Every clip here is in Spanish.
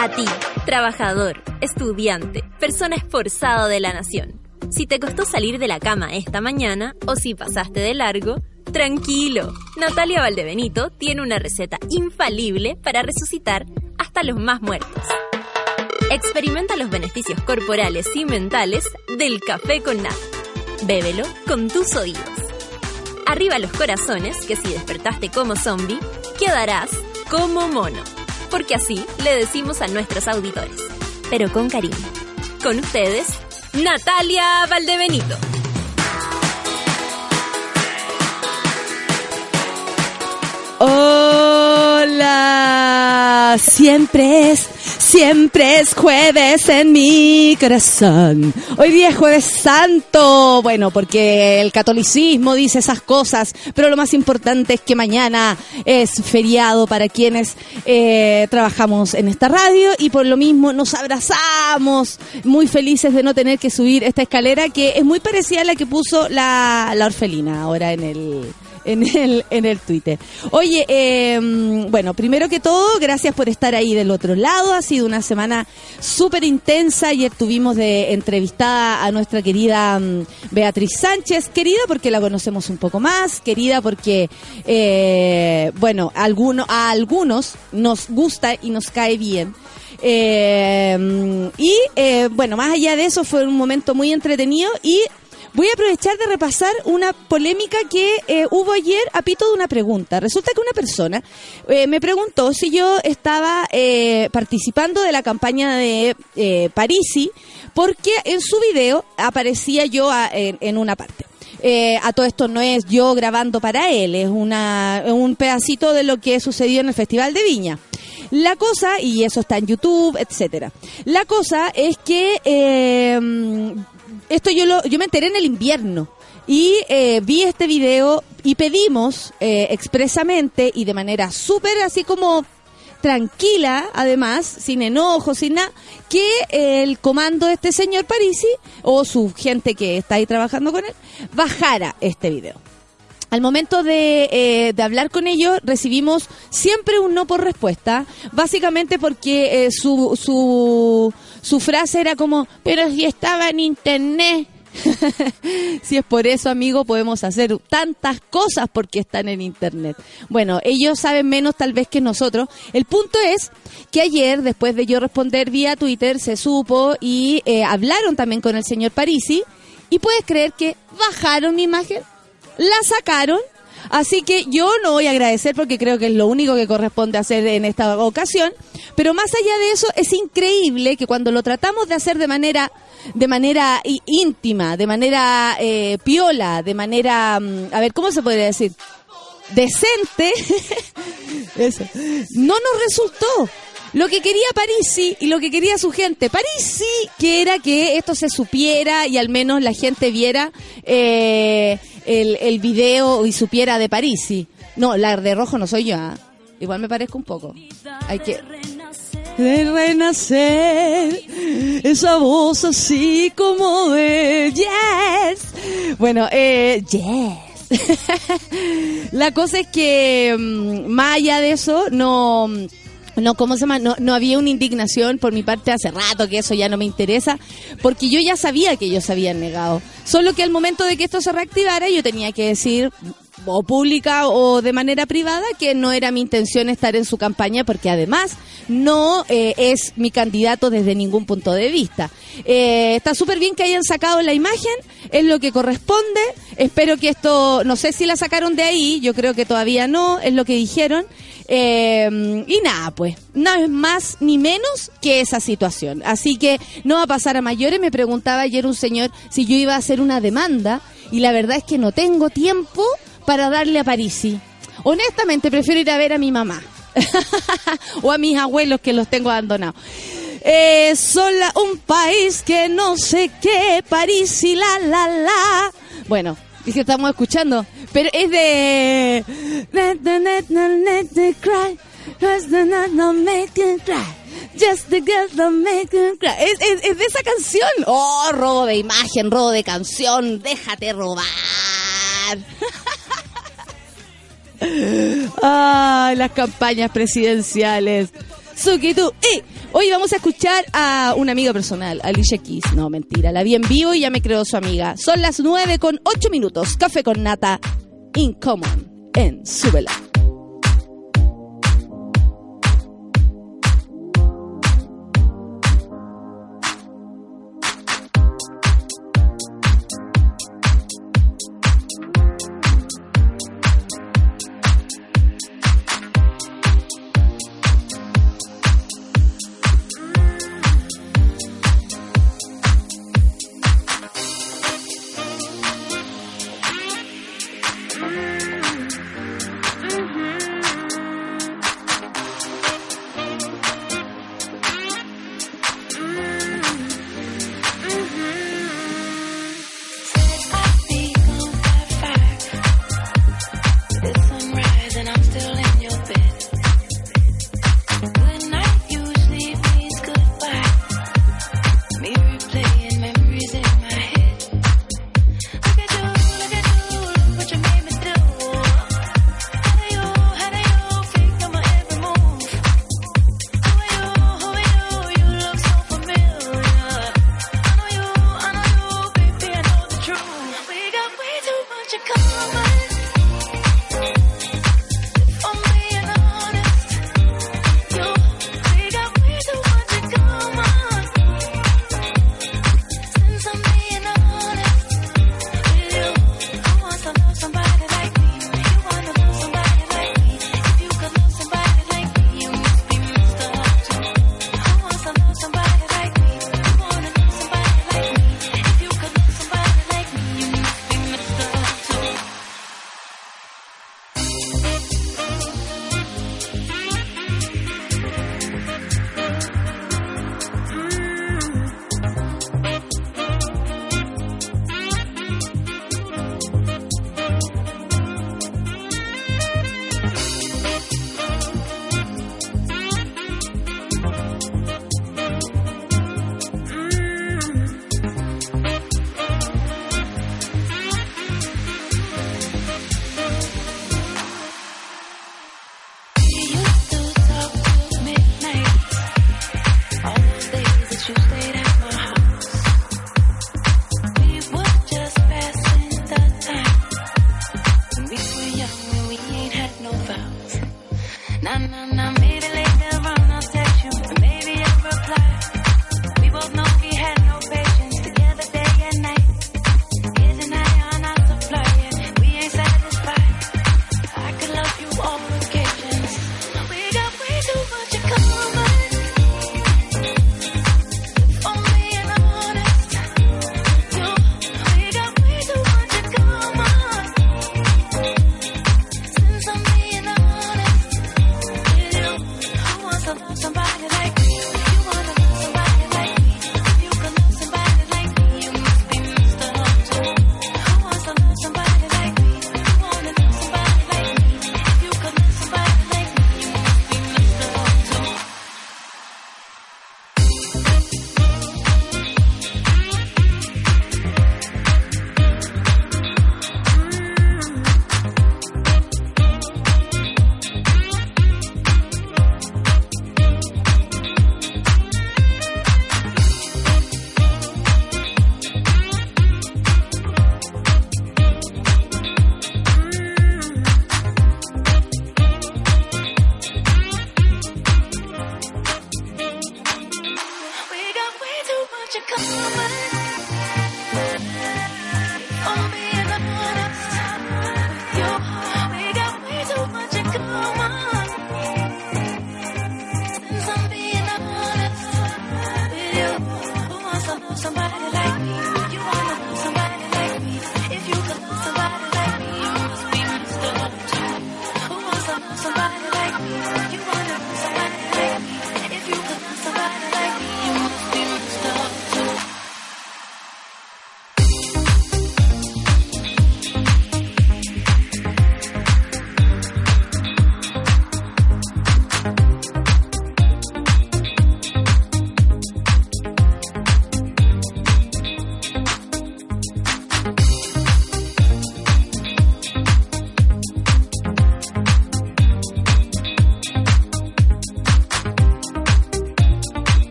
A ti, trabajador, estudiante, persona esforzado de la nación. Si te costó salir de la cama esta mañana o si pasaste de largo, tranquilo. Natalia Valdebenito tiene una receta infalible para resucitar hasta los más muertos. Experimenta los beneficios corporales y mentales del café con nata. Bébelo con tus oídos. Arriba los corazones, que si despertaste como zombie, quedarás como mono porque así le decimos a nuestros auditores, pero con cariño. Con ustedes, Natalia Valdebenito. Hola, siempre es Siempre es jueves en mi corazón. Hoy día es jueves santo. Bueno, porque el catolicismo dice esas cosas, pero lo más importante es que mañana es feriado para quienes eh, trabajamos en esta radio y por lo mismo nos abrazamos muy felices de no tener que subir esta escalera que es muy parecida a la que puso la, la orfelina ahora en el en el, en el Twitter. Oye, em, bueno, primero que todo, gracias por estar ahí del otro lado. Ha sido una semana súper intensa. Ayer tuvimos de entrevistada a nuestra querida mm, Beatriz Sánchez. Querida porque la conocemos un poco más. Querida porque, eh, bueno, alguno, a algunos nos gusta y nos cae bien. Eh, y eh, bueno, más allá de eso fue un momento muy entretenido y Voy a aprovechar de repasar una polémica que eh, hubo ayer a pito de una pregunta. Resulta que una persona eh, me preguntó si yo estaba eh, participando de la campaña de Parisi porque en su video aparecía yo en, una parte. a todo esto no es yo grabando para él, es una, un pedacito de lo que sucedió en el Festival de Viña. La cosa, y eso está en YouTube, etcétera. La cosa es que esto yo, lo, yo me enteré en el invierno. Y eh, vi este video y pedimos eh, expresamente y de manera súper así como tranquila, además, sin enojo, sin nada, que el comando de este señor Parisi o su gente que está ahí trabajando con él bajara este video. Al momento de, eh, de, hablar con ellos, recibimos siempre un no por respuesta, básicamente porque su, su, su frase era como, pero si estaba en internet. si es por eso, amigo, podemos hacer tantas cosas porque están en internet. Bueno, ellos saben menos tal vez que nosotros. El punto es que ayer, después de yo responder vía Twitter, se supo y eh, hablaron también con el señor Parisi. Y puedes creer que bajaron mi imagen, la sacaron Así que yo no voy a agradecer porque creo que es lo único que corresponde hacer en esta ocasión. Pero más allá de eso, es increíble que cuando lo tratamos de hacer de manera de manera íntima, de manera eh, piola, de manera, mm, a ver, ¿cómo se podría decir? Decente, no nos resultó. Lo que quería Parisi y lo que quería su gente. Parisi, que era que esto se supiera y al menos la gente viera eh, el, el video y supiera de Parisi. No, la de rojo no soy yo. ¿ah? Igual me parezco un poco. Hay que de renacer, esa voz así como de yes. Bueno, eh, yes. La cosa es que mm, más allá de eso, no no, ¿cómo se llama? No, no había una indignación por mi parte hace rato, que eso ya no me interesa, porque yo ya sabía que ellos habían negado. Solo que al momento de que esto se reactivara, yo tenía que decir, o pública o de manera privada, que no era mi intención estar en su campaña, porque además no eh, es mi candidato desde ningún punto de vista. Eh, está súper bien que hayan sacado la imagen, es lo que corresponde. Espero que esto, no sé si la sacaron de ahí, yo creo que todavía no, es lo que dijeron. Eh, y nada, pues, no es más ni menos que esa situación. Así que no va a pasar a mayores. Me preguntaba ayer un señor si yo iba a hacer una demanda y la verdad es que no tengo tiempo para darle a Parisi. Honestamente, prefiero ir a ver a mi mamá o a mis abuelos que los tengo abandonados. Eh, sola un país que no sé qué, París y la la la. Bueno, es que estamos escuchando. Pero es de. Just the girls don't make cry. Es, es, es, de esa canción. Oh, robo de imagen, robo de canción. Déjate robar. Ah, las campañas presidenciales. Suki tú. Y hoy vamos a escuchar a una amiga personal, Alicia Keys. No, mentira, la vi en vivo y ya me creó su amiga. Son las 9 con 8 minutos. Café con nata. In common en Súbela.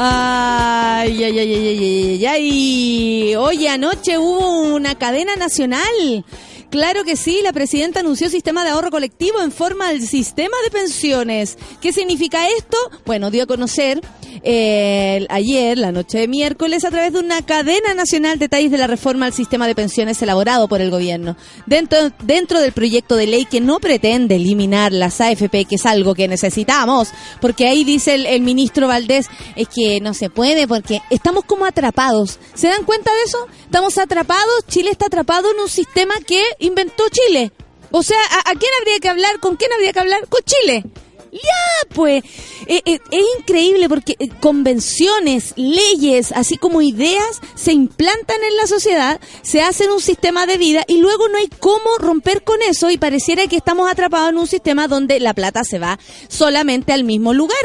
Ay, ay, ay, ay, ay, ay. Oye, anoche hubo una cadena nacional Claro que sí, la presidenta anunció sistema de ahorro colectivo en forma del sistema de pensiones. ¿Qué significa esto? Bueno, dio a conocer eh, ayer, la noche de miércoles, a través de una cadena nacional detalles de la reforma al sistema de pensiones elaborado por el gobierno. Dentro, dentro del proyecto de ley que no pretende eliminar las AFP, que es algo que necesitamos, porque ahí dice el, el ministro Valdés, es que no se puede porque estamos como atrapados. ¿Se dan cuenta de eso? Estamos atrapados, Chile está atrapado en un sistema que inventó Chile. O sea, ¿a, quién habría que hablar? ¿Con quién habría que hablar? Con Chile. Ya, pues, eh, eh, es increíble porque eh, convenciones, leyes, así como ideas, se implantan en la sociedad, se hacen un sistema de vida y luego no hay cómo romper con eso y pareciera que estamos atrapados en un sistema donde la plata se va solamente al mismo lugar.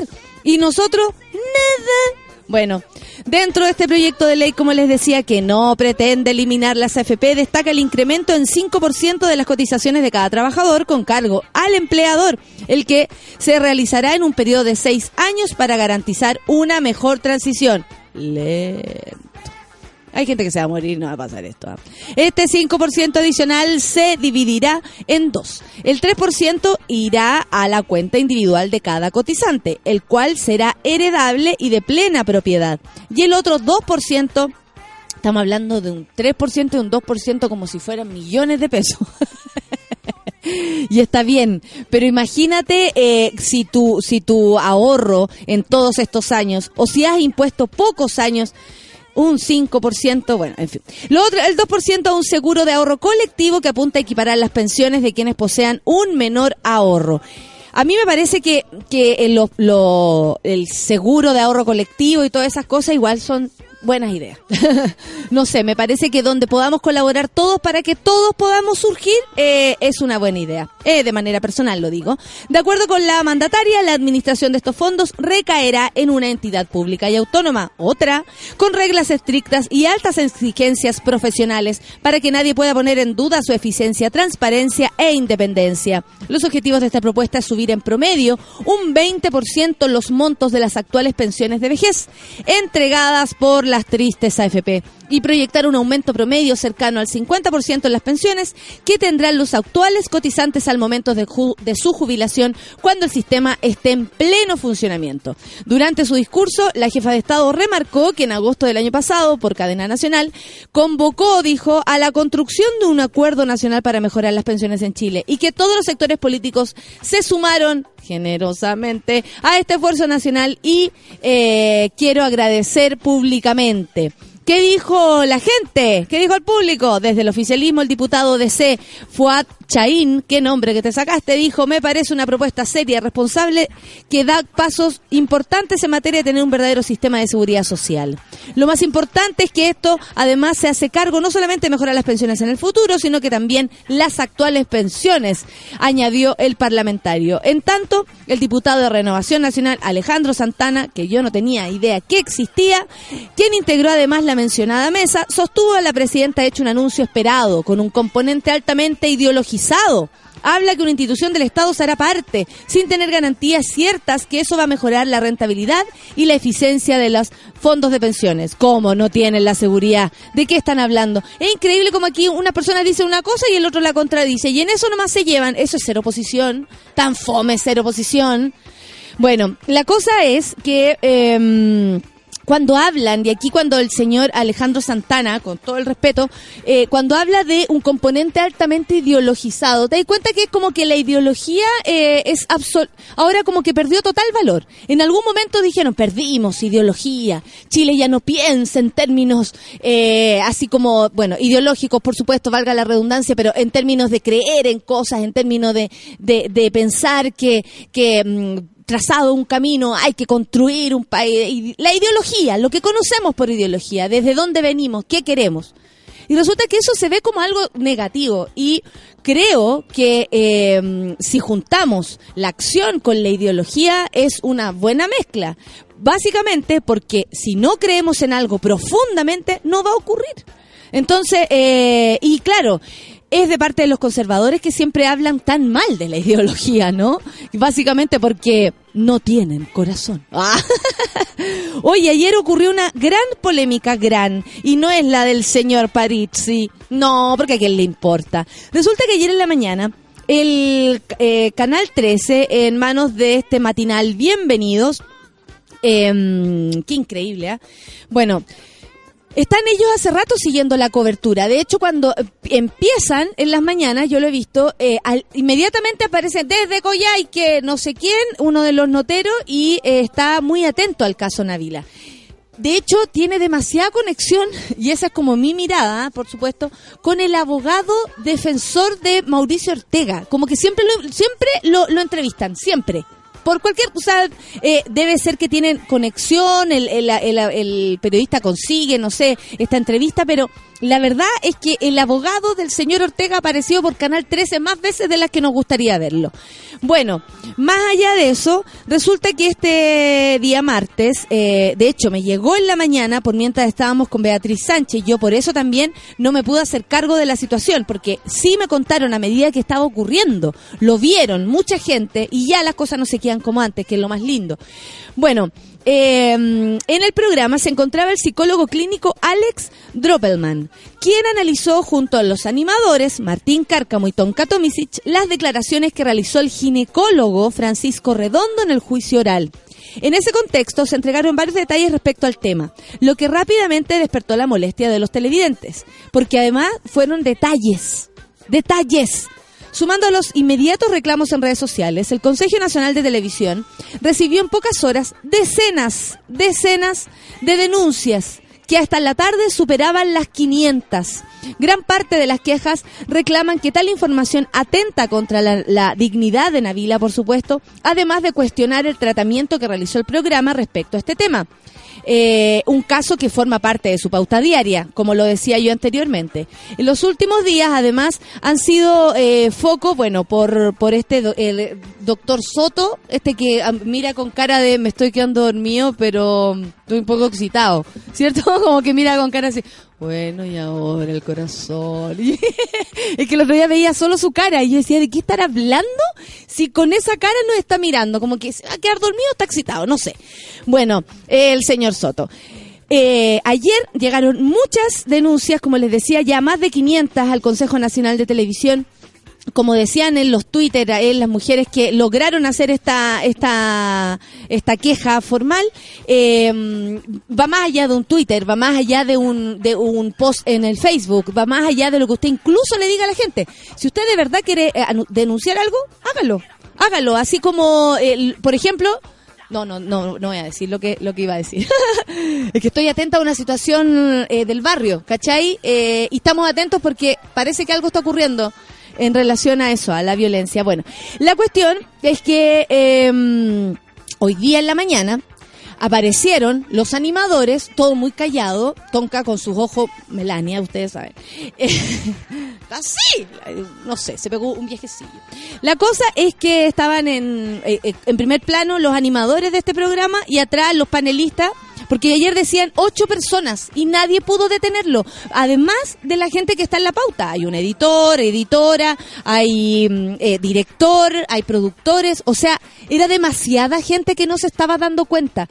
Y nosotros, nada. Bueno, dentro de este proyecto de ley, como les decía, que no pretende eliminar las AFP, destaca el incremento en 5% de las cotizaciones de cada trabajador con cargo al empleador, el que se realizará en un periodo de seis años para garantizar una mejor transición. Hay gente que se va a morir y no va a pasar esto. ¿ah? Este 5% adicional se dividirá en dos. El 3% irá a la cuenta individual de cada cotizante, el cual será heredable y de plena propiedad. Y el otro 2%, estamos hablando de un 3% y un 2% como si fueran millones de pesos. y está bien, pero imagínate eh, si tu si tu ahorro en todos estos años o si has impuesto pocos años un 5%, bueno, en fin. Lo otro, el 2% a un seguro de ahorro colectivo que apunta a equiparar las pensiones de quienes posean un menor ahorro. A mí me parece que, que el, el seguro de ahorro colectivo y todas esas cosas igual son buenas ideas. no sé, me parece que donde podamos colaborar todos para que todos podamos surgir eh, es una buena idea. Eh, de manera personal lo digo. De acuerdo con la mandataria, la administración de estos fondos recaerá en una entidad pública y autónoma, otra, con reglas estrictas y altas exigencias profesionales para que nadie pueda poner en duda su eficiencia, transparencia e independencia. Los objetivos de esta propuesta es subir en promedio un 20% los montos de las actuales pensiones de vejez entregadas por las tristes AFP y proyectar un aumento promedio cercano al 50% en las pensiones que tendrán los actuales cotizantes al momento de, su jubilación cuando el sistema esté en pleno funcionamiento. Durante su discurso, la jefa de Estado remarcó que en agosto del año pasado, por cadena nacional, convocó, dijo, a la construcción de un acuerdo nacional para mejorar las pensiones en Chile y que todos los sectores políticos se sumaron generosamente a este esfuerzo nacional y eh, quiero agradecer públicamente ¿Qué dijo la gente? ¿Qué dijo el público? Desde el oficialismo, el diputado de C, Fuad Chaín, qué nombre que te sacaste, dijo, me parece una propuesta seria, responsable, que da pasos importantes en materia de tener un verdadero sistema de seguridad social. Lo más importante es que esto además se hace cargo no solamente de mejorar las pensiones en el futuro, sino que también las actuales pensiones, añadió el parlamentario. En tanto, el diputado de Renovación Nacional, Alejandro Santana, que yo no tenía idea que existía, quien integró además la mencionada mesa, sostuvo a la presidenta hecho un anuncio esperado, con un componente altamente ideologizado. Habla que una institución del Estado será parte, sin tener garantías ciertas que eso va a mejorar la rentabilidad y la eficiencia de los fondos de pensiones. ¿Cómo no tienen la seguridad? ¿De qué están hablando? Es increíble como aquí una persona dice una cosa y el otro la contradice. Y en eso nomás se llevan. Eso es ser oposición. Tan fome ser oposición. Bueno, la cosa es que... Eh, cuando hablan, de aquí cuando el señor Alejandro Santana, con todo el respeto, eh, cuando habla de un componente altamente ideologizado, te das cuenta que es como que la ideología eh, es absol ahora como que perdió total valor. En algún momento dijeron, perdimos ideología, Chile ya no piensa en términos eh, así como, bueno, ideológicos, por supuesto, valga la redundancia, pero en términos de creer en cosas, en términos de, de, pensar que, que mm, trazado un camino, hay que construir un país. La ideología, lo que conocemos por ideología, desde dónde venimos, qué queremos. Y resulta que eso se ve como algo negativo. Y creo que eh, si juntamos la acción con la ideología es una buena mezcla. Básicamente porque si no creemos en algo profundamente, no va a ocurrir. Entonces, eh, y claro, es de parte de los conservadores que siempre hablan tan mal de la ideología, ¿no? Básicamente porque no tienen corazón. Ah. Oye, ayer ocurrió una gran polémica, gran, y no es la del señor Parizzi, no, porque a quién le importa. Resulta que ayer en la mañana el eh, Canal 13, en manos de este matinal Bienvenidos, eh, qué increíble, ¿eh? Bueno, están ellos hace rato siguiendo la cobertura. De hecho, cuando eh, empiezan en las mañanas, yo lo he visto, eh, inmediatamente aparece desde que no sé quién, uno de los noteros, y eh, está muy atento al caso Navila. De hecho, tiene demasiada conexión, y esa es como mi mirada, por supuesto, con el abogado defensor de Mauricio Ortega. Como que siempre lo, siempre lo entrevistan, siempre por cualquier, o sea, eh, debe ser que tienen conexión, el, el, el, periodista consigue, no sé, esta entrevista, pero la verdad es que el abogado del señor Ortega apareció por Canal 13 más veces de las que nos gustaría verlo. Bueno, más allá de eso, resulta que este día martes, eh, de hecho me llegó en la mañana por mientras estábamos con Beatriz Sánchez, yo por eso también no me pude hacer cargo de la situación, porque sí me contaron a medida que estaba ocurriendo, lo vieron mucha gente y ya las cosas no se quedan como antes, que es lo más lindo. Bueno, eh, en el programa se encontraba el psicólogo clínico Alex Droppelman, quien analizó junto a los animadores Martín Cárcamo y Tonka Tomisic las declaraciones que realizó el ginecólogo Francisco Redondo en el juicio oral. En ese contexto se entregaron varios detalles respecto al tema, lo que rápidamente despertó la molestia de los televidentes, porque además fueron detalles, detalles Sumando a los inmediatos reclamos en redes sociales, el Consejo Nacional de Televisión recibió en pocas horas decenas, decenas de denuncias que hasta la tarde superaban las 500. Gran parte de las quejas reclaman que tal información atenta contra la, la, dignidad de Navila, por supuesto, además de cuestionar el tratamiento que realizó el programa respecto a este tema. Eh, un caso que forma parte de su pauta diaria, como lo decía yo anteriormente. En los últimos días, además, han sido eh, foco, bueno, por, por este el doctor Soto, este que ah, mira con cara de me estoy quedando dormido, pero estoy un poco excitado, ¿cierto? Como que mira con cara así, bueno, y ahora el corazón. es que el otro día veía solo su cara y yo decía, ¿de qué estar hablando? Si con esa cara nos está mirando, como que se va a quedar dormido está excitado, no sé. Bueno, el señor Soto. Eh, ayer llegaron muchas denuncias, como les decía, ya más de 500 al Consejo Nacional de Televisión como decían en los Twitter, en las mujeres que lograron hacer esta esta esta queja formal, eh, va más allá de un Twitter, va más allá de un de un post en el Facebook, va más allá de lo que usted incluso le diga a la gente. Si usted de verdad quiere eh, denunciar algo, hágalo, hágalo. Así como, por ejemplo, no, no, no, no voy a decir lo que, lo que iba a decir. es que estoy atenta a una situación eh, del barrio, ¿cachai? y estamos atentos porque parece que algo está ocurriendo en relación a eso, a la violencia. Bueno, la cuestión es que eh, hoy día en la mañana aparecieron los animadores, todo muy callado, Tonka con sus ojos, Melania, ustedes saben. Así, no sé, se pegó un viejecillo. La cosa es que estaban en, eh, eh, en primer plano los animadores de este programa y atrás los panelistas porque ayer decían ocho personas y nadie pudo detenerlo. Además de la gente que está en la pauta. Hay un editor, editora, hay mm, eh, director, hay productores. O sea, era demasiada gente que no se estaba dando cuenta.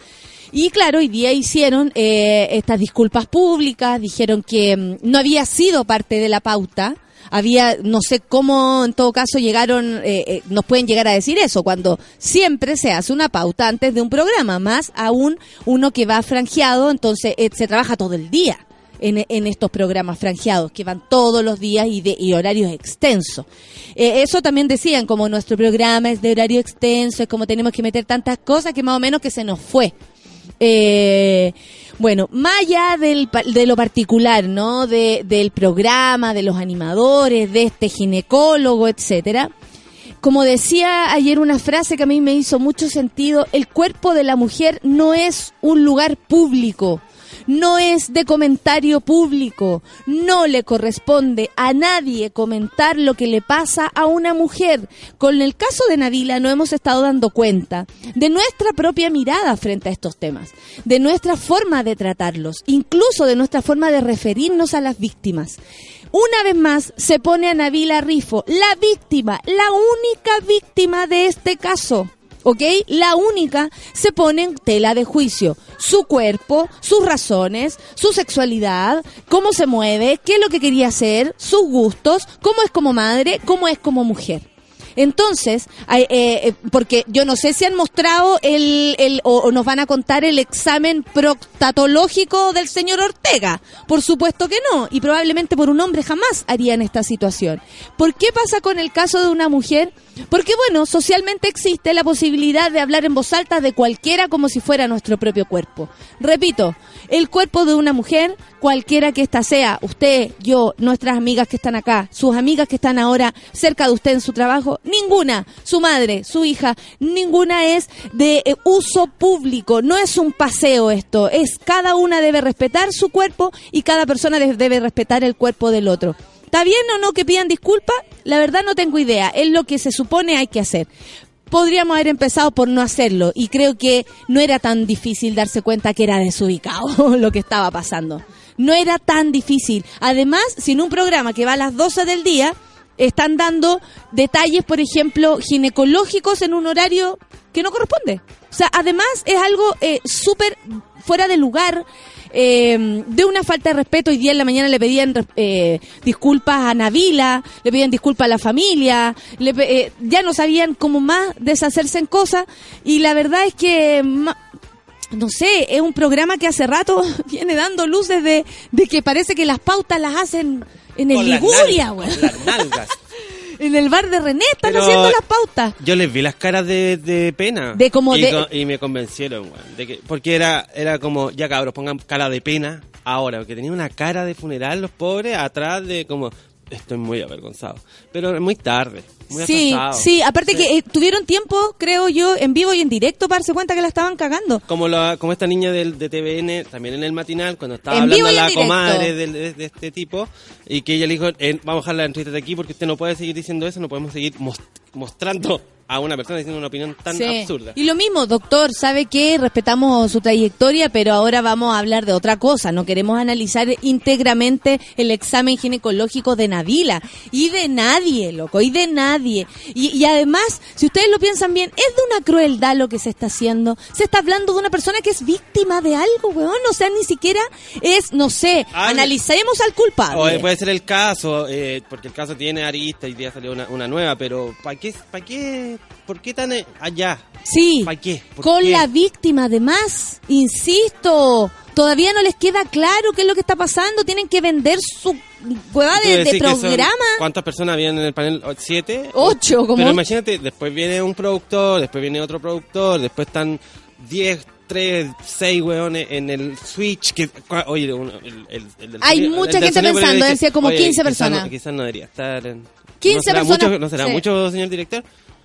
Y claro, hoy día hicieron eh, estas disculpas públicas, dijeron que mm, no había sido parte de la pauta había, no sé cómo en todo caso llegaron, eh, eh, nos pueden llegar a decir eso, cuando siempre se hace una pauta antes de un programa, más aún uno que va franjeado, entonces eh, se trabaja todo el día. En, en, estos programas franjeados que van todos los días y de y horarios extensos. eso también decían, como nuestro programa es de horario extenso, es como tenemos que meter tantas cosas que más o menos que se nos fue. Eh, bueno, más allá del, de lo particular, ¿no? De, del programa, de los animadores, de este ginecólogo, etcétera. Como decía ayer una frase que a mí me hizo mucho sentido, el cuerpo de la mujer no es un lugar público, no es de comentario público. No le corresponde a nadie comentar lo que le pasa a una mujer. Con el caso de Navila no hemos estado dando cuenta de nuestra propia mirada frente a estos temas, de nuestra forma de tratarlos, incluso de nuestra forma de referirnos a las víctimas. Una vez más se pone a Navila Rifo, la víctima, la única víctima de este caso. ¿Ok? La única se pone en tela de juicio. Su cuerpo, sus razones, su sexualidad, cómo se mueve, qué es lo que quería hacer, sus gustos, cómo es como madre, cómo es como mujer. Entonces, eh, eh, porque yo no sé si han mostrado el, el o, nos van a contar el examen proctatológico del señor Ortega. Por supuesto que no, y probablemente por un hombre jamás harían esta situación. ¿Por qué pasa con el caso de una mujer? Porque bueno, socialmente existe la posibilidad de hablar en voz alta de cualquiera como si fuera nuestro propio cuerpo. Repito, el cuerpo de una mujer, cualquiera que ésta sea, usted, yo, nuestras amigas que están acá, sus amigas que están ahora cerca de usted en su trabajo, ninguna, su madre, su hija, ninguna es de eh, uso público, no es un paseo esto, es cada una debe respetar su cuerpo y cada persona debe respetar el cuerpo del otro. ¿Está bien o no que pidan disculpas? La verdad no tengo idea, es lo que se supone hay que hacer podríamos haber empezado por no hacerlo y creo que no era tan difícil darse cuenta que era desubicado lo que estaba pasando. No era tan difícil. Además, sin un programa que va a las 12 del día, están dando detalles, por ejemplo, ginecológicos en un horario que no corresponde. O sea, además es algo eh, súper fuera de lugar. Eh, de una falta de respeto. Hoy día en la mañana le pedían eh, disculpas a Navila, le pedían disculpas a la familia, eh, ya no sabían cómo más deshacerse en cosas. Y la verdad es que, no sé, es un programa que hace rato viene dando luces de, de que parece que las pautas las hacen en el Liguria, güey. en el bar de René están haciendo las pautas. Yo les vi las caras de, pena. De como y, de... y me convencieron, de que, porque era, era como, ya cabros, pongan cara de pena ahora, porque tenía una cara de funeral los pobres atrás de como, estoy muy avergonzado. Pero muy tarde. Muy sí, sí, aparte que eh, tuvieron tiempo, creo yo, en vivo y en directo para darse cuenta que la estaban cagando. Como la, como esta niña del, de TVN, también en el matinal, cuando estaba hablando la comadre de, este tipo, y que ella le dijo, eh, vamos a dejar la entrevista de aquí porque usted no puede seguir diciendo eso, no podemos seguir mostrando a una persona diciendo una opinión tan absurda. Y lo mismo, doctor, sabe que respetamos su trayectoria, pero ahora vamos a hablar de otra cosa. No queremos analizar íntegramente el examen ginecológico de Navila y de nadie, loco, y de nadie. Y, además, si ustedes lo piensan bien, es de una crueldad lo que se está haciendo. Se está hablando de una persona que es víctima de algo, weón. O sea, ni siquiera es, no sé, analicemos al culpable. puede ser el caso, eh, porque el caso tiene arista y día salió una, una nueva, pero ¿para qué? ¿Para qué? ¿Por qué tan eh, allá? Sí. ¿Para qué? Con la víctima, además. Insisto. Todavía no les queda claro qué es lo que está pasando. Tienen que vender su hueva de, programa. ¿Cuántas personas vienen en el panel? ¿Siete? Ocho, como. Pero imagínate, después viene un productor, después viene otro productor, después están diez, tres, seis hueones en el Switch. Que, oye, el, Hay mucha gente pensando, decía como 15 personas. quizás no debería estar. 15 personas. ¿No será mucho, señor director?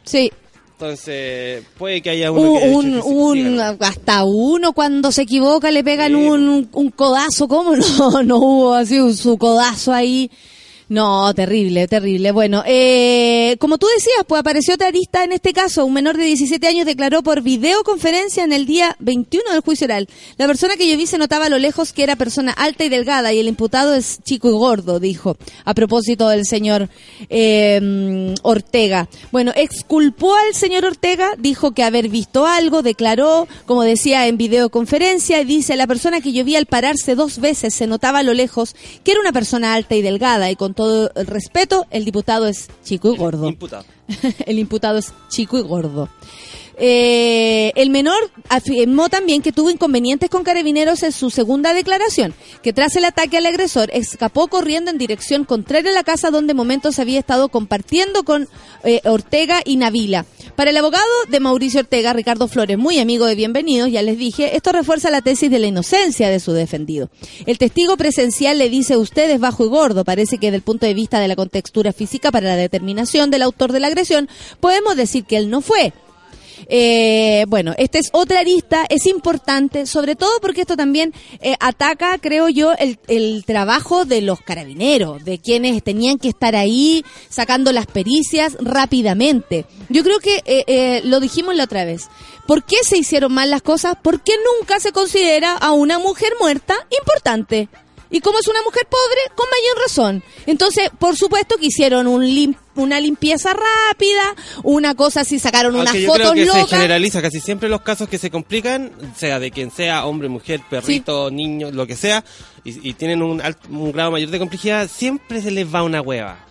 Sí. Entonces, puede que haya uno que un, un hasta uno cuando se equivoca le pegan un, un, codazo, ¿cómo no? No hubo así su codazo ahí. No, terrible, terrible. Bueno, eh, como tú decías, pues apareció otra arista en este caso. Un menor de 17 años declaró por videoconferencia en el día 21 del juicio oral. La persona que yo vi se notaba a lo lejos que era persona alta y delgada y el imputado es chico y gordo, dijo, a propósito del señor eh, Ortega. Bueno, exculpó al señor Ortega, dijo que haber visto algo, declaró, como decía en videoconferencia, y dice, la persona que yo vi al pararse dos veces se notaba a lo lejos que era una persona alta y delgada y con todo el respeto, el diputado es chico y gordo. el imputado es chico y gordo. Eh, el menor afirmó también que tuvo inconvenientes con carabineros en su segunda declaración, que tras el ataque al agresor escapó corriendo en dirección contraria a la casa donde momentos había estado compartiendo con eh, Ortega y Navila. Para el abogado de Mauricio Ortega, Ricardo Flores, muy amigo de Bienvenidos, ya les dije, esto refuerza la tesis de la inocencia de su defendido. El testigo presencial le dice, usted es bajo y gordo. Parece que desde el punto de vista de la contextura física para la determinación del autor de la agresión, podemos decir que él no fue. Eh, bueno, esta es otra lista, es importante, sobre todo porque esto también eh, ataca, creo yo, el, trabajo de los carabineros, de quienes tenían que estar ahí sacando las pericias rápidamente. Yo creo que eh, eh, lo dijimos la otra vez. ¿Por qué se hicieron mal las cosas? Porque nunca se considera a una mujer muerta importante. Y como es una mujer pobre, con mayor razón. Entonces, por supuesto que hicieron un una limpieza rápida, una cosa así, sacaron unas yo fotos creo que se generaliza casi siempre los casos que se complican, sea de quien sea, hombre, mujer, perrito, niño, lo que sea, y, tienen un, un grado mayor de complejidad, siempre se les va una hueva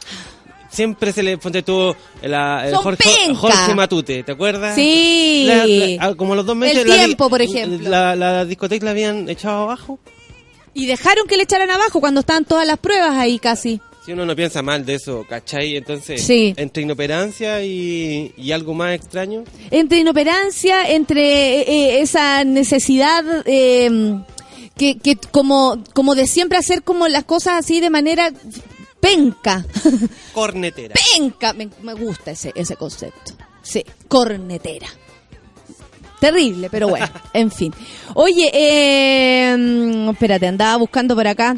siempre se le pone tú la, el Jorge, Matute, ¿te acuerdas? Sí. como los dos meses. El tiempo, por ejemplo. La, discoteca la habían echado abajo. Y dejaron que le echaran abajo cuando estaban todas las pruebas ahí casi. Si uno no piensa mal de eso, ¿cachai? Entonces, sí. entre inoperancia y, y, algo más extraño. Entre inoperancia, entre eh, eh, esa necesidad eh, que, que como, como de siempre hacer como las cosas así de manera penca. Cornetera. Penca. Me, me gusta ese, ese concepto. Sí, cornetera. Terrible, pero bueno, en fin. Oye, eh, espérate, andaba buscando por acá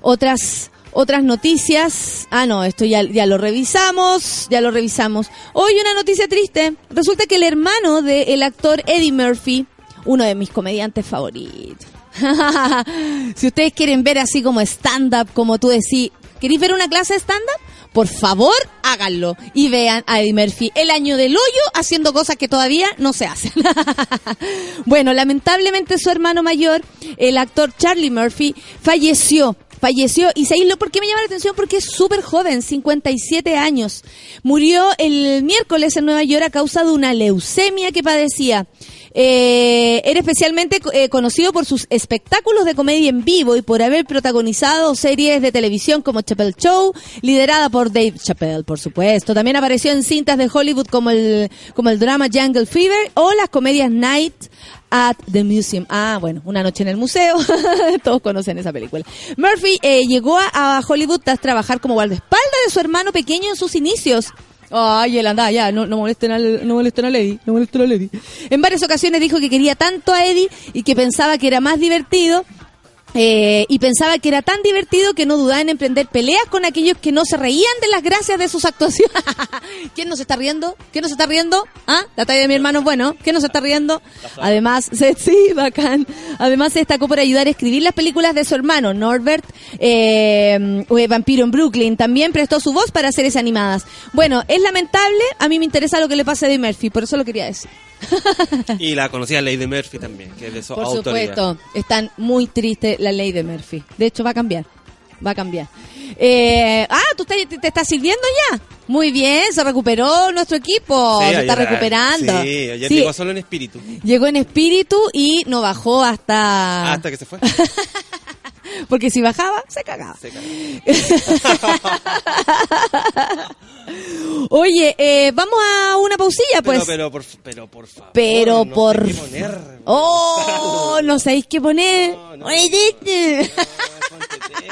otras otras noticias. Ah, no, esto ya, ya lo revisamos, ya lo revisamos. Hoy una noticia triste. Resulta que el hermano del actor Eddie Murphy, uno de mis comediantes favoritos. si ustedes quieren ver así como stand-up, como tú decís, ¿queréis ver una clase de stand-up? Por favor, háganlo y vean a Eddie Murphy el año del hoyo haciendo cosas que todavía no se hacen. bueno, lamentablemente su hermano mayor, el actor Charlie Murphy, falleció falleció y se lo ¿por qué me llama la atención? Porque es súper joven, 57 años. Murió el miércoles en Nueva York a causa de una leucemia que padecía. Eh, era especialmente eh, conocido por sus espectáculos de comedia en vivo y por haber protagonizado series de televisión como Chappelle Show, liderada por Dave Chappelle, por supuesto. También apareció en cintas de Hollywood como el, como el drama Jungle Fever o las comedias Night at the Museum. Ah, bueno, Una noche en el museo. Todos conocen esa película. Murphy eh, llegó a, a Hollywood tras trabajar como guardaespaldas de su hermano pequeño en sus inicios. Ay, él anda, ya, no, no molesten, al, no molesten a Lady, no molesten a Lady. En varias ocasiones dijo que quería tanto a Eddie y que pensaba que era más divertido eh, y pensaba que era tan divertido que no dudaba en emprender peleas con aquellos que no se reían de las gracias de sus actuaciones. ¿Quién no se está riendo? ¿Quién no se está riendo? ¿Ah? La talla de mi hermano bueno. ¿Quién no se está riendo? Además, sí, bacán. Además se destacó por ayudar a escribir las películas de su hermano, Norbert, eh, Vampiro en Brooklyn. También prestó su voz para series animadas. Bueno, es lamentable. A mí me interesa lo que le pasa a Murphy, por eso lo quería decir. y la conocida Lady Murphy también, que es de su Por supuesto, están muy tristes la ley de Murphy. De hecho, va a cambiar. Va a cambiar. Eh, ah, ¿tú te, te, estás sirviendo ya? Muy bien, se recuperó nuestro equipo, se está recuperando. Sí, ayer llegó solo en espíritu. Llegó en espíritu y no bajó hasta... Hasta que se fue. Porque si bajaba, se cagaba. Oye, eh, vamos a una pausilla, pues. Pero, por, pero por favor. Pero no por. Sé qué poner, oh, no sabéis qué poner. No, Oye,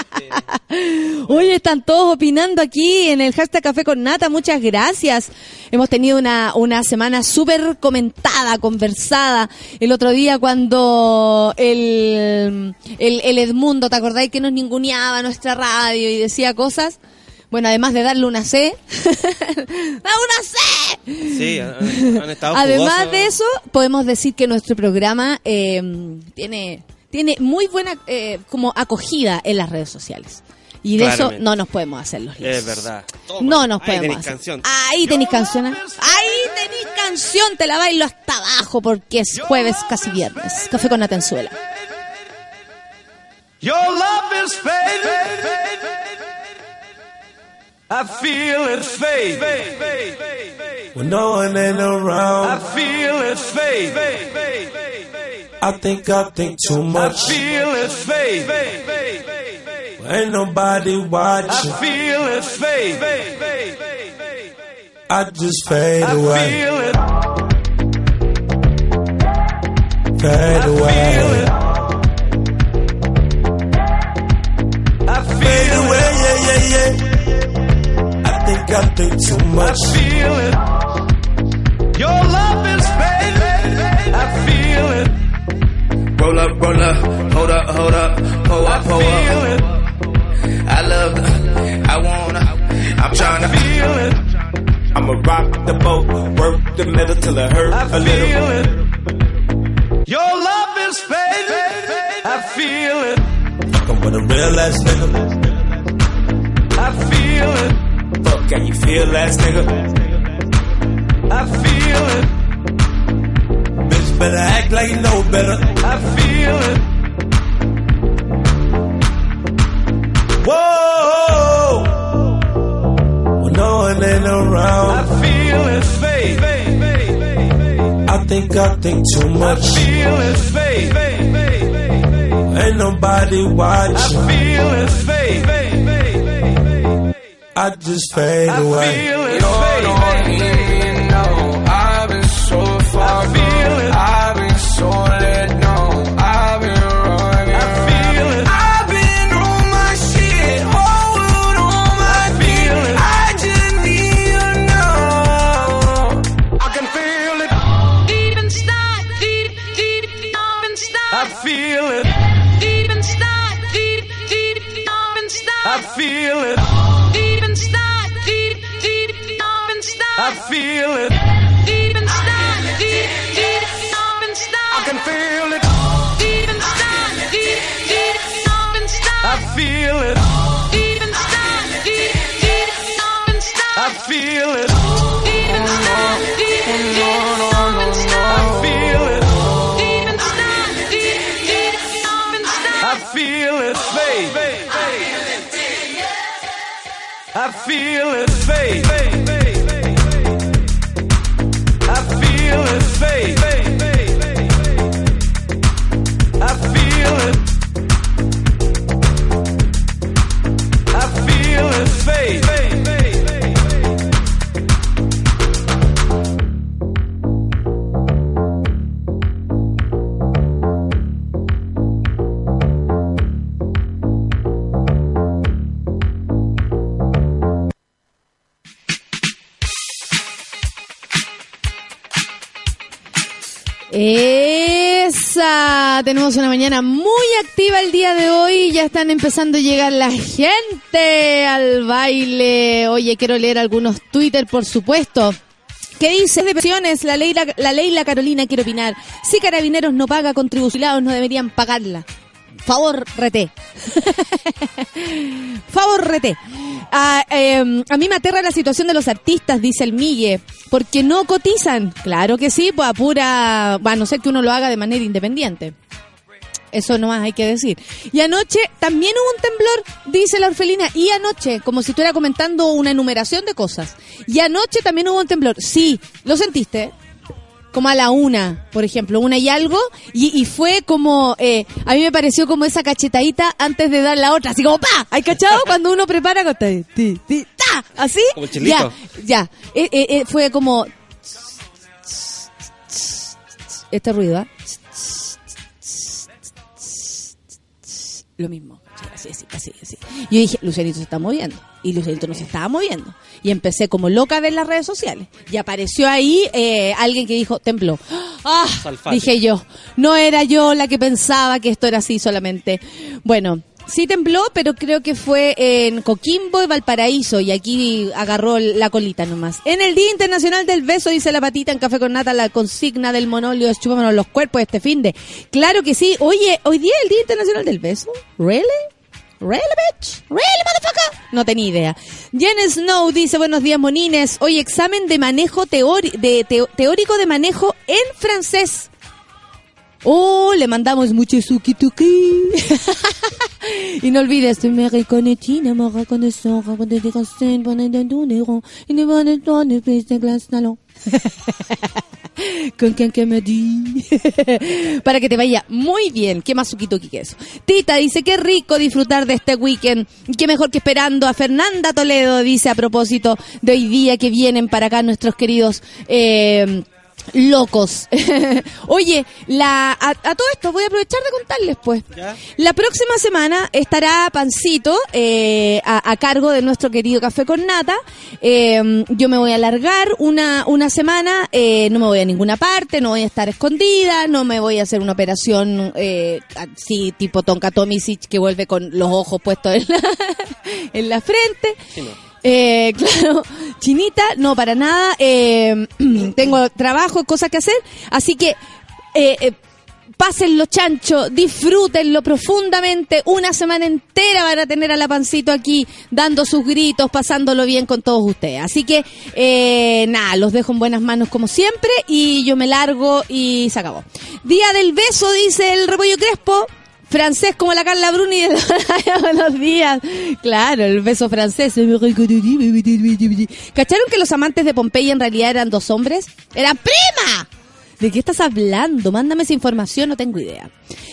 están todos opinando aquí en el hashtag Café con Nata. Muchas gracias. Hemos tenido una, una semana súper comentada, conversada. El otro día cuando el, el, el Edmundo, ¿te acordáis que nos ninguneaba nuestra radio y decía cosas? Bueno, además de darle una C. ¡Da una C! Sí, han, estado Además de eso, podemos decir que nuestro programa eh, tiene, tiene muy buena eh, como acogida en las redes sociales. Y de eso no nos podemos hacer los Es verdad. no nos podemos hacer. Canción. Ahí tenéis canción. ¿eh? Ahí tenéis canción. Te la bailo hasta abajo porque es jueves, casi viernes. Café con Natenzuela. Your love is I feel it fade. When no one ain't around. I feel it fade. I think I think too much. I feel it fade. ain't nobody watching. I feel it fade. I just fade I away. Feel it. Fade away. I feel fade away, yeah, yeah, yeah think I think too much. I feel it. Your love Roll up, roll up, hold up, hold up, pull up, pull up. I love the, I wanna, I'm trying to feel it. I'ma rock the boat, work the middle till it hurt I a little. It. Your love is fading, I feel it. Fucking with a real ass nigga. I feel it. Fuck, can you feel ass nigga? I feel it Bitch better act like you know better. I feel it. Whoa, when no one ain't around. I feel it, babe. I think I think too much. I feel it, babe. Ain't nobody watching. I feel it, babe. I just fade away. I feel it, babe. I feel tenemos una mañana muy activa el día de hoy, ya están empezando a llegar la gente al baile. Oye, quiero leer algunos Twitter, por supuesto. ¿Qué dice de pensiones? La ley, la, ley La Carolina quiere opinar. Si Carabineros no paga contribucionados, no deberían pagarla. Favor, rete. Favor, rete. A, em, a, mí me aterra la situación de los artistas, dice el Mille, porque no cotizan. Claro que sí, pues a a no ser que uno lo haga de manera independiente. Eso no más hay que decir. Y anoche también hubo un temblor, dice la orfelina. Y anoche, como si estuviera comentando una enumeración de cosas. Y anoche también hubo un temblor. Sí, ¿lo sentiste? Como a la una, por ejemplo, una y algo, y, fue como, eh, a mí me pareció como esa cachetadita antes de dar la otra, así como ¡pa! ¿Hay cachado? Cuando uno prepara con ti, ti, ta, así, ya, ya, eh, eh, fue como este ruido, ¿ah? Lo mismo, así, así, así, así. Yo dije, Lucianito se está moviendo, y Lucianito no se estaba moviendo y empecé como loca a ver las redes sociales. Y apareció ahí eh, alguien que dijo, tembló. ¡Ah! Dije yo, no era yo la que pensaba que esto era así solamente. Bueno, sí tembló, pero creo que fue en Coquimbo y Valparaíso y aquí agarró la colita nomás. En el Día Internacional del Beso, dice la patita en Café con Nata, la consigna del monolio es los cuerpos este fin de. Claro que sí. Oye, hoy día es el Día Internacional del Beso. ¿Really? ¿Really, bitch? ¿Really, motherfucker? No tenía idea. Jen Snow dice, buenos días, monines. Hoy examen de manejo de teórico de manejo en francés. Oh, le mandamos mucho suki tuki. y no olvides, me reconnaîtis, me reconnaissant, des racines, poner de donner, y ne van a donner plus de glace talon. Con quien que me di. Para que te vaya muy bien. Qué más suquito que eso. Tita dice, qué rico disfrutar de este weekend. Qué mejor que esperando a Fernanda Toledo, dice a propósito de hoy día que vienen para acá nuestros queridos... Eh, locos. Oye, la, a, todo esto voy a aprovechar de contarles, pues. La próxima semana estará Pancito eh, a, cargo de nuestro querido Café con Nata. Eh, yo me voy a alargar una, una semana, eh, no me voy a ninguna parte, no voy a estar escondida, no me voy a hacer una operación así tipo Tonka Tomisic que vuelve con los ojos puestos en la, en la frente. Eh, claro, chinita, no, para nada. Eh, tengo trabajo, cosas que hacer. Así que, eh, eh, pásenlo chancho, disfrútenlo profundamente. Una semana entera van a tener a la pancito aquí dando sus gritos, pasándolo bien con todos ustedes. Así que, eh, nada, los dejo en buenas manos como siempre y yo me largo y se acabó. Día del beso, dice el repollo crespo francés como la Carla Bruni Buenos días. Claro, el beso francés. ¿Cacharon que los amantes de Pompeya en realidad eran dos hombres? ¡Eran prima! ¿De qué estás hablando? Mándame esa información, no tengo idea.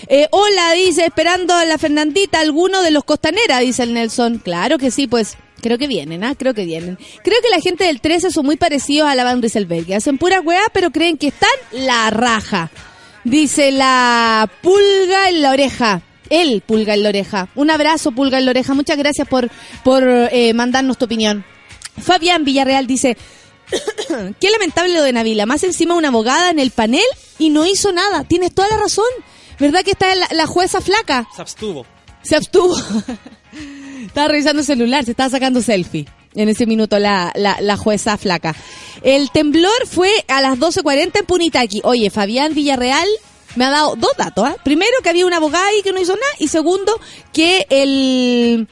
Eh, hola, dice, esperando a la Fernandita, alguno de los Costanera, dice el Nelson. Claro que sí, pues Creo que vienen, ¿ah? Creo que vienen. Creo que la gente del 13 son muy parecidos a la Van Rieselberg. Hacen pura weá, pero creen que están la raja. Dice la pulga en la oreja. El pulga en la oreja. Un abrazo, pulga en la oreja. Muchas gracias por, por eh, mandarnos tu opinión. Fabián Villarreal dice, qué lamentable lo de Navila. Más encima una abogada en el panel y no hizo nada. Tienes toda la razón. ¿Verdad que está la, la jueza flaca? Se abstuvo. Se abstuvo. estaba revisando el celular, se estaba sacando selfie en ese minuto la, la, jueza flaca. El temblor fue a las 12.40 en Punitaki. Oye, Fabián Villarreal me ha dado dos datos. ¿eh? Primero, que había una abogada ahí que no hizo nada. Y segundo, que el,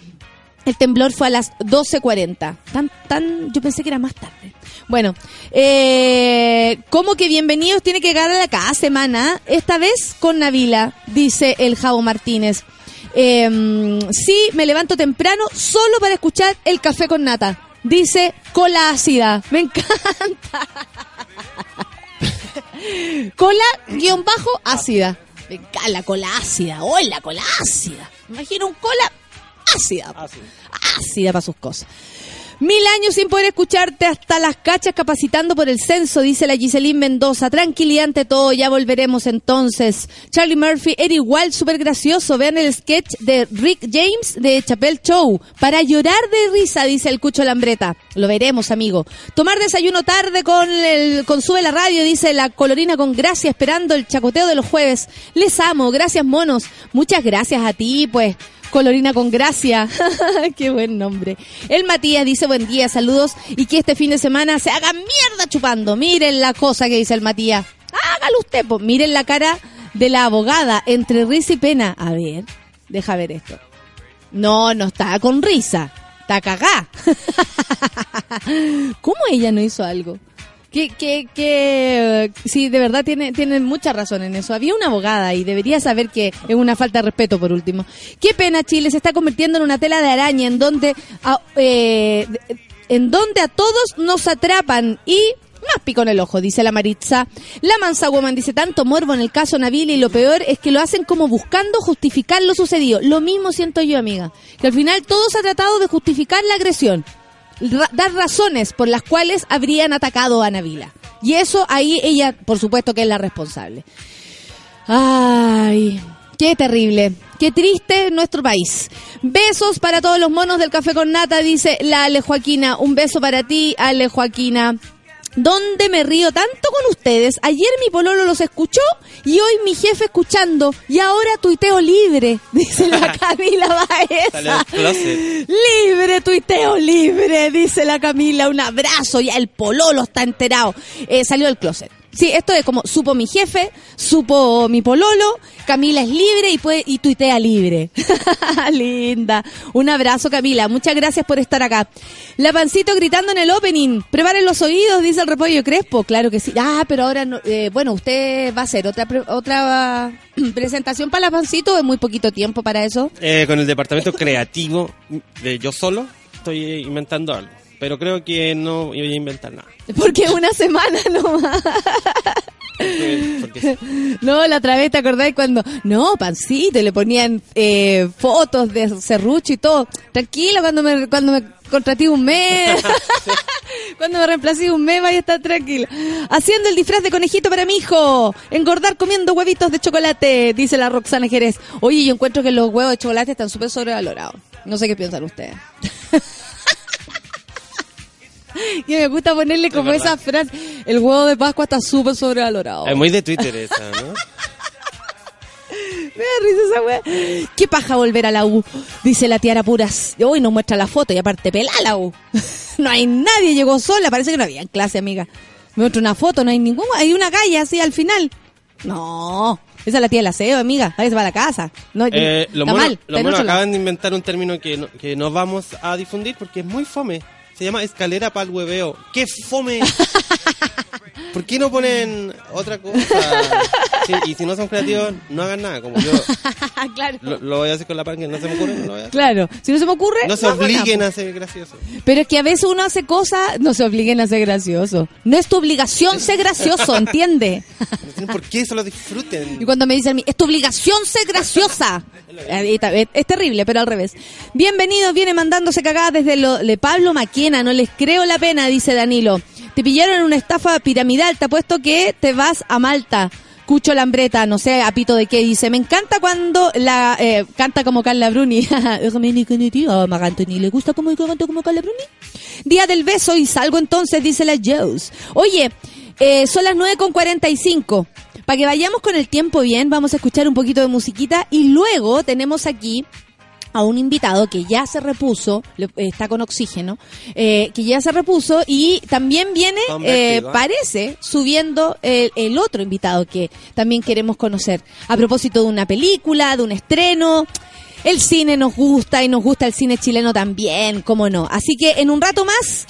el temblor fue a las 12.40. Tan, tan, yo pensé que era más tarde. Bueno, eh, ¿cómo que bienvenidos tiene que la cada semana? Esta vez con Navila, dice el Javo Martínez. Eh, sí, me levanto temprano solo para escuchar el café con nata. Dice cola ácida. Me encanta. cola guion bajo ácida. Me encanta la cola ácida. Hola, cola ácida. imagino un cola ácida. Ácida, ácida para sus cosas. Mil años sin poder escucharte hasta las cachas capacitando por el censo, dice la Giselín Mendoza. Tranquilidad ante todo, ya volveremos entonces. Charlie Murphy era igual, súper gracioso. Vean el sketch de Rick James de Chapel Show. Para llorar de risa, dice el Cucho Lambreta. Lo veremos, amigo. Tomar desayuno tarde con el con Sube la Radio, dice la Colorina con gracia, esperando el chacoteo de los jueves. Les amo, gracias monos. Muchas gracias a ti, pues. Colorina con gracia. Qué buen nombre. El Matías dice buen día, saludos y que este fin de semana se haga mierda chupando. Miren la cosa que dice el Matías. Hágalo usted, pues. Miren la cara de la abogada entre risa y pena. A ver, deja ver esto. No, no está con risa. Está cagá. ¿Cómo ella no hizo algo? Que, que, que sí, de verdad tiene, tiene mucha razón en eso. Había una abogada y debería saber que es una falta de respeto, por último. Qué pena, Chile se está convirtiendo en una tela de araña en donde, a, eh, en donde a todos nos atrapan y más pico en el ojo, dice la Maritza. La Mansa Woman dice tanto morbo en el caso Nabil y lo peor es que lo hacen como buscando justificar lo sucedido. Lo mismo siento yo, amiga. Que al final todo se ha tratado de justificar la agresión dar razones por las cuales habrían atacado a Navila. Y eso ahí ella, por supuesto, que es la responsable. Ay, qué terrible, qué triste nuestro país. Besos para todos los monos del café con nata, dice la Ale Joaquina. Un beso para ti, Ale Joaquina. ¿Dónde me río tanto con ustedes? Ayer mi pololo los escuchó y hoy mi jefe escuchando. Y ahora tuiteo libre, dice la Camila Baeza. Libre, tuiteo libre, dice la Camila. Un abrazo, ya el pololo está enterado. Eh, salió del closet. Sí, esto es como supo mi jefe, supo mi pololo, Camila es libre y puede y tuitea libre. Linda. Un abrazo, Camila. Muchas gracias por estar acá. La pancito gritando en el opening. Preparen los oídos, dice el repollo crespo. Claro que sí. Ah, pero ahora no, eh, bueno, usted va a hacer otra otra presentación para la pancito, es muy poquito tiempo para eso. Eh, con el departamento creativo de yo solo estoy inventando algo pero creo que no voy a inventar nada. Porque una semana nomás. No, la otra vez te acordáis cuando, no, pancito, le ponían eh, fotos de serrucho y todo. Tranquila, cuando me, cuando me contraté un mes, cuando me reemplacé un mes, vaya a estar tranquila. Haciendo el disfraz de conejito para mi hijo, engordar comiendo huevitos de chocolate, dice la Roxana Jerez. Oye, yo encuentro que los huevos de chocolate están súper sobrevalorados. No sé qué piensan ustedes. y me gusta ponerle como esa frase. El huevo de Pascua está súper sobrevalorado. Es muy de Twitter esa, ¿no? Me da risa esa weá. Qué paja volver a la U, dice la tiara puras. Hoy nos muestra la foto y aparte pelá la U. no hay nadie, llegó sola, parece que no había en clase, amiga. Me muestra una foto, no hay ningún, hay una calle así al final. No, esa es la tía del aseo, amiga. Ahí se va a la casa. No, eh, lo mal. Lo acaban de inventar un término que no, que no vamos a difundir porque es muy fome. Se llama escalera para el hueveo. ¡Qué fome! ¿Por qué no ponen otra cosa? y si no son creativos, no hagan nada. Como yo claro. lo, voy a hacer con la pan que no se me ocurre, no lo voy a hacer. Claro, si no se me ocurre. No se obliguen a ser gracioso. Pero es que a veces uno hace cosas, no se obliguen a ser gracioso. No es tu obligación ser gracioso, ¿entiende? ¿Por qué se lo disfruten? Y cuando me dicen a mí, es tu obligación ser graciosa. es, terrible, pero al revés. Bienvenidos, viene mandándose cagadas desde lo de Pablo No les creo la pena, dice Danilo. Te pillaron en una estafa piramidal, te apuesto que te vas a Malta. Cucho Lambreta, no sé, apito de qué dice. Me encanta cuando la eh, canta como Carla Bruni. ¿le gusta como canta como Carla? Día del beso y salgo entonces, dice la Joes. Oye, eh, son las 9 con 45. Para que vayamos con el tiempo bien, vamos a escuchar un poquito de musiquita y luego tenemos aquí a un invitado que ya se repuso, está con oxígeno, eh, que ya se repuso y también viene, eh, parece, subiendo el, otro invitado que también queremos conocer. A propósito de una película, de un estreno. El cine nos gusta y nos gusta el cine chileno también, cómo no. Así que en un rato más,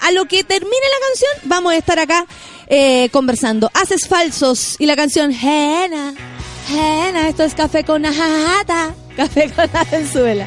a lo que termine la canción, vamos a estar acá eh, conversando. Haces falsos y la canción Jena, Esto es café con ajata. Café con la Venezuela.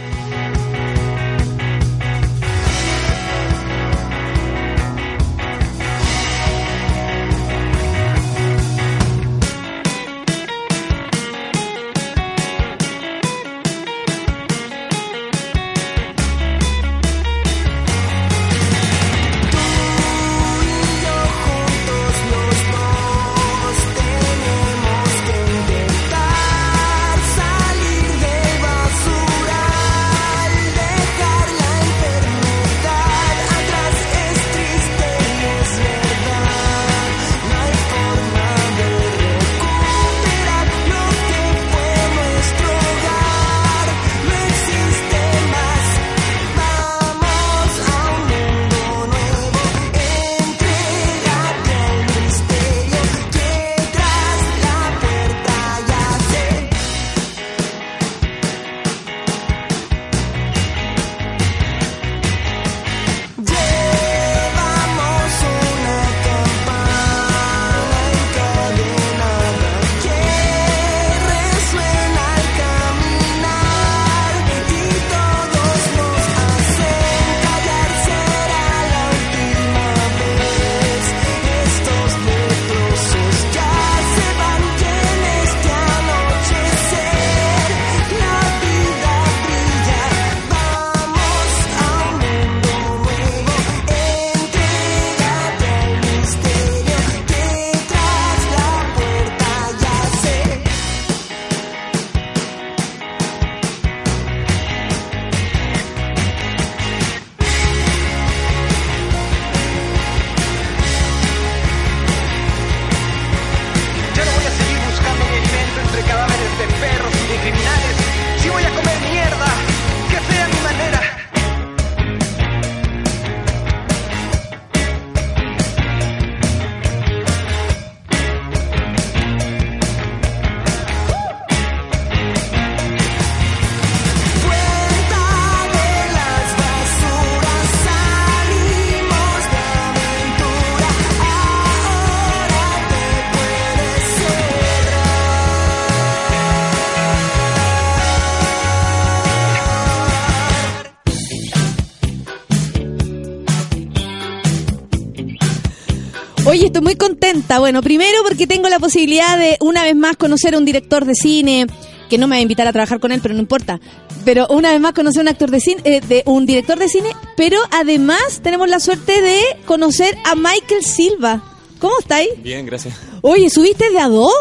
Contenta. Bueno, primero porque tengo la posibilidad de una vez más conocer a un director de cine que no me va a invitar a trabajar con él, pero no importa. Pero una vez más conocer a un actor de cine, eh, de un director de cine, pero además tenemos la suerte de conocer a Michael Silva. ¿Cómo estáis? Bien, gracias. Oye, ¿subiste de a dos?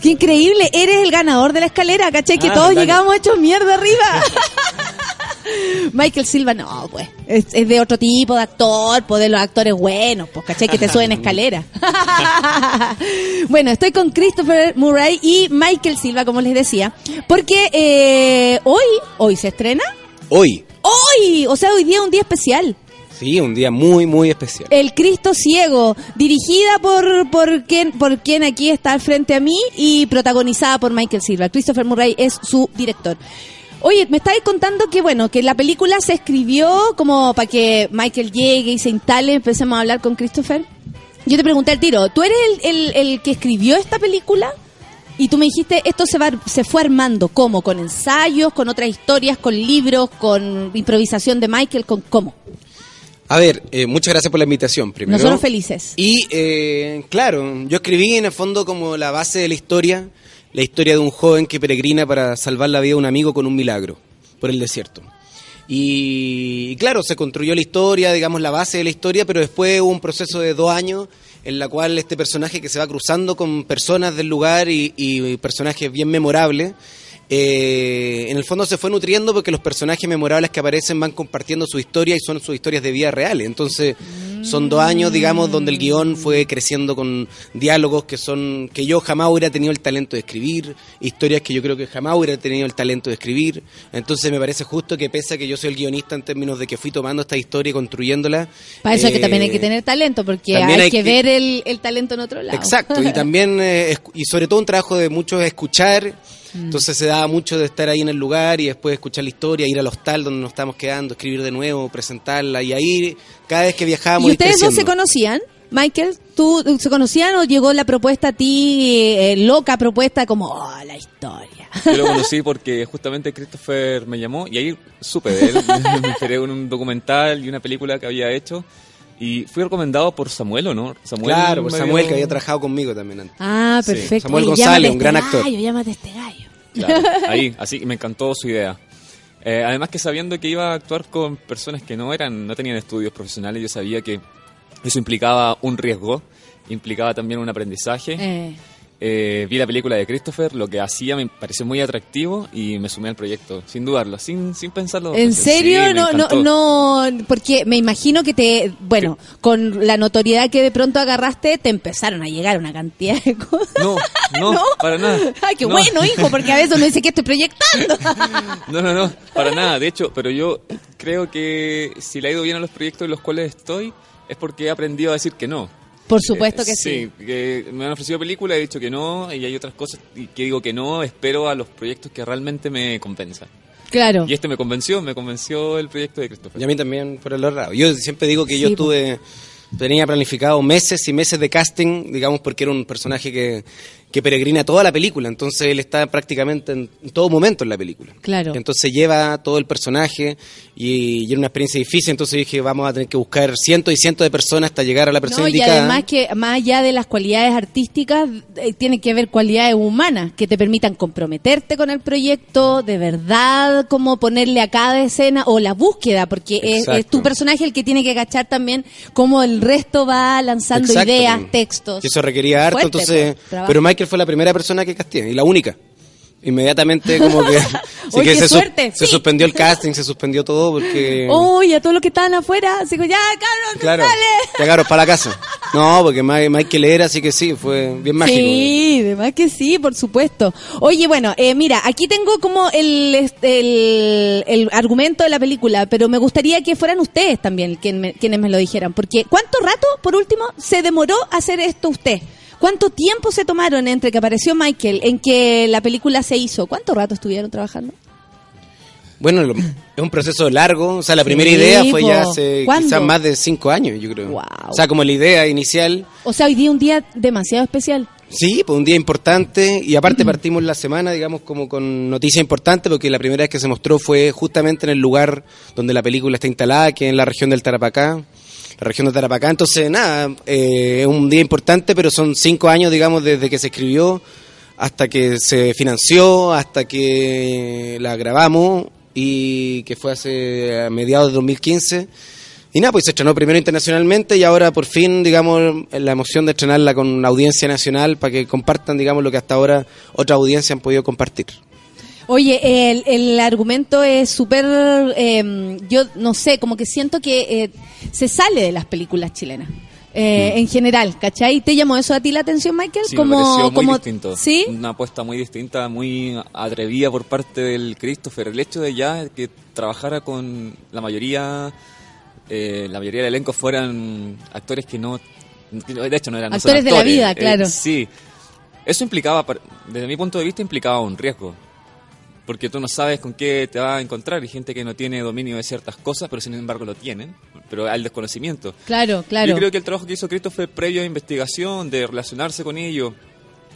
¡Qué increíble! Eres el ganador de la escalera, ¿cachai? Que Ah, todos dale. llegamos hechos mierda arriba. Michael Silva, no, pues. Es, es de otro tipo de actor, pues de los actores buenos, pues, ¿cachai? Que te suben escalera. bueno, estoy con Christopher Murray y Michael Silva, como les decía, porque eh, hoy, hoy se estrena. Hoy, Hoy, o sea, hoy día es un día especial. sí, un día muy, muy especial. El Cristo Ciego, dirigida por, por, quien, por quien aquí está al frente a mí y protagonizada por Michael Silva. Christopher Murray es su director. Oye, me estabais contando que, bueno, que la película se escribió como para que Michael llegue y se instale, empecemos a hablar con Christopher. Yo te pregunté al tiro, ¿tú eres el, el- el que escribió esta película? Y tú me dijiste, esto se, va, se fue armando, ¿cómo? ¿Con ensayos, con otras historias, con libros, con improvisación de Michael, con cómo? A ver, eh, muchas gracias por la invitación, primero. Nosotros felices. Y, eh, claro, yo escribí en el fondo como la base de la historia, la historia de un joven que peregrina para salvar la vida de un amigo con un milagro por el desierto. Y, y claro, se construyó la historia, digamos, la base de la historia, pero después hubo un proceso de dos años en la cual este personaje que se va cruzando con personas del lugar y, y personajes bien memorables, eh, en el fondo se fue nutriendo porque los personajes memorables que aparecen van compartiendo su historia y son sus historias de vida reales. Entonces, son dos años, digamos, donde el guion fue creciendo con diálogos que son que yo jamás hubiera tenido el talento de escribir, historias que yo creo que jamás hubiera tenido el talento de escribir. Entonces, me parece justo que pese a que yo soy el guionista en términos de que fui tomando esta historia y construyéndola. Para eso es que eh, también hay que tener talento, porque hay, hay que, ver el, el talento en otro lado. Exacto, y también, eh, y sobre todo un trabajo de mucho escuchar, Mm. entonces se daba mucho de estar ahí en el lugar y después escuchar la historia, ir al hostal donde nos estábamos quedando, escribir de nuevo, presentarla, y ahí cada vez que viajábamos... ¿Y ustedes dos se conocían? Michael, ¿tú se conocían o llegó la propuesta a ti, eh, loca propuesta, como, oh, la historia? Yo lo conocí porque justamente Christopher me llamó y ahí supe de él. me enteré en un documental y una película que había hecho. Y fui recomendado por Samuel, ¿o no? Samuel Claro, por me Samuel, dio- que había trabajado conmigo también antes. Ah, Sí. perfecto. Samuel Oye, González, un gran este actor. Gallo, llámate este gallo. Claro, ahí, así me encantó su idea. Eh, además que sabiendo que iba a actuar con personas que no eran, no tenían estudios profesionales, yo sabía que eso implicaba un riesgo, implicaba también un aprendizaje. Eh, Eh, vi la película de Christopher, lo que hacía me pareció muy atractivo y me sumé al proyecto, sin dudarlo, sin, sin pensarlo. ¿En serio? Sí, no, no, no, porque me imagino que te, bueno, con la notoriedad que de pronto agarraste, te empezaron a llegar una cantidad de cosas. No, no, para nada. Ay, qué No. bueno, hijo, porque a veces uno dice que estoy proyectando. No, no, no, para nada. De hecho, pero yo creo que si le ha ido bien a los proyectos en los cuales estoy, es porque he aprendido a decir que no. Por supuesto que Eh, sí. que me han ofrecido películas, he dicho que no, y hay otras cosas y que digo que no, espero a los proyectos que realmente me compensan. Claro. Y este me convenció, me convenció el proyecto de Christopher. Y a mí también por el lado. Yo siempre digo que yo Sí, estuve, tenía planificado meses y meses de casting, digamos, porque era un personaje que, que peregrina toda la película, entonces él está prácticamente en, en todo momento en la película. Claro. Entonces lleva todo el personaje y, y era una experiencia difícil, entonces dije, vamos a tener que buscar cientos y cientos de personas hasta llegar a la persona No, y indicada. además que más allá de las cualidades artísticas, eh, tiene que haber cualidades humanas que te permitan comprometerte con el proyecto, de verdad, como ponerle a cada escena o la búsqueda, porque es, tu personaje el que tiene que cachar también cómo el resto va lanzando Exacto, ideas, textos. Y eso requería harto, Fuerte, entonces... pues, pero Michael fue la primera persona que casteé, y la única. Inmediatamente como que... Oye, que qué se, suerte, se sí. suspendió el casting, se suspendió todo porque... Oh, y a todos los que estaban afuera, así como, ya, cabrón, Claro, dale. te agarro para la casa. No, porque Ma- Michael era, así que sí, fue bien mágico. Sí, de más que sí, por supuesto. Oye, bueno, eh, mira, aquí tengo como el, el, el argumento de la película, pero me gustaría que fueran ustedes también quien me- quienes me lo dijeran, porque ¿cuánto rato, por último, se demoró hacer esto usted? ¿Cuánto tiempo se tomaron entre que apareció Michael en que la película se hizo? ¿Cuánto rato estuvieron trabajando? Bueno, lo- es un proceso largo. O sea, la Sí, primera idea fue ya hace quizás más de cinco años, yo creo. Wow. O sea, como la idea inicial. O sea, hoy día un día demasiado especial. Sí, pues un día importante. Y aparte partimos la semana, digamos, como con noticia importante, porque la primera vez que se mostró fue justamente en el lugar donde la película está instalada, que es en la región del Tarapacá. La región de Tarapacá. Entonces, nada, eh, es un día importante, pero son cinco años, digamos, desde que se escribió hasta que se financió, hasta que la grabamos y que fue hace mediados de 2015. Y nada, pues se estrenó primero internacionalmente y ahora por fin, digamos, la emoción de estrenarla con la audiencia nacional para que compartan, digamos, lo que hasta ahora otra audiencia han podido compartir. Oye, el, el argumento es súper, eh, yo no sé, como que siento que eh, se sale de las películas chilenas. Eh, En general, ¿cachai? ¿Te llamó eso a ti la atención, Michael? Sí, como, me pareció muy como, distinto. ¿Sí? Una apuesta muy distinta, muy atrevida por parte del Christopher. El hecho de ya que trabajara con la mayoría, eh, la mayoría del elenco fueran actores que no, de hecho no eran no son Actores de la actores. vida, Eh, claro. sí, eso implicaba, desde mi punto de vista, implicaba un riesgo. Porque tú no sabes con qué te vas a encontrar. Hay gente que no tiene dominio de ciertas cosas, pero sin embargo lo tienen. Pero hay desconocimiento. Claro, claro. Yo creo que el trabajo que hizo Cristo fue previo a investigación, de relacionarse con ellos,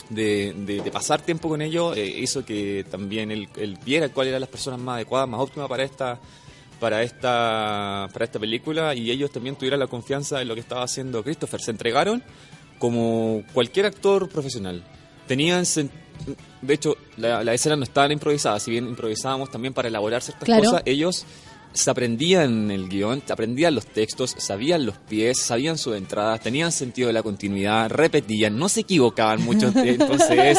de, de- de pasar tiempo con ellos, eh, hizo que también él, él viera cuáles eran las personas más adecuadas, más óptimas para esta para esta para esta película y ellos también tuvieran la confianza en lo que estaba haciendo Christopher. Se entregaron como cualquier actor profesional. Tenían de hecho, la, la escena no estaban improvisadas, si bien improvisábamos también para elaborar ciertas Claro. cosas, ellos se aprendían el guion, aprendían los textos, sabían los pies, sabían sus entradas, tenían sentido de la continuidad, repetían, no se equivocaban mucho, entonces es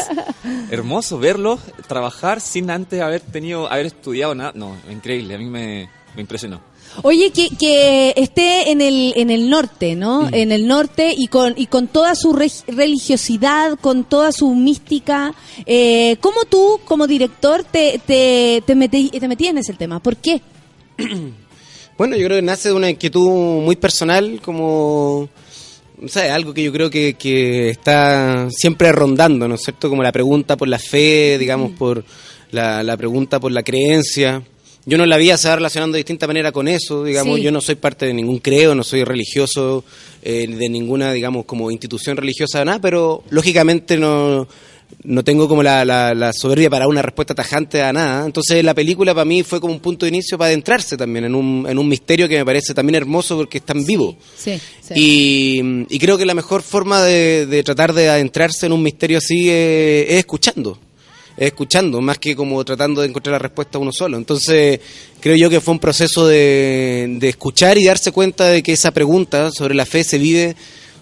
hermoso verlos trabajar sin antes haber tenido, haber estudiado nada, no, increíble, a mí me, me impresionó. Oye, que, que esté en el, en el norte, ¿no? En el norte y con, y con toda su reg- religiosidad, con toda su mística. Eh, ¿Cómo tú, como director, te, te, te, metí, te metías en ese tema? ¿Por qué? Bueno, yo creo que nace de una inquietud muy personal, como, no sé, algo que yo creo que, que está siempre rondando, ¿no es cierto? Como la pregunta por la fe, digamos, por la, la pregunta por la creencia. Yo no la vida se va relacionando de distinta manera con eso, digamos, Sí. yo no soy parte de ningún creo, no soy religioso eh, de ninguna, digamos, como institución religiosa, nada, pero lógicamente no, no tengo como la, la, la soberbia para una respuesta tajante a nada. Entonces la película para mí fue como un punto de inicio para adentrarse también en un, en un misterio que me parece también hermoso porque es tan vivo. Sí, sí. Y, y creo que la mejor forma de, de tratar de adentrarse en un misterio así es, es escuchando. Es escuchando, más que como tratando de encontrar la respuesta uno solo. Entonces, creo yo que fue un proceso de, de escuchar y darse cuenta de que esa pregunta sobre la fe se vive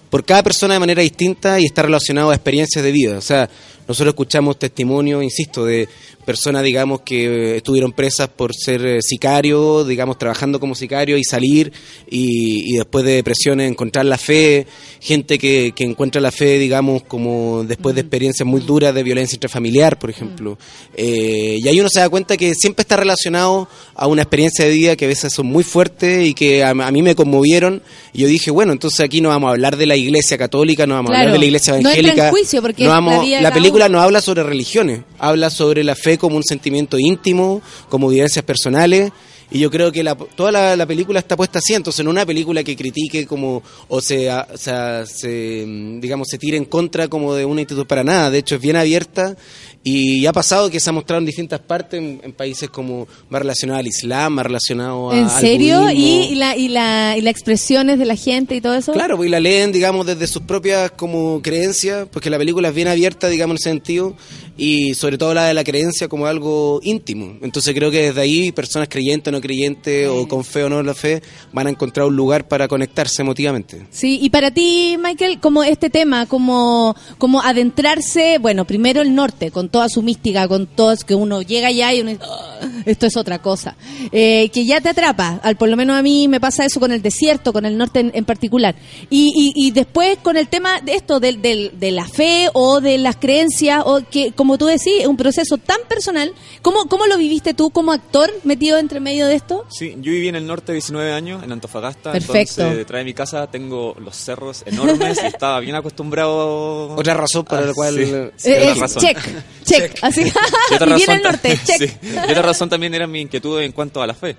por cada persona de manera distinta y está relacionado a experiencias de vida. O sea, nosotros escuchamos testimonios, insisto, de personas, digamos, que estuvieron presas por ser eh, sicarios, digamos, trabajando como sicarios y salir y, y después de depresiones encontrar la fe, gente que, que encuentra la fe, digamos, como después de experiencias muy duras de violencia intrafamiliar, por ejemplo. Eh, y ahí uno se da cuenta que siempre está relacionado a una experiencia de vida que a veces son muy fuertes y que a, a mí me conmovieron. Y yo dije, bueno, entonces aquí no vamos a hablar de la iglesia católica, no vamos a hablar de la iglesia No evangélica. juicio porque no vamos, la la película no habla sobre religiones, habla sobre la fe como un sentimiento íntimo, como vivencias personales. Y yo creo que la- toda la, la película está puesta así, entonces no una película que critique como o se, se, mm, digamos se tire en contra como de una institución para nada. De hecho es bien abierta y ha pasado que se ha mostrado en distintas partes en, en países como más relacionado al Islam, más relacionado a, ¿En al serio? ¿Y, y la, y, la, y las expresiones de la gente y todo eso? Claro, pues y la leen, digamos, desde sus propias como creencias, porque la película es bien abierta, digamos, en ese sentido, y sobre todo la de la creencia como algo íntimo. Entonces creo que desde ahí personas creyentes o no creyentes, o con fe o no la fe, van a encontrar un lugar para conectarse emotivamente. Sí, y para ti, Michael, como este tema, como, como adentrarse, bueno, primero el norte, con toda su mística, con todo, que uno llega allá y uno dice, "Ah, esto es otra cosa, eh, que ya te atrapa, al, por lo menos a mí me pasa eso con el desierto, con el norte en, en particular. Y, y, y después con el tema de esto, del, del- de la fe o de las creencias, o que, como tú decís, es un proceso tan personal, ¿cómo, ¿cómo lo viviste tú como actor metido entre medio de esto? Sí, yo viví en el norte 19 años, en Antofagasta. Perfecto. Entonces, detrás de mi casa tengo los cerros enormes y estaba bien acostumbrado. Otra razón para Ah, la cual... sí, sí, Eh, otra eh, razón. check, check, así, Y el norte, check. sí. Y otra razón también era mi inquietud en cuanto a la fe.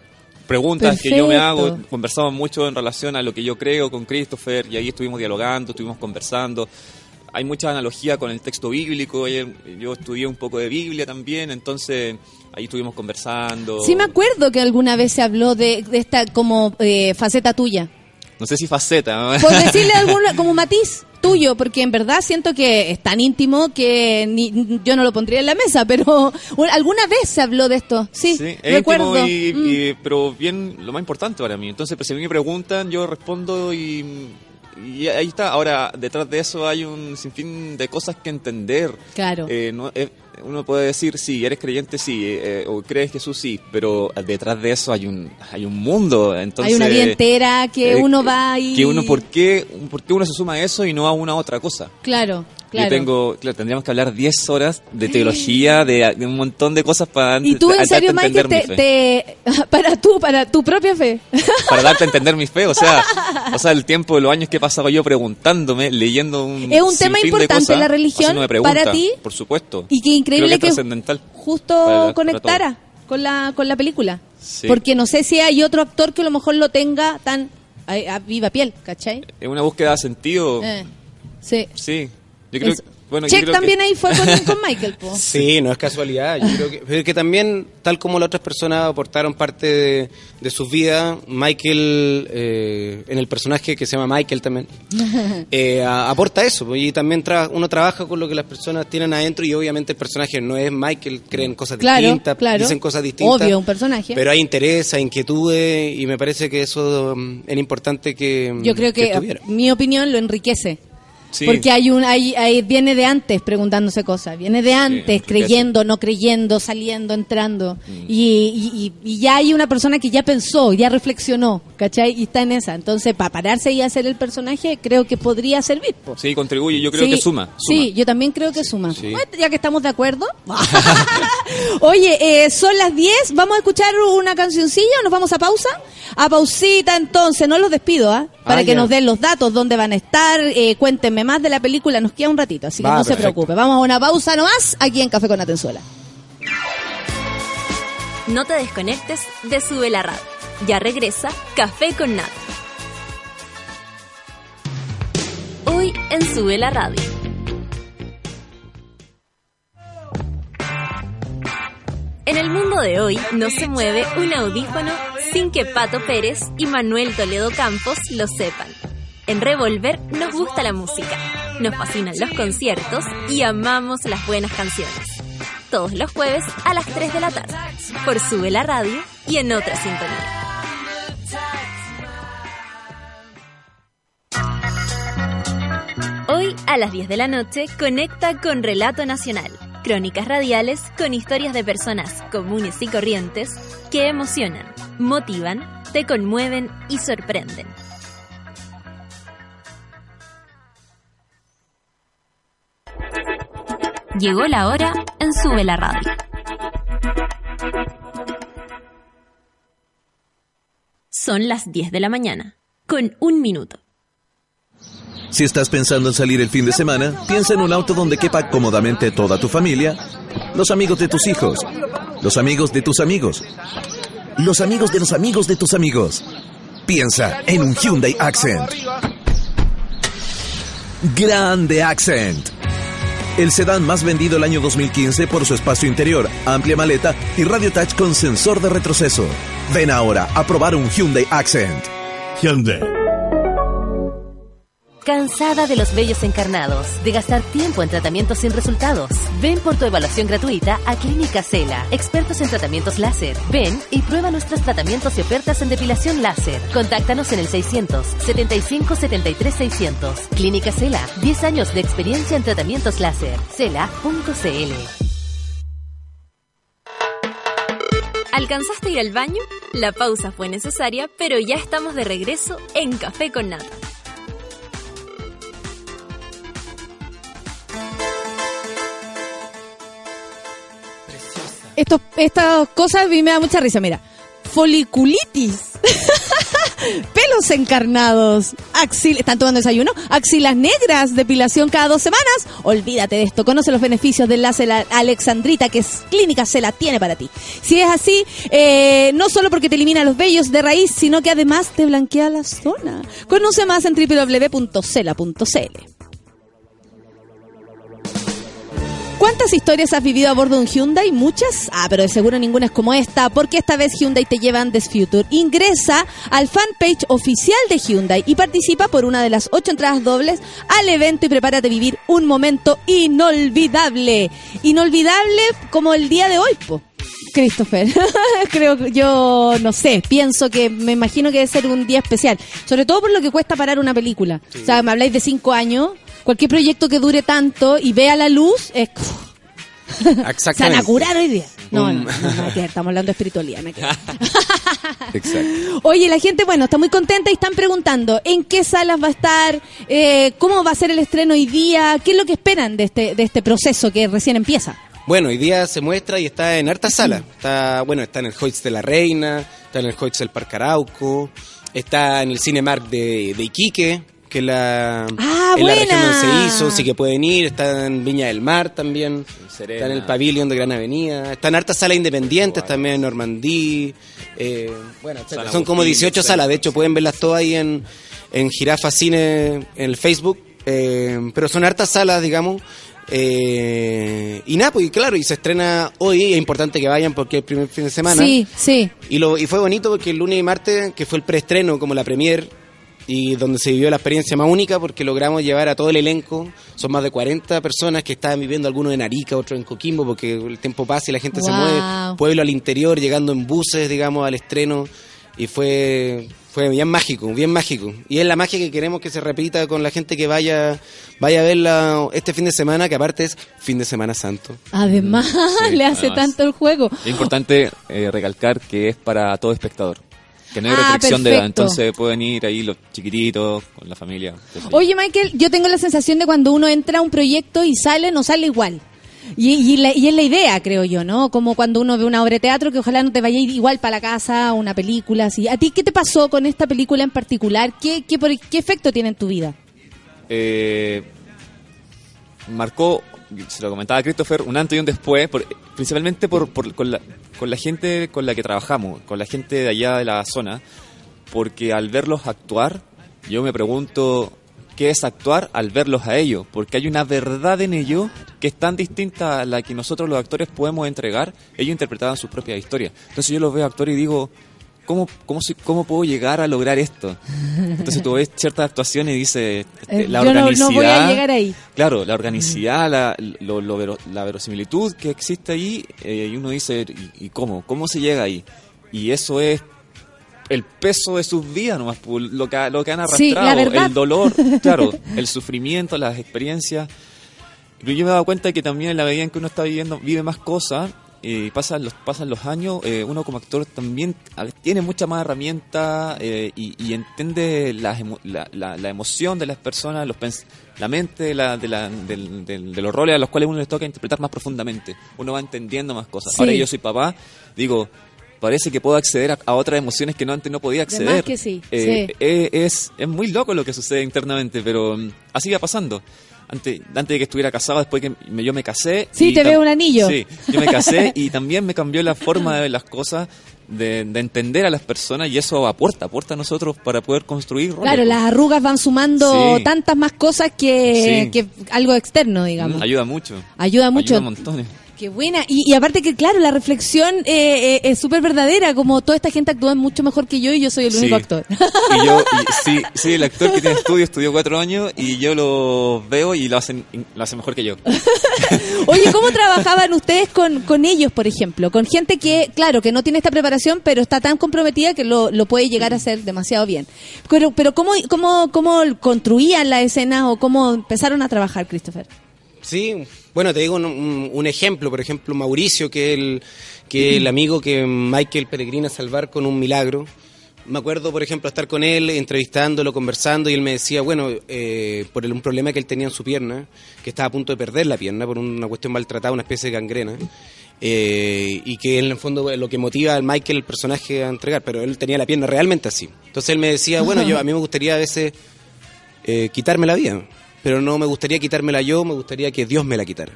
Preguntas que yo me hago, Perfecto. conversamos mucho en relación a lo que yo creo con Christopher y ahí estuvimos dialogando, estuvimos conversando. Hay mucha analogía con el texto bíblico, ayer yo estudié un poco de Biblia también, entonces ahí estuvimos conversando. Sí me acuerdo que alguna vez se habló de, de esta como eh, faceta tuya. No sé si faceta. Por decirle alguna, como matiz tuyo, porque en verdad siento que es tan íntimo que ni, yo no lo pondría en la mesa, pero alguna vez se habló de esto. Sí, sí recuerdo. Mm. pero bien, lo más importante para mí. Entonces, pues, si me preguntan, yo respondo y y ahí está. Ahora, detrás de eso hay un sinfín de cosas que entender. Claro. Eh, no, eh, uno puede decir, sí, eres creyente, sí, eh, o crees Jesús, sí, pero detrás de eso hay un hay un mundo. Entonces, hay una vida entera que uno va y... Que uno, ¿por qué, ¿por qué uno se suma a eso y no a una otra cosa? Claro. Claro. Yo tengo, claro, tendríamos que hablar 10 horas de teología, de, un montón de cosas para ¿Y tú en serio, Michael, te, para tú, para tu propia fe? Para darte a entender mi fe, o sea, o sea, el tiempo, los años que he pasado yo preguntándome, leyendo un Es un tema importante la religión para ti. Por supuesto. Y qué increíble que, justo conectara con la con la película. Porque no sé si hay otro actor que a lo mejor lo tenga tan a, viva piel, ¿cachai? Es una búsqueda de sentido. Eh, sí. Sí. Yo creo, bueno, Check también ahí fue con, Michael. Sí, no es casualidad. Yo creo que, pero que también, tal como las otras personas aportaron parte de, sus vidas, Michael, eh, en el personaje que se llama Michael también, eh, aporta eso. Y también uno trabaja con lo que las personas tienen adentro y obviamente el personaje no es Michael, creen cosas distintas, dicen cosas distintas. Obvio, un personaje. Pero hay interés, hay inquietudes y me parece que eso mm, era importante que Yo creo que mi opinión lo enriquece. Porque hay un, hay, viene de antes preguntándose cosas, viene de antes creyendo, no creyendo, saliendo, entrando. Mm. Y, y, ya hay una persona que ya pensó, ya reflexionó, ¿cachai? Y está en esa. Entonces, para pararse y hacer el personaje, creo que podría servir. Sí, contribuye, yo creo que suma, Sí, yo también creo que suma. ya que estamos de acuerdo. Oye, eh, son las 10, vamos a escuchar una cancioncilla o nos vamos a pausa. A pausita entonces, no los despido, ¿ah? Para ah, que nos den los datos, dónde van a estar, eh, cuéntenme más de la película, nos queda un ratito, así que no se preocupe. Vamos a una pausa nomás aquí en Café con Atenzuela. No te desconectes de Sube la Radio. Ya regresa Café con Nat. Hoy en Sube la Radio. En el mundo de hoy no se mueve un audífono sin que Pato Pérez y Manuel Toledo Campos lo sepan. En Revolver nos gusta la música, nos fascinan los conciertos y amamos las buenas canciones. Todos los jueves a las 3 de la tarde, por Sube la Radio y en otra sintonía. Hoy a las 10 de la noche conecta con Relato Nacional, crónicas radiales con historias de personas comunes y corrientes que emocionan motivan, te conmueven y sorprenden. Llegó la hora en Sube la Radio. Son las 10 de la mañana, con un minuto. Si estás pensando en salir el fin de semana, piensa en un auto donde quepa cómodamente toda tu familia, los amigos de tus hijos, los amigos de tus amigos los amigos de los amigos de tus amigos. Piensa en un Hyundai Accent. Grande Accent. El sedán más vendido el año 2015 por su espacio interior, amplia maleta y radio touch con sensor de retroceso. Ven ahora a probar un Hyundai Accent. Hyundai. ¿Cansada de los vellos encarnados? ¿De gastar tiempo en tratamientos sin resultados? Ven por tu evaluación gratuita a Clínica Cela, expertos en tratamientos láser. Ven y prueba nuestros tratamientos y ofertas en depilación láser. Contáctanos en el 600 75 73 600. Clínica Cela, 10 años de experiencia en tratamientos láser. Cela.cl. ¿Alcanzaste a ir al baño? La pausa fue necesaria, pero ya estamos de regreso en Café con Nata. Esto, estas cosas a mí me da mucha risa. Mira, foliculitis, pelos encarnados, axil, ¿están tomando desayuno? Axilas negras, depilación cada dos semanas. Olvídate de esto, conoce los beneficios del láser Alexandrita que es Clínica se la tiene para ti. Si es así, eh, no solo porque te elimina los vellos de raíz, sino que además te blanquea la zona. Conoce más en www.cela.cl. ¿Cuántas historias has vivido a bordo de un Hyundai? ¿Muchas? Ah, pero de seguro ninguna es como esta, porque esta vez Hyundai te lleva Andes Future. Ingresa al fanpage oficial de Hyundai y participa por una de las ocho entradas dobles al evento y prepárate a vivir un momento inolvidable. Inolvidable como el día de hoy, po. Christopher. Creo yo, no sé, pienso que me imagino que debe ser un día especial. Sobre todo por lo que cuesta parar una película. O sea, me habláis de cinco años. Cualquier proyecto que dure tanto y vea la luz es. Se van a curar hoy día. No, no, no, estamos hablando de espiritualidad. Exacto. Oye, la gente, bueno, está muy contenta y están preguntando en qué salas va a estar, eh, cómo va a ser el estreno hoy día, qué es lo que esperan de este, de este proceso que recién empieza. Bueno, hoy día se muestra y está en harta sala. Está, bueno, está en el Hoyts de la Reina, está en el Hoyts del Parque Arauco, está en el Cinemark de, de Iquique, que la, Ah, en la región donde se hizo, sí que pueden ir, está en Viña del Mar también, Serena. está en el Pavilion de Gran Avenida, está en hartas salas independientes también en Normandí, eh, bueno, etcétera. Son como Agustín, 18 etcétera. salas, de hecho pueden verlas todas ahí en, en Jirafa Cine, en el Facebook, eh, pero son hartas salas, digamos, eh, y nada, pues y claro, y se estrena hoy, es importante que vayan porque es el primer fin de semana. Sí, sí. Y, lo, y fue bonito porque el lunes y martes, que fue el preestreno, como la premier, y donde se vivió la experiencia más única porque logramos llevar a todo el elenco, son más de 40 personas que estaban viviendo, algunos en Arica, otros en Coquimbo, porque el tiempo pasa y la gente se mueve, pueblo al interior, llegando en buses, digamos, al estreno, y fue fue bien mágico, bien mágico. Y es la magia que queremos que se repita con la gente que vaya vaya a verla este fin de semana, que aparte es fin de semana santo. Además, Sí, le hace además. tanto el juego. Es importante eh, recalcar que es para todo espectador. Que no hay Ah, restricción de edad, entonces pueden ir ahí los chiquititos, con la familia. Oye, Michael, yo tengo la sensación de cuando uno entra a un proyecto y sale, no sale igual. Y, y, la- y es la idea, creo yo, ¿no? Como cuando uno ve una obra de teatro, que ojalá no te vaya igual para la casa, una película así. ¿A ti qué te pasó con esta película en particular? ¿Qué, qué, por- qué efecto tiene en tu vida? eh, marcó, se lo comentaba Christopher, un antes y un después, principalmente por, con, la, gente con la que trabajamos, con la gente de allá de la zona, porque al verlos actuar, yo me pregunto qué es actuar al verlos a ellos, porque hay una verdad en ellos que es tan distinta a la que nosotros los actores podemos entregar, ellos interpretaban sus propias historias. Entonces yo los veo actuar y digo, ¿cómo, cómo, cómo puedo llegar a lograr esto? Entonces tú ves ciertas actuaciones y dices, Eh, la yo no- no organicidad... voy a llegar ahí. Claro, la organicidad, la, lo- lo la verosimilitud que existe ahí, eh, y uno dice, ¿y, y cómo? ¿Cómo se llega ahí? Y eso es el peso de sus vidas nomás, lo que, lo que han arrastrado, el dolor, claro, el sufrimiento, las experiencias. Pero yo me he dado cuenta que también en la medida en que uno está viviendo, vive más cosas, y pasan los pasan los años, eh, uno como actor también tiene mucha más herramienta eh, y, y entiende emo- la, la- la emoción de las personas, los pens- la mente de, la, de, la- del- de los roles a los cuales uno les toca interpretar más profundamente. Uno va entendiendo más cosas. Sí. Ahora yo soy papá, digo, parece que puedo acceder a, a otras emociones que no antes no podía De acceder. que sí, Eh, sí. eh, es, es muy loco lo que sucede internamente, pero mm, así va pasando. Antes, antes de que estuviera casado, después que me- yo me casé. Sí, y te veo un anillo. Sí, yo me casé y también me cambió la forma de ver las cosas, de, de entender a las personas y eso aporta, aporta a nosotros para poder construir roles. Claro, las arrugas van sumando Sí. tantas más cosas que, Sí. que algo externo, digamos. Mm, Ayuda mucho. Ayuda mucho. Ayuda montones. Qué buena. Y, y aparte que, claro, la reflexión eh, eh, es súper verdadera, como toda esta gente actúa mucho mejor que yo y yo soy el único Sí. actor. Y yo, y- sí, sí, el actor que tiene estudio estudió cuatro años y yo lo veo y lo hacen, lo hacen mejor que yo. Oye, ¿cómo trabajaban ustedes con, con ellos, por ejemplo? Con gente que, claro, que no tiene esta preparación, pero está tan comprometida que lo, lo puede llegar a hacer demasiado bien. Pero, pero ¿cómo, cómo, ¿cómo construían la escena o cómo empezaron a trabajar, Christopher? Sí, bueno, te digo un, un- ejemplo, por ejemplo, Mauricio, que el, que el amigo que Michael peregrina salvar con un milagro. Me acuerdo, por ejemplo, estar con él, entrevistándolo, conversando, y él me decía, bueno, eh, por un problema que él tenía en su pierna, que estaba a punto de perder la pierna por una cuestión maltratada, una especie de gangrena, eh, y que en el fondo lo que motiva al Michael, el personaje, a entregar, pero él tenía la pierna realmente así. Entonces él me decía, bueno, yo a mí me gustaría a veces eh, quitarme la vida, pero no me gustaría quitármela yo, me gustaría que Dios me la quitara.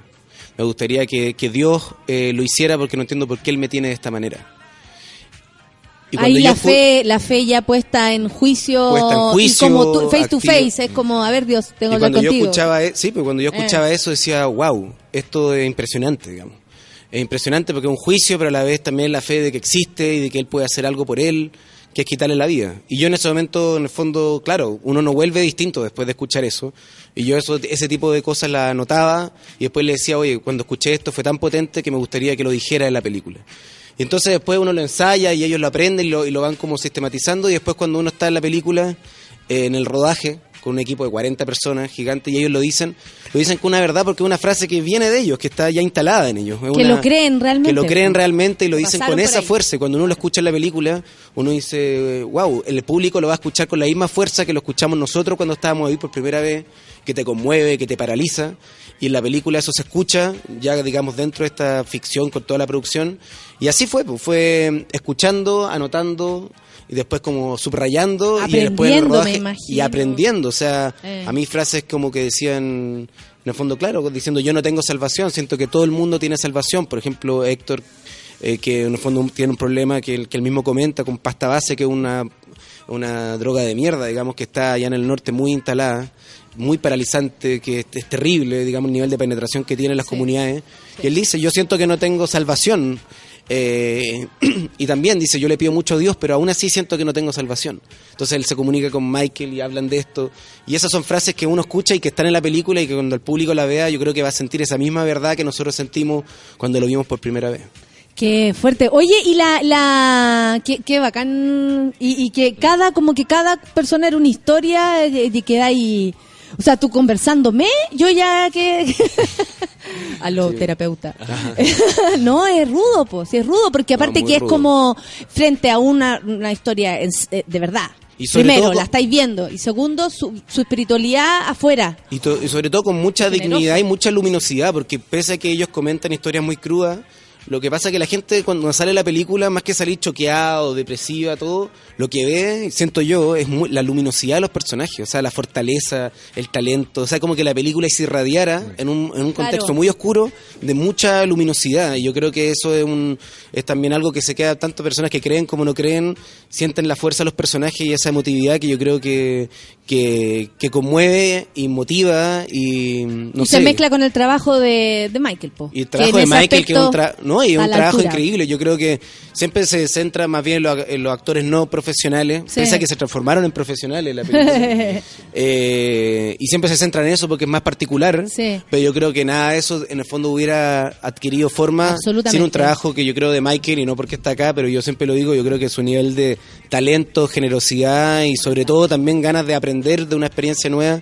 Me gustaría que, que Dios eh, lo hiciera porque no entiendo por qué Él me tiene de esta manera. Y Ahí la fe, la fe ya puesta en juicio, Puesta en juicio, y como tú- face to face, es como, a ver Dios, tengo que cuando yo escuchaba, e- sí, pues cuando yo Eh. escuchaba eso decía, wow, esto es impresionante, digamos. Es impresionante porque es un juicio, pero a la vez también la fe de que existe y de que él puede hacer algo por él, que es quitarle la vida. Y yo en ese momento, en el fondo, claro, uno no vuelve distinto después de escuchar eso. Y yo eso, ese tipo de cosas la anotaba y después le decía, oye, cuando escuché esto fue tan potente que me gustaría que lo dijera en la película. Y entonces después uno lo ensaya y ellos lo aprenden y lo, y lo van como sistematizando y después cuando uno está en la película, eh, en el rodaje, con un equipo de 40 personas gigantes y ellos lo dicen, lo dicen con una verdad porque es una frase que viene de ellos, que está ya instalada en ellos. Es Que una- lo creen realmente. Que lo creen realmente y lo dicen Pasaron con esa ahí. fuerza. Y cuando uno lo escucha en la película, uno dice, wow, el público lo va a escuchar con la misma fuerza que lo escuchamos nosotros cuando estábamos ahí por primera vez, que te conmueve, que te paraliza. Y en la película eso se escucha, ya digamos dentro de esta ficción con toda la producción. Y así fue, pues, fue escuchando, anotando y después como subrayando y después en el Aprendiendo, me rodaje y aprendiendo. O sea, Eh. a mí frases como que decían, en el fondo, claro, diciendo yo no tengo salvación, siento que todo el mundo tiene salvación. Por ejemplo, Héctor, eh, que en el fondo tiene un problema que, él- que él mismo comenta con pasta base, que es una, una droga de mierda, digamos, que está allá en el norte muy instalada, muy paralizante, que es, es terrible, digamos, el nivel de penetración que tienen las comunidades. Y él dice, yo siento que no tengo salvación. Eh, y también dice, yo le pido mucho a Dios, pero aún así siento que no tengo salvación. Entonces él se comunica con Michael y hablan de esto. Y esas son frases que uno escucha y que están en la película y que cuando el público la vea, yo creo que va a sentir esa misma verdad que nosotros sentimos cuando lo vimos por primera vez. Qué fuerte. Oye, y la, la, qué, bacán, y, y que cada, como que cada persona era una historia, eh, y que hay, o sea, tú conversándome, yo ya que, aló, terapeuta. no, es rudo, pues, sí es rudo, porque aparte que es rudo. como frente a una, una historia en- eh, de verdad. Y Primero, todo la estáis viendo, y segundo, su, su espiritualidad afuera. Y, to- y sobre todo con mucha dignidad y mucha luminosidad, porque pese a que ellos comentan historias muy crudas, lo que pasa es que la gente cuando sale la película, más que salir choqueado, depresiva, todo, lo que ve, siento yo, es muy- la luminosidad de los personajes, o sea, la fortaleza, el talento, o sea, como que la película se irradiara en un, en un contexto Claro. muy oscuro de mucha luminosidad. Y yo creo que eso es, un, es también algo que se queda tanto personas que creen como no creen, sienten la fuerza de los personajes y esa emotividad que yo creo que, que, que conmueve y motiva y no y sé. se mezcla con el trabajo de, de Michael, po. Y el que trabajo de Michael, que es un, aspecto tra- no, y es un trabajo altura. increíble. Yo creo que siempre se centra más bien en los, en los actores no profesionales, Sí. pese a que se transformaron en profesionales la película. Eh, y siempre se centra en eso porque es más particular. Sí. Pero yo creo que nada de eso en el fondo hubiera adquirido forma sin un trabajo que yo creo de Michael, y no porque está acá, pero yo siempre lo digo, yo creo que su nivel de talento, generosidad y sobre todo también ganas de aprender de una experiencia nueva,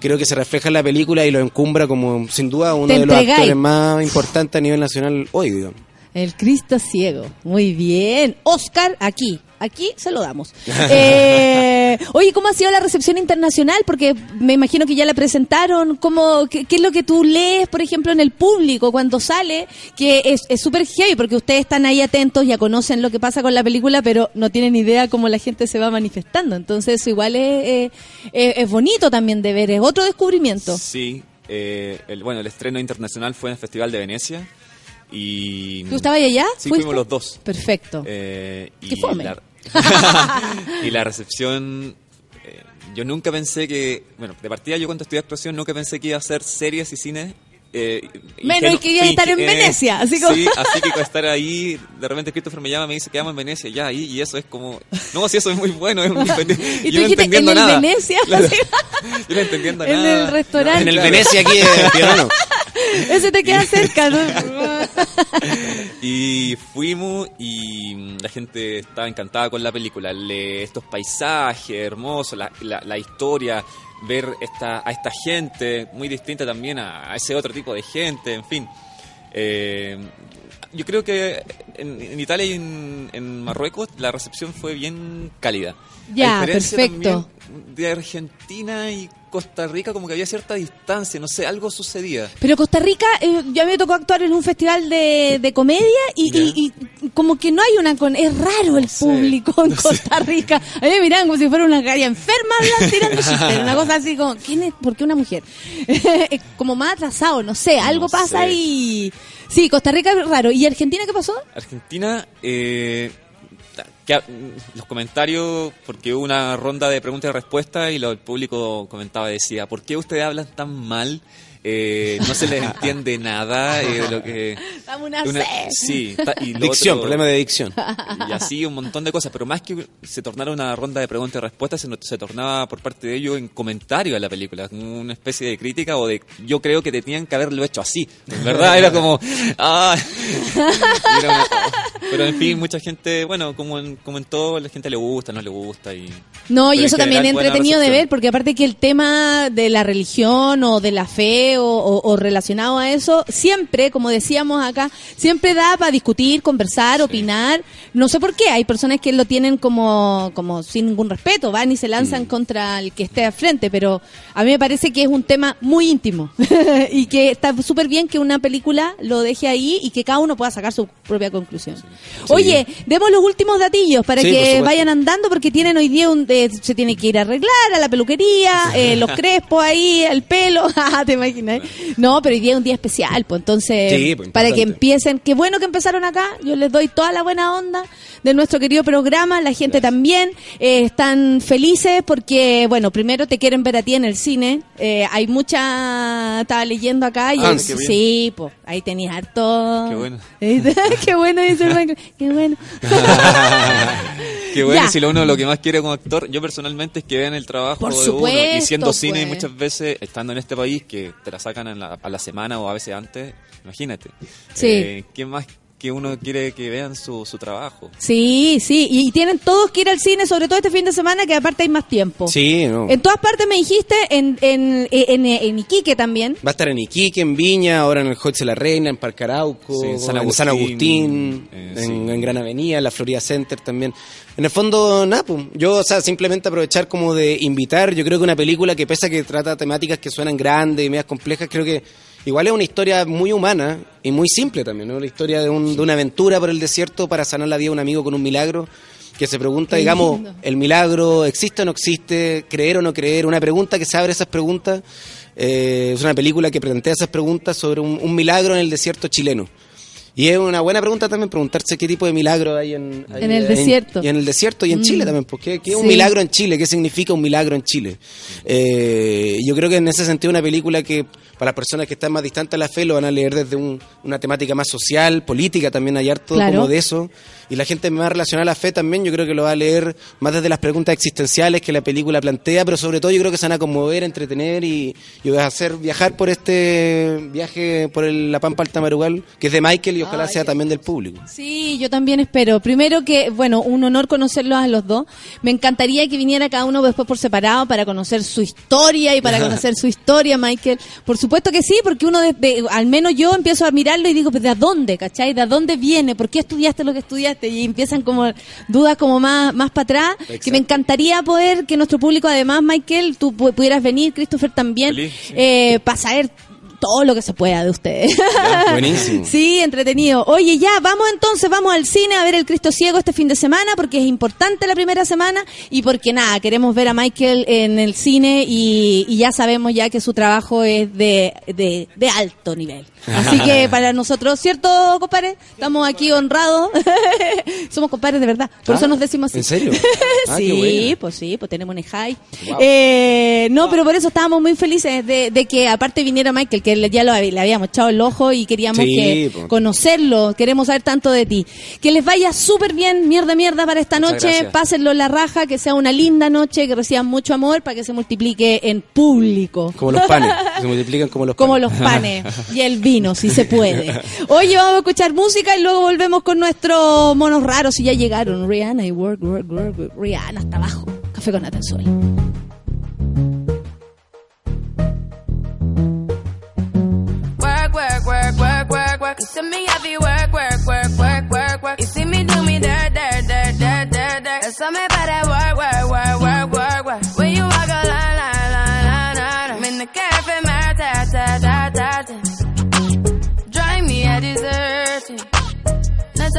creo que se refleja en la película y lo encumbra como sin duda uno de los actores más importantes a nivel nacional hoy, digamos. El Cristo ciego. Muy bien. Oscar, aquí. Aquí se lo damos. Eh, oye, ¿cómo ha sido la recepción internacional? Porque me imagino que ya la presentaron. ¿Cómo, qué, qué es lo que tú lees, por ejemplo, en el público cuando sale? Que es es súper heavy porque ustedes están ahí atentos, ya conocen lo que pasa con la película, pero no tienen idea cómo la gente se va manifestando. Entonces, eso igual es, es, es bonito también de ver. Es otro descubrimiento. Sí, eh, el, bueno, el estreno internacional fue en el Festival de Venecia. Y, ¿Tú estabas allá? Sí, ¿Fuiste? fuimos los dos. Perfecto. Eh, y, Qué fome. La, y la recepción, eh, yo nunca pensé que, bueno, de partida yo cuando estudié actuación nunca pensé que iba a hacer series y cine. Eh, Menos ingenu- que iba a estar en eh, Venecia, así como- Sí, así que con estar ahí, de repente Christopher me llama y me dice, quedamos en Venecia, ya, ahí, y eso es como, no, si eso es muy bueno, es un independiente. Y tú yo no dijiste, entendiendo ¿en el nada. Venecia? Claro. Así. yo no entendiendo En nada. el restaurante. En el. Venecia aquí de Tirano. Ese te queda cerca, ¿no? Y fuimos y mm, la gente estaba encantada con la película. Le- estos paisajes hermosos, la, la- historia, ver esta, a esta gente muy distinta también a, a ese otro tipo de gente, en fin. Eh, yo creo que en, en Italia y en, en Marruecos la recepción fue bien cálida. Ya, perfecto. De Argentina y Costa Rica como que había cierta distancia, no sé, algo sucedía. Pero Costa Rica, eh, ya me tocó actuar en un festival de, de comedia y, Ya. y- y como que no hay una con... Es raro el público en Costa Rica. A mí me miran como si fuera una galla enferma tirando chistes. Una cosa así como, ¿quién es? ¿Por qué una mujer? Es como más atrasado, no sé, algo No pasa sé. ahí. Sí, Costa Rica es raro. ¿Y Argentina qué pasó? Argentina, eh, que los comentarios, porque hubo una ronda de preguntas y respuestas y lo, el público comentaba, decía, ¿por qué ustedes hablan tan mal? Eh, no se les entiende nada eh, de lo que... una, una Sí. Y dicción, problema de dicción. Y así un montón de cosas, pero más que se tornara una ronda de preguntas y respuestas, se, se tornaba por parte de ellos en comentario a la película, una especie de crítica o de yo creo que tenían que haberlo hecho así. En verdad era como... Ah, pero en fin, mucha gente, bueno, como en, como en todo, la gente le gusta, no le gusta. y No, y eso también es entretenido de ver, porque aparte que el tema de la religión o de la fe o, relacionado a eso, siempre, como decíamos acá, siempre da para discutir, conversar, opinar. No sé por qué, hay personas que lo tienen como, como sin ningún respeto, van y se lanzan mm. contra el que esté al frente, pero a mí me parece que es un tema muy íntimo y que está súper bien que una película lo deje ahí y que cada uno pueda sacar su propia conclusión. Oye, demos los últimos datillos para que vayan andando porque tienen hoy día un, eh, se tiene que ir a arreglar a la peluquería, eh, los crespos ahí, el pelo, te imaginas no, pero hoy día es un día especial, pues entonces, pues, para que empiecen, qué bueno que empezaron acá, yo les doy toda la buena onda de nuestro querido programa, la gente también, eh, están felices porque, bueno, primero te quieren ver a ti en el cine, eh, hay mucha, estaba leyendo acá y ah, sí, pues ahí tenías harto. Qué bueno. qué bueno, dice el qué bueno. qué bueno, si lo uno lo que más quiere como actor, yo personalmente es que vean el trabajo de uno y siendo cine pues. muchas veces estando en este país que te la sacan a la semana o a veces antes, imagínate. Sí. Eh, ¿Quién más que uno quiere que vean su, su trabajo. Sí, sí, y tienen todos que ir al cine, sobre todo este fin de semana, que aparte hay más tiempo. Sí, no. En todas partes me dijiste, en, en, en, Iquique también. Va a estar en Iquique, en Viña, ahora en el Hotel de la Reina, en Parque Arauco, en San Agustín, eh, en, Gran Avenida, en la Florida Center también. En el fondo, Napo, pues, yo, o sea, simplemente aprovechar como de invitar, yo creo que una película que pese a que trata temáticas que suenan grandes y medias complejas, creo que Igual es una historia muy humana y muy simple también, ¿no? La historia de, una aventura por el desierto para sanar la vida de un amigo con un milagro que se pregunta, digamos, ¿el milagro existe o no existe? ¿Creer o no creer? Una pregunta que se abre esas preguntas. Eh, es una película que plantea esas preguntas sobre un milagro en el desierto chileno. Y es una buena pregunta también preguntarse qué tipo de milagro hay en, en el desierto. Y en el desierto y en Chile mm. también, porque ¿qué es un milagro en Chile? ¿Qué significa un milagro en Chile? Eh, yo creo que en ese sentido una película que para las personas que están más distantes a la fe lo van a leer desde una temática más social, política también hay harto como de eso. Y la gente más relacionada a la fe también yo creo que lo va a leer más desde las preguntas existenciales que la película plantea, pero sobre todo yo creo que se van a conmover, entretener y, y a hacer viajar por este viaje por la Pampa Alta que es de Michael y ojalá sea también del público. Sí, yo también espero. Primero que, bueno, un honor conocerlos a los dos. Me encantaría que viniera cada uno después por separado para conocer su historia y para conocer su historia, Michael. Por supuesto que sí, porque uno, de, al menos yo empiezo a mirarlo y digo, pues, ¿de dónde, cachai? ¿De dónde viene? ¿Por qué estudiaste lo que estudiaste? Y empiezan como dudas como más, más para atrás. Que me encantaría poder que nuestro público, además, Michael, tú pudieras venir, Christopher también, eh, para saber todo lo que se pueda de ustedes. buenísimo. sí, entretenido. Oye, ya, vamos entonces, vamos al cine a ver El Cristo Ciego este fin de semana porque es importante la primera semana y porque nada, queremos ver a Michael en el cine y, ya sabemos ya que su trabajo es de, de, de alto nivel. Así que para nosotros, ¿cierto, compadre? Estamos aquí honrados. Somos compadres de verdad. Por eso ah, nos decimos así. ¿En serio? Ah, sí, pues sí, pues tenemos un high. Eh, no, pero por eso estábamos muy felices de, que aparte viniera Michael, que ya lo, le habíamos echado el ojo y queríamos que conocerlo. Queremos saber tanto de ti. Que les vaya súper bien, mierda, mierda para esta noche. Pásenlo en la raja, que sea una linda noche, que reciban mucho amor para que se multiplique en público. Como los panes. se multiplican como los panes. Como los panes. y el vino si se puede. Oye, vamos a escuchar música y luego volvemos con nuestros monos raros. Y ya llegaron Rihanna y Work, Work, Work. Rihanna hasta abajo. Café con Sol. Work, work, work, work, work, work. You see me happy work, work, work, work, work, work. You see me do me dirt, dirt, dirt, dirt, dirt, dirt. There's something about that work, work, work, work, work, work. When you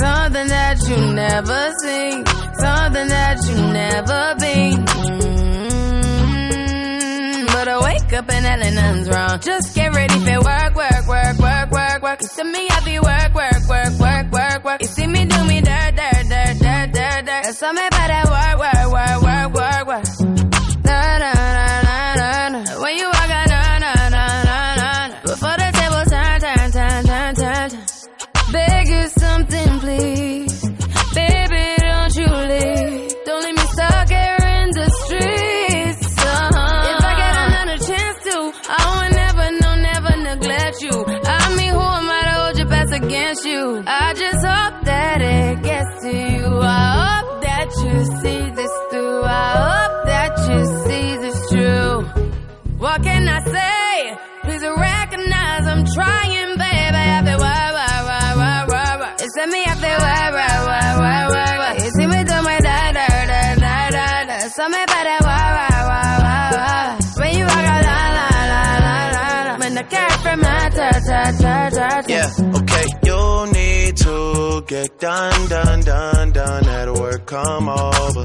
Something that you never seen. Something that you never been. Mm-hmm. But I wake up and hell nothing's wrong. Just get ready for work, work, work, work, work, work. You see me happy work, work, work, work, work, work. You see me do me dirt, dirt, dirt, dirt, dirt, dirt. Something about trying, baby. I feel why, why, why, why, why, why. It's me, I feel why, why, why, why, why, why. You see me do my da, da, da, da, da, da. Something about that why, why, why, why, why. When you walk out, la, la, la, la, la, la. When the cat from my ta, ta, ta, ta, ta. Yeah, okay. You need to get done, done, done, done. At work, come over.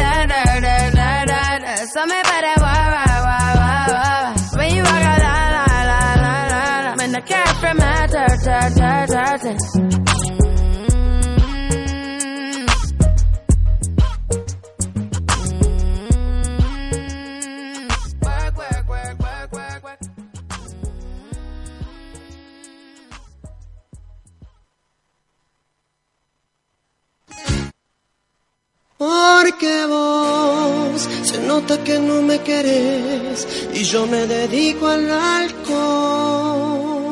Porque vos se nota que no me querés y yo me dedico al alcohol.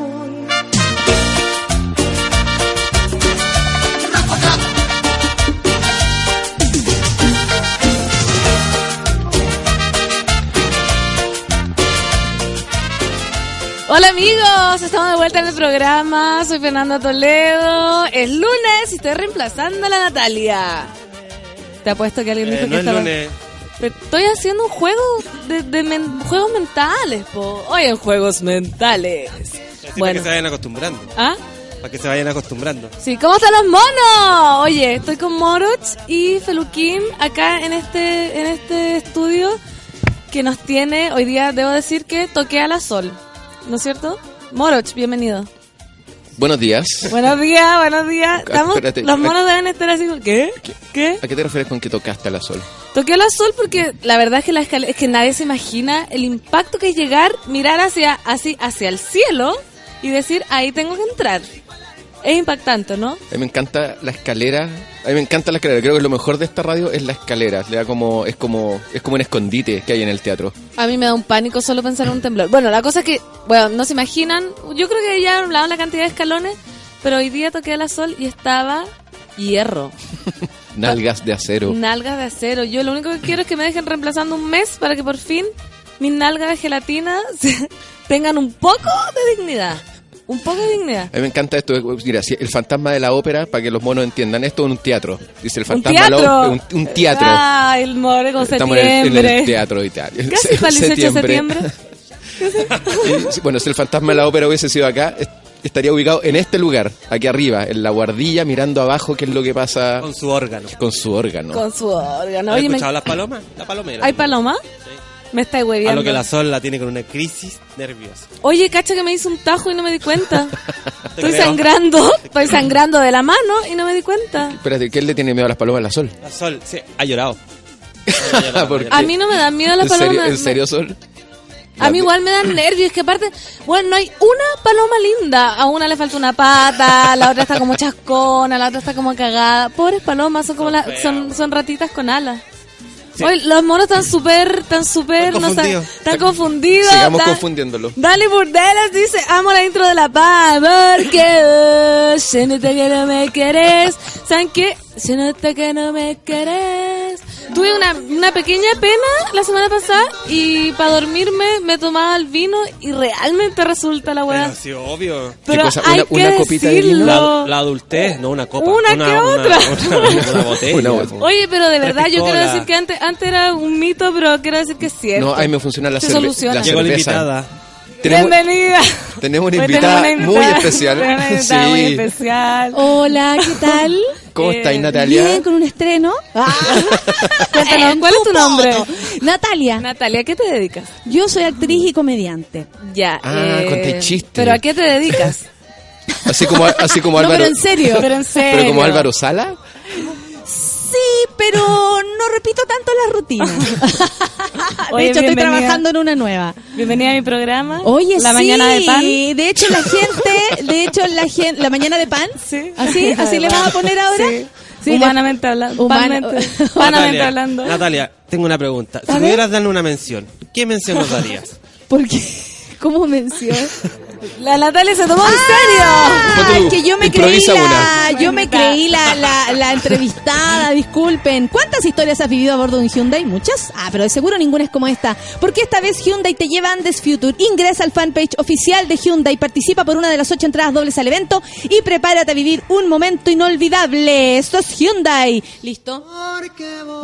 Hola amigos, estamos de vuelta en el programa. Soy Fernanda Toledo. Es lunes y estoy reemplazando a la Natalia. Te apuesto que alguien dijo Eh, que no es estaba. lunes. Pero Estoy haciendo un juego de, de men- juegos mentales, po. Hoy en juegos mentales. Así Para Bueno. que se vayan acostumbrando. ¿Ah? Para que se vayan acostumbrando. Sí, ¿cómo están los monos? Oye, estoy con Moroch y Feluquín acá en este, en este estudio que nos tiene, hoy día debo decir que toqué a la sol, ¿no es cierto? Moroch, bienvenido. Buenos días. Buenos días, buenos días. Estamos- Espérate. los monos deben estar así, ¿qué? ¿Qué? ¿A qué te refieres con que tocaste a la sol? Toqué a la sol porque la verdad es que la escalera, es que nadie se imagina el impacto que es llegar, mirar hacia, así, hacia el cielo y decir, ahí tengo que entrar. Es impactante, ¿no? A mí me encanta la escalera. A mí me encanta la escalera. Creo que lo mejor de esta radio es la escalera. Le da como es como es como un escondite que hay en el teatro. A mí me da un pánico solo pensar en un temblor. Bueno, la cosa es que, bueno, no se imaginan, yo creo que ya hablado la cantidad de escalones, pero hoy día toqué a la sol y estaba hierro, Nalgas de acero. nalgas de acero. Yo lo único que quiero es que me dejen reemplazando un mes para que por fin mis nalgas de gelatina tengan un poco de dignidad. Un poco de dignidad. A mí me encanta esto. Mira, si el fantasma de la ópera, para que los monos entiendan, esto es un teatro. Dice el ¿Un fantasma de la ópera. Un, un teatro. Ah, el more con Estamos en el, en septiembre. el teatro y tal. Casi para el 18 de septiembre. Y, sí, bueno, si el fantasma de la ópera hubiese sido acá, es- estaría ubicado en este lugar, aquí arriba, en la guardilla, mirando abajo qué es lo que pasa Con su órgano. con su órgano. Con su órgano. ¿Has Oye, me- escuchado las palomas? La palomera. ¿hay paloma? Me está A hueviando. lo que la sol la tiene con una crisis nerviosa. Oye, cacha que me hizo un tajo y no me di cuenta. Estoy creo. sangrando, estoy sangrando de la mano y no me di cuenta. Espérate, ¿qué le tiene miedo a las palomas a la sol? La sol, sí, ha llorado. ¿Por qué? A mí no me dan miedo las ¿En palomas. serio, me- ¿En serio, Sol? A mí igual me dan nervios, es que aparte, bueno, no hay una paloma linda. A una le falta una pata, la otra está como chascona, la otra está como cagada. Pobres palomas, son como la- son, son ratitas con alas. Sí. Oye, los monos están súper, están súper, Están no confundidos. están confundidos. Sigamos dan- confundiéndolo. Dale Burdelas dice, amo la intro de la paz, porque oh, se nota que no me querés. ¿Saben qué? Se nota que no me querés. Tuve una, una pequeña pena la semana pasada y para dormirme me tomaba el vino y realmente resulta la weá. Pero sí, obvio. Pero cosa? hay ¿Una- que una copita de decirlo. vino? La, la adultez, no una copa. Una que otra. Una, una- una botella. Una. Oye, pero de verdad, yo quiero decir que antes, antes era un mito, pero quiero decir que es cierto. No, ahí me funciona la, Se cerve- soluciona. la Llegó la cerveza. invitada. Tenemos, Bienvenida. tenemos una invitada tenemos una muy especial. tenemos una invitada muy Sí. especial. Hola, ¿qué tal? ¿Cómo Eh, estáis, Natalia? Bien, con un estreno. Cuéntanos, ¿cuál es tu nombre? Natalia, Natalia, ¿a qué te dedicas? yo soy actriz y comediante. Ya. Ah, eh, conté chiste. ¿Pero a qué te dedicas? Así como, así como No, Álvaro. pero en serio. Pero en serio. pero como Álvaro Sala. Sí, pero no repito tanto las rutinas. Oye, de hecho, estoy trabajando en una nueva. Bienvenida a mi programa. Oye, La sí, mañana de pan. De hecho, la gente, de hecho, la gente, la mañana de pan. Sí. ¿Así? ¿Así le vas a poner ahora? Sí. Humanamente hablando. Panmente- Panamente Natalia, hablando. Natalia, tengo una pregunta. Si pudieras darle una mención, ¿qué mención nos darías? Porque, ¿cómo mención? La Natalia se tomó en Ah, Ponte tú, es que yo me creí la, una. yo me creí la, la, la entrevistada, disculpen. ¿Cuántas historias has vivido a bordo de un Hyundai? ¿Muchas? Ah, pero de seguro ninguna es como esta. Porque esta vez Hyundai te lleva a Andes Future. Ingresa al fanpage oficial de Hyundai, participa por una de las ocho entradas dobles al evento y prepárate a vivir un momento inolvidable. Esto es Hyundai. ¿Listo?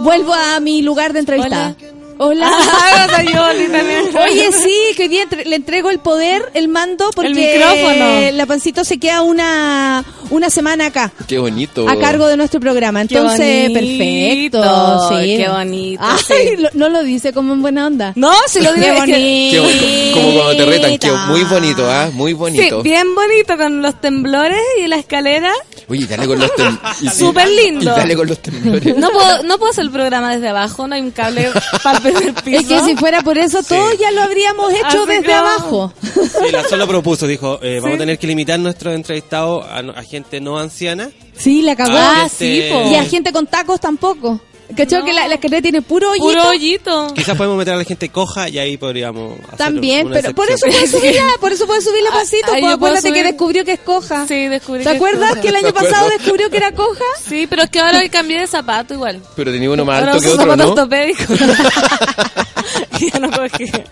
Vuelvo a mi lugar de entrevistada. Hola. Ah, Oli, también. Oye, sí, que hoy día entre- le entrego el poder, el mando, porque El micrófono. la pancito se queda una, una semana acá. Qué bonito. A cargo de nuestro programa. Qué Entonces, bonito, perfecto. Sí. qué bonito, Ay, sí. lo- no lo dice como en buena onda. No, si lo que- Qué bonito. bo- como cuando te retan. Qué muy bonito, ¿ah? Muy bonito. Sí, bien bonito con los temblores y la escalera. Oye, dale con los temblores. Súper lindo. Y dale con los temblores. No puedo, no puedo hacer el programa desde abajo, no hay un cable para primer piso. Es que si fuera por eso, todo ya lo habríamos hecho Así desde abajo. Sí, la sol lo propuso, dijo, eh, vamos a tener que limitar nuestros entrevistados a, a gente no anciana. Sí, la cagó. Ah, sí, po. Y a gente con tacos tampoco. ¿Cachó? Que la, la escalera tiene puro hoyito. Puro hoyito. Quizás podemos meter a la gente coja y ahí podríamos hacer También, una pero por eso excepción. puede subirla, por eso puede subirla pasito. Ah, acuérdate que descubrió que es coja. Sí, descubrí ¿Te que es acuerdas coja. que el año pasado descubrió que era coja? Sí, pero es que ahora cambié de zapato igual. Pero tenía uno más Ahora alto que otro, zapatos ¿no? ortopédicos. y ya no cogía.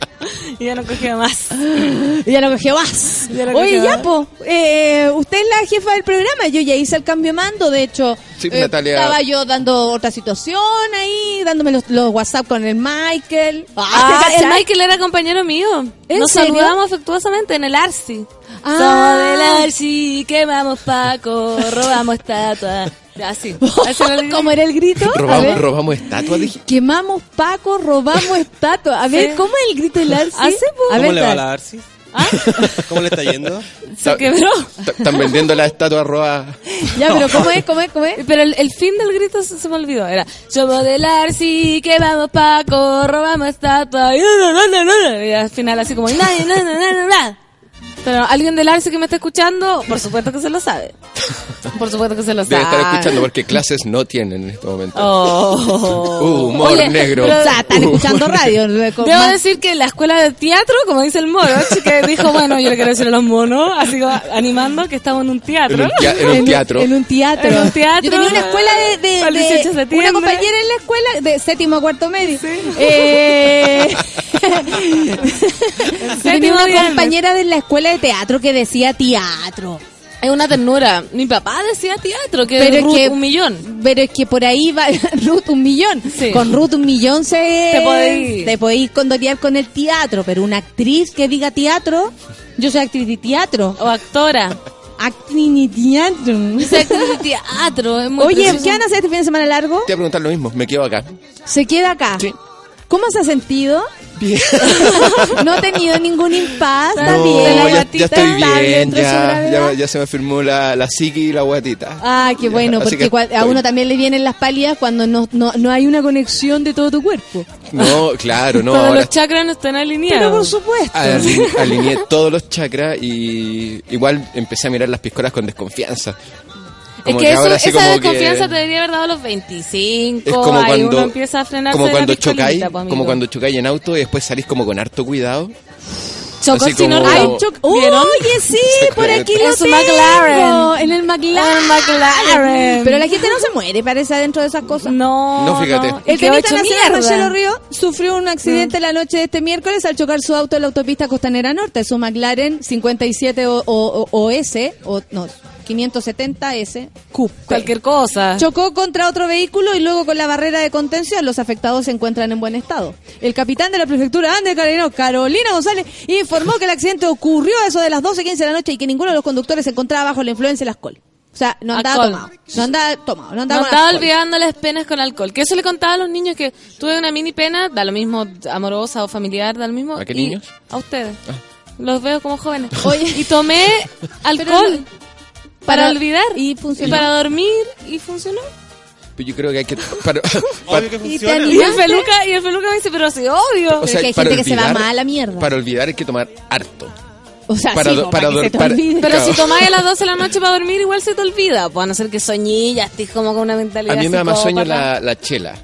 Y ya no cogía más. Y ya no cogió más. Ya no Oye, cogió ya, más. po, eh, usted es la jefa del programa. Yo ya hice el cambio de mando. De hecho, Sí, eh, Natalia. estaba yo dando otra situación ahí, dándome los, los WhatsApp con el Michael. Ah, ¿te el? Michael era compañero mío. ¿En Nos serio? saludamos afectuosamente en el Arsi. Ah. Somos del Arsi, quemamos Paco, robamos estatua. Así. ¿Cómo era el grito? Robamos, robamos estatuas, dije. Quemamos Paco, robamos estatua. A ver, Sí. ¿cómo es el grito del Arsi? Así, po. A ¿Cómo ver, le va a la Arsi? ¿Cómo le está yendo? Se quebró. Están vendiendo la estatua roba. Ya, pero ¿cómo es? ¿Cómo es? ¿Cómo es? Pero el, el fin del grito se, se me olvidó. Era, somos del Arsi, quemamos Paco, robamos estatua. Y, al final así como, nadie, no. Pero alguien del Arsi que me está escuchando, por supuesto que se lo sabe. Por supuesto que se lo Debe sabe. estar escuchando porque clases no tienen en este momento. Oh. Uh, humor Oye, negro. pero- O sea, están escuchando radio. Debo decir que la escuela de teatro, como dice el moro, que dijo, bueno, yo le quiero decir a los monos, así animando que estamos en un En teatro. un, tea- en un teatro. En un teatro. En un teatro. Yo tenía una escuela de, de- de- 18 de septiembre. una compañera en la escuela de séptimo a cuarto medio. Eh, tenía una compañera de la escuela de teatro que decía teatro. Es una ternura. Mi papá decía teatro, que Pero Ruth, que- un millón. Pero es que por ahí va Ruth un millón. Sí. Con Ruth un millón se Te podéis- te podéis condorear con el teatro, pero una actriz que diga teatro, yo soy actriz de teatro. O actora. Actriz de teatro. Actriz de teatro. Es muy Oye, precioso. ¿qué van a hacer este fin de semana largo? Te voy a preguntar lo mismo, me quedo acá. Se queda acá. Sí. ¿Cómo se ha sentido? Bien. no ha tenido ningún impasse, está No, bien. ya, ya Está estoy bien, ya, ya, ya se me firmó la, la psiqui y la guatita. Ah, qué bueno, porque que a uno también le vienen las pálidas cuando no, no, no hay una conexión de todo tu cuerpo. No, claro, no, Todos ahora los chakras no están alineados. Pero por supuesto. aline- alineé todos los chakras y igual empecé a mirar las piscolas con desconfianza. Es Como que, eso, ahora sí esa como desconfianza que- te debería haber dado a los 25. Es como ahí cuando, uno empieza a frenarse como cuando chocáis, pues, como cuando chocáis en auto y después salís como con harto cuidado. Chocó como- Choc- ¿Vieron? Oye, sí, por aquí lo Es un tengo. McLaren. En el McLaren. El McLaren. Pero la gente no se muere, parece, adentro de esas cosas. No, No, fíjate. El Quedó tenista nacional. Marcelo Río sufrió un accidente la noche de este miércoles al chocar su auto en la autopista Costanera Norte. Su McLaren 57 o, o- o- OS, o no, 570S, Coupe. Cualquier cosa. Chocó contra otro vehículo y luego con la barrera de contención los afectados se encuentran en buen estado. El capitán de la prefectura Andes Carabinero, Carolina González, informó que el accidente ocurrió a eso de las 12.15 de la noche y que ninguno de los conductores se encontraba bajo la influencia del alcohol. O sea, no andaba Alcohol. tomado. No andaba tomado, no No andaba estaba alcohol. olvidando las penas con alcohol. Que eso le contaba a los niños que tuve una mini pena, da lo mismo amorosa o familiar, da lo mismo. ¿A qué niños? A ustedes. Los veo como jóvenes. Oye. Y tomé alcohol para, Para- olvidar. y funcionó. para dormir y funcionó. Pero yo creo que hay que... para- Obvio que Y te funciona. Y el peluca, y el peluca me dice, pero sí, obvio. o es que hay para gente que se va olvidar- mal a la mierda. Para olvidar hay que tomar harto. O sea, para sí, do- para para, que dor- se te para- olvide. Pero Claro. si tomáis a las 12 de la noche para dormir, igual se te olvida. Pues a no ser que soñillas, estés como con una mentalidad A mí me da más sueño la, la chela.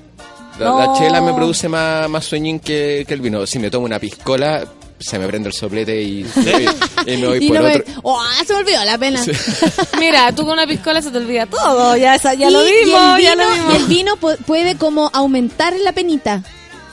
La, No. la chela me produce más, más sueñín que, que el vino. Si me tomo una piscola, se me prende el soplete y, y me voy Y por no me- otro. Oh, se me olvidó la pena. Mira, tú con una piscola se te olvida todo. Ya, esa- ya Y- lo y vimos, el ya vino, lo vimos. y el vino pu- puede como aumentar la penita.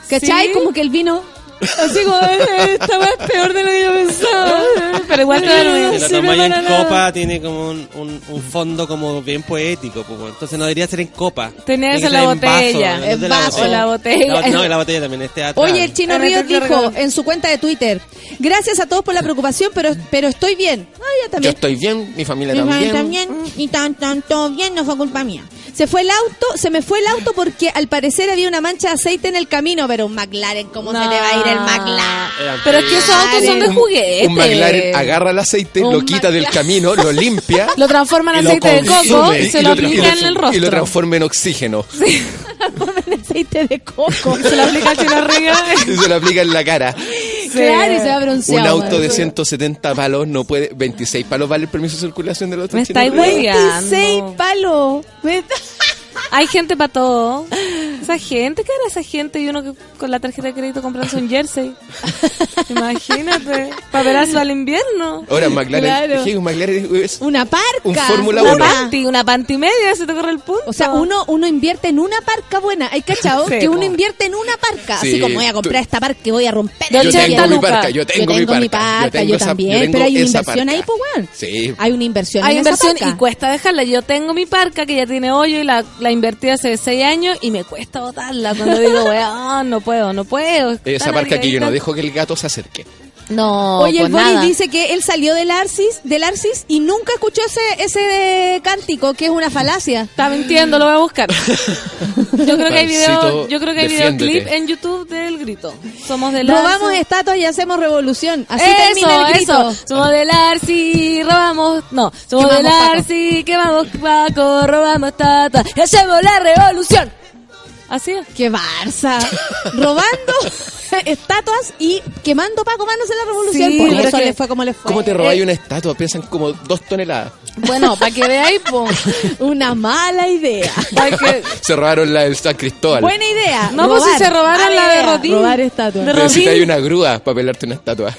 ¿Cachai? Sí. Como que el vino... Así como, "Eh, esta weá es peor de lo que yo pensaba. Pero igual te da lo. Si la sirve tomáis en copa, tiene como un, un, un fondo como bien poético. pues. Entonces no debería ser en copa. La en vaso, botella. en En vaso. La botella. La- no, y la botella también es teatral. Oye, el Chino En el Ríos dijo en su cuenta de Twitter, gracias a todos por la preocupación, pero, pero estoy bien. Ah, ya Yo también. estoy bien, mi familia Mi también. también, y tan, tan, todo bien, no fue culpa mía. Se fue el auto, se me fue el auto porque al parecer había una mancha de aceite en el camino, pero un McLaren, ¿cómo se te va a ir el McLaren? Era Pero es que esos autos son de Un- juguete. Un McLaren agarra el aceite, Un lo quita del McLaren. camino, lo limpia. Lo transforman en aceite de coco y se y lo y en el rostro. Y lo transforma en oxígeno. Con aceite de coco. Se lo aplica arriba. y se lo aplica en la cara. Claro, y se va Un bronceado. auto de weón. 170 palos no puede. 26 palos vale el permiso de circulación del auto. Me estáis hueveando. 26 palos. Me- Hay gente para todo. Esa gente, ¿qué era esa gente? Y uno que con la tarjeta de crédito comprándose un jersey. Imagínate. Para verás al invierno. Ahora, McLaren. Claro. dije, un McLaren es Una parca. Un Fórmula Una uno. panty, una panty media, se te corre el punto. O sea, uno, uno invierte en una parca buena. ¿Hay cachado? Sí, que uno invierte en una parca. Sí, Así como voy a comprar tú- esta parca que voy a romper. Yo 80 tengo mi parca, yo tengo, yo tengo mi parca. yo, tengo esa- también. tengo pero hay una inversión ahí, parca. pues, weón. Sí. Hay una inversión Hay en inversión esa y parca. cuesta dejarla. Yo tengo mi parca que ya tiene hoyo y la, la invertí hace 6 años y me cuesta botarla. Cuando digo, weón, no puedo, no puedo. Esa Está parca que yo no largadita. dejo que el gato se acerque. No, Oye, el Boris nada. dice que él salió del Arcis, del Arcis y nunca escuchó ese, ese cántico, que es una falacia. Está mintiendo, lo voy a buscar. Yo creo que hay video, yo creo que hay defiéndete. videoclip en YouTube del grito. Somos del Robamos estatuas y hacemos revolución. Así eso, termina el grito. eso. Somos del Arci, robamos, no, somos Quemamos del. Arci, quemamos Paco, robamos estatuas y hacemos la revolución. Así es. ¡Qué Barça! Robando estatuas y quemando Paco mándose la revolución. Sí, Por eso que- le fue como le fue. ¿Cómo te robáis una estatua? Pesan como dos toneladas. Bueno, para que veáis. Una mala idea. Que- Se robaron la del San Cristóbal. Buena idea. No, pues si se robaron la de Rodín. Robar estatuas. Rodín. una grúa para pelarte una estatua.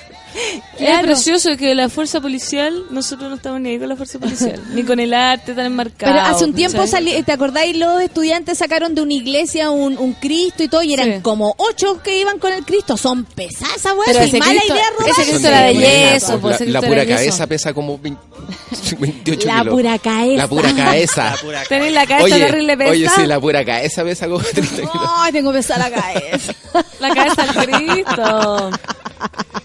Es precioso que la fuerza policial, nosotros no estamos ni ahí con la fuerza policial, ni con el arte tan enmarcado. Pero hace un tiempo, salí, ¿te acordáis? Los estudiantes sacaron de una iglesia un, un Cristo y todo, y eran Sí. como ocho que iban con el Cristo. Son pesadas, weón. Pero y ese mala Cristo- idea robar. ese Cristo era de yeso, La, pues, pura cabeza pesa como 20 28 La kilos. pura cabeza. La pura cabeza. Tenés la cabeza Oye, terrible pesa. oye, sí, la pura cabeza pesa como 30 kilos. Ay, tengo pesada la cabeza. La cabeza del Cristo.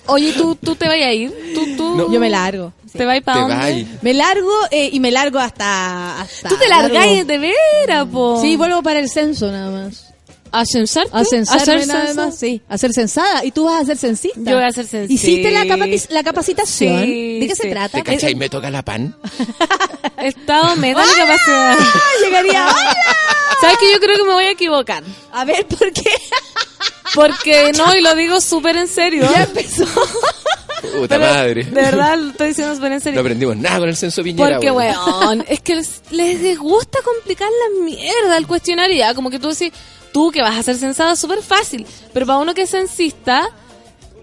Oye, ¿tú, tú te vas a ir? ¿Tú, tú? Yo me largo. ¿Te vas para dónde? Me largo eh, y me largo hasta, hasta Tú te largo. largáis de veras, po. Sí, vuelvo para el censo nada más. ¿A censarte? A censarme ¿Hacer nada más, sí. A ser censada. Y tú vas a ser censista. Yo voy a ser censista. ¿Hiciste la, la capacitación? Sí, ¿De qué se trata? ¿Te cachai? Me toca la pan. Estado me da mi capacidad. Ah, llegaría. ¡Hola! ¿Sabes que Yo creo que me voy a equivocar. A ver, ¿por qué? Porque no, y lo digo súper en serio. Ya empezó. Puta Pero, madre. De verdad, lo estoy diciendo súper en serio. No aprendimos nada con el censo Piñera. Porque, weón. weón, es que les, les gusta complicar la mierda al cuestionario. Ya, como que tú decís, tú que vas a ser censado es súper fácil. Pero para uno que es censista,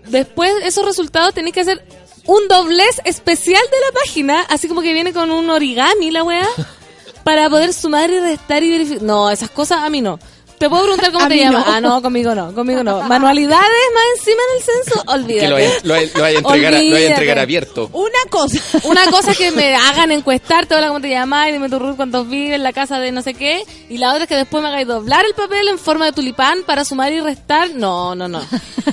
después esos resultados tenés que hacer un doblez especial de la página, así como que viene con un origami la weá, para poder sumar y restar y verificar. No, esas cosas a mí no. Te puedo preguntar cómo A te llamas. no. Ah, no, conmigo no, conmigo no. Manualidades más encima en el censo, olvídate. Que lo vaya, lo a entregar, a- lo vaya a Olvídate. entregar abierto. Una cosa. Una cosa es que me hagan encuestarte, hola, ¿cómo te llamas? Y dime tu root, cuántos vives, en la casa de no sé qué. Y la otra es que después me hagáis doblar el papel en forma de tulipán para sumar y restar. No, no, no.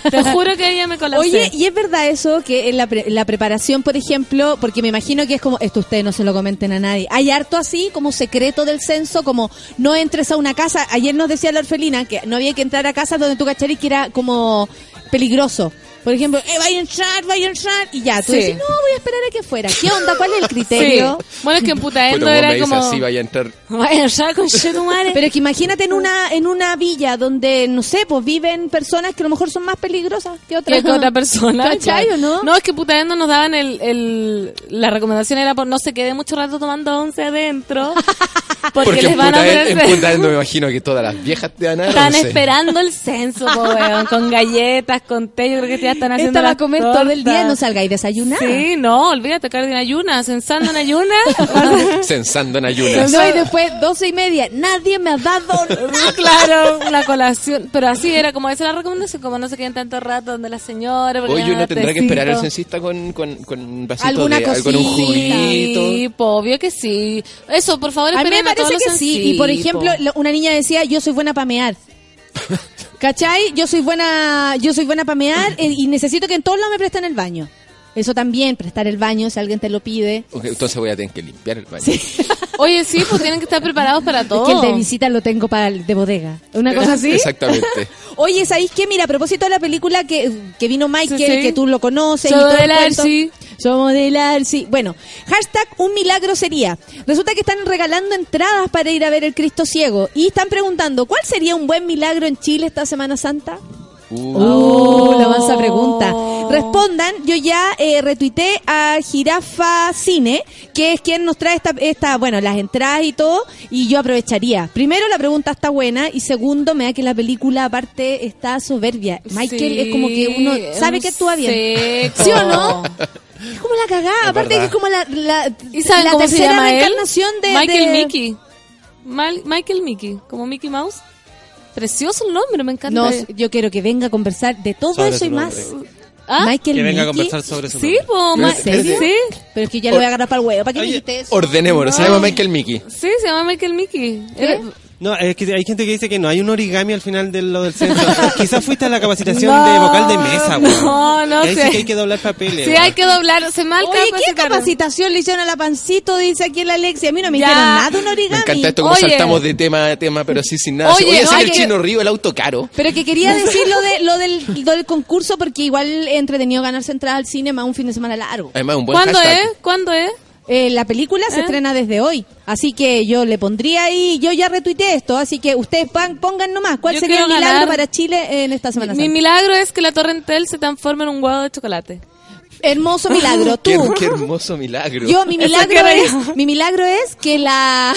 Te juro que ella me colapsé. Oye, ¿y es verdad eso que en la, pre- en la preparación, por ejemplo, porque me imagino que es como, esto ustedes no se lo comenten a nadie, hay harto así como secreto del censo, como no entres a una casa, ayer nos decía la orfelina que no había que entrar a casas donde tú cacharí que era como peligroso. Por ejemplo, eh, vaya a entrar, vaya a entrar, y ya, tú Sí. decís, no, voy a esperar a que fuera. ¿Qué onda? ¿Cuál es el criterio? Sí. Bueno, es que en Putaendo me era como... así, vaya a entrar. Vaya ya con Chetumare. Pero es que imagínate en una en una villa donde, no sé, pues viven personas que a lo mejor son más peligrosas que otras. que otra persona. ¿Cachai claro. o no? No, es que Putaendo nos daban el, el... La recomendación era por no se quede mucho rato tomando once adentro. Porque, Porque les en van a Punta, en, ofrecer... Punta Endo me imagino que todas las viejas te van a dar Están once. esperando el censo, po, weón, con galletas, con té, yo creo que ya están haciendo Esta va a comer todo el día, no tortas. salgáis desayunar. Sí, no, olvídate, caer en ayunas, censando en ayunas. Censando en ayunas. No, y después, doce y media, nadie me ha dado nada. claro, una colación. Pero así era, como esa la recomendación, como no se queden tanto rato donde la señora. Oye, a uno tendrá que esperar al censista con, con, con un vasito Alguna de con un cosita. juguito. Sí, po, obvio que sí. Eso, por favor, A mí me esperen a todos parece que los sí. Y por ejemplo, una niña decía, yo soy buena para mear. ¿Cachai? Yo soy buena, yo soy buena para mear eh, y necesito que en todos lados me presten el baño. Eso también, prestar el baño si alguien te lo pide. Entonces voy a tener que limpiar el baño. Oye, sí, pues tienen que estar preparados para todo. Es que el de visita lo tengo para el de bodega. Una cosa así. Exactamente. Oye, ¿sabéis qué? Mira, a propósito de la película que, que vino Michael, Sí, sí. que tú lo conoces. Somos y todo el del. Arsi. Somos del Arsi. Bueno, hashtag un milagro sería. Resulta que están regalando entradas para ir a ver el Cristo Ciego. Y están preguntando, ¿cuál sería un buen milagro en Chile esta Semana Santa? Uh, la mansa pregunta. Respondan, yo ya eh, retuiteé a Jirafa Cine, que es quien nos trae esta, esta, bueno, las entradas y todo, y yo aprovecharía. Primero, la pregunta está buena, y segundo, me da que la película aparte está soberbia. Michael Sí, es como que uno sabe un que actúa bien. seco. ¿Sí o no? Es como la cagada, Es aparte verdad. que es como la, la, ¿Y saben la cómo se tercera reencarnación de... Michael de- Mickey. Mal- Michael Mickey, como Mickey Mouse. Precioso el nombre, me encanta. No, yo quiero que venga a conversar de todo Sobre eso y más. ¿Ah? Michael Que venga a Mickey. conversar sobre su Sí, po, sí, Pero es que ya lo voy a agarrar para el huevo. ¿Para qué me Oye, dijiste eso? Ordenémonos, se llama Michael Mickey. sí, se llama Michael Mickey. Era- No, es que hay gente que dice que no hay un origami al final de lo del censo. Quizás fuiste a la capacitación No, de vocal de mesa, güey. no, no sé. que hay que doblar papeles. Sí, hay que doblar, se mal Oye, ¿qué capacitación le hicieron a la pancito? Dice aquí la Alexia. A mí no me Ya. hicieron nada un Me origami. encanta esto como Oye. saltamos de tema a tema, pero sí sin nada. Oye, Oye, hacer el chino río, el auto caro. Pero que quería decir lo, de, lo, del, lo del concurso porque igual entretenido ganarse entrada al cine más un fin de semana largo. Además, un buen ¿Cuándo hashtag. es? ¿Cuándo es? Eh, la película se ¿Eh? estrena desde hoy, así que yo le pondría ahí, yo ya retuiteé esto, así que ustedes pon- pongan nomás, ¿cuál Yo sería el milagro para Chile en esta Semana Mi milagro es que la Torre Entel se transforme en un huevo de chocolate. Hermoso milagro. Tú. Qué, qué hermoso milagro. Yo, mi milagro es, mi milagro es que la,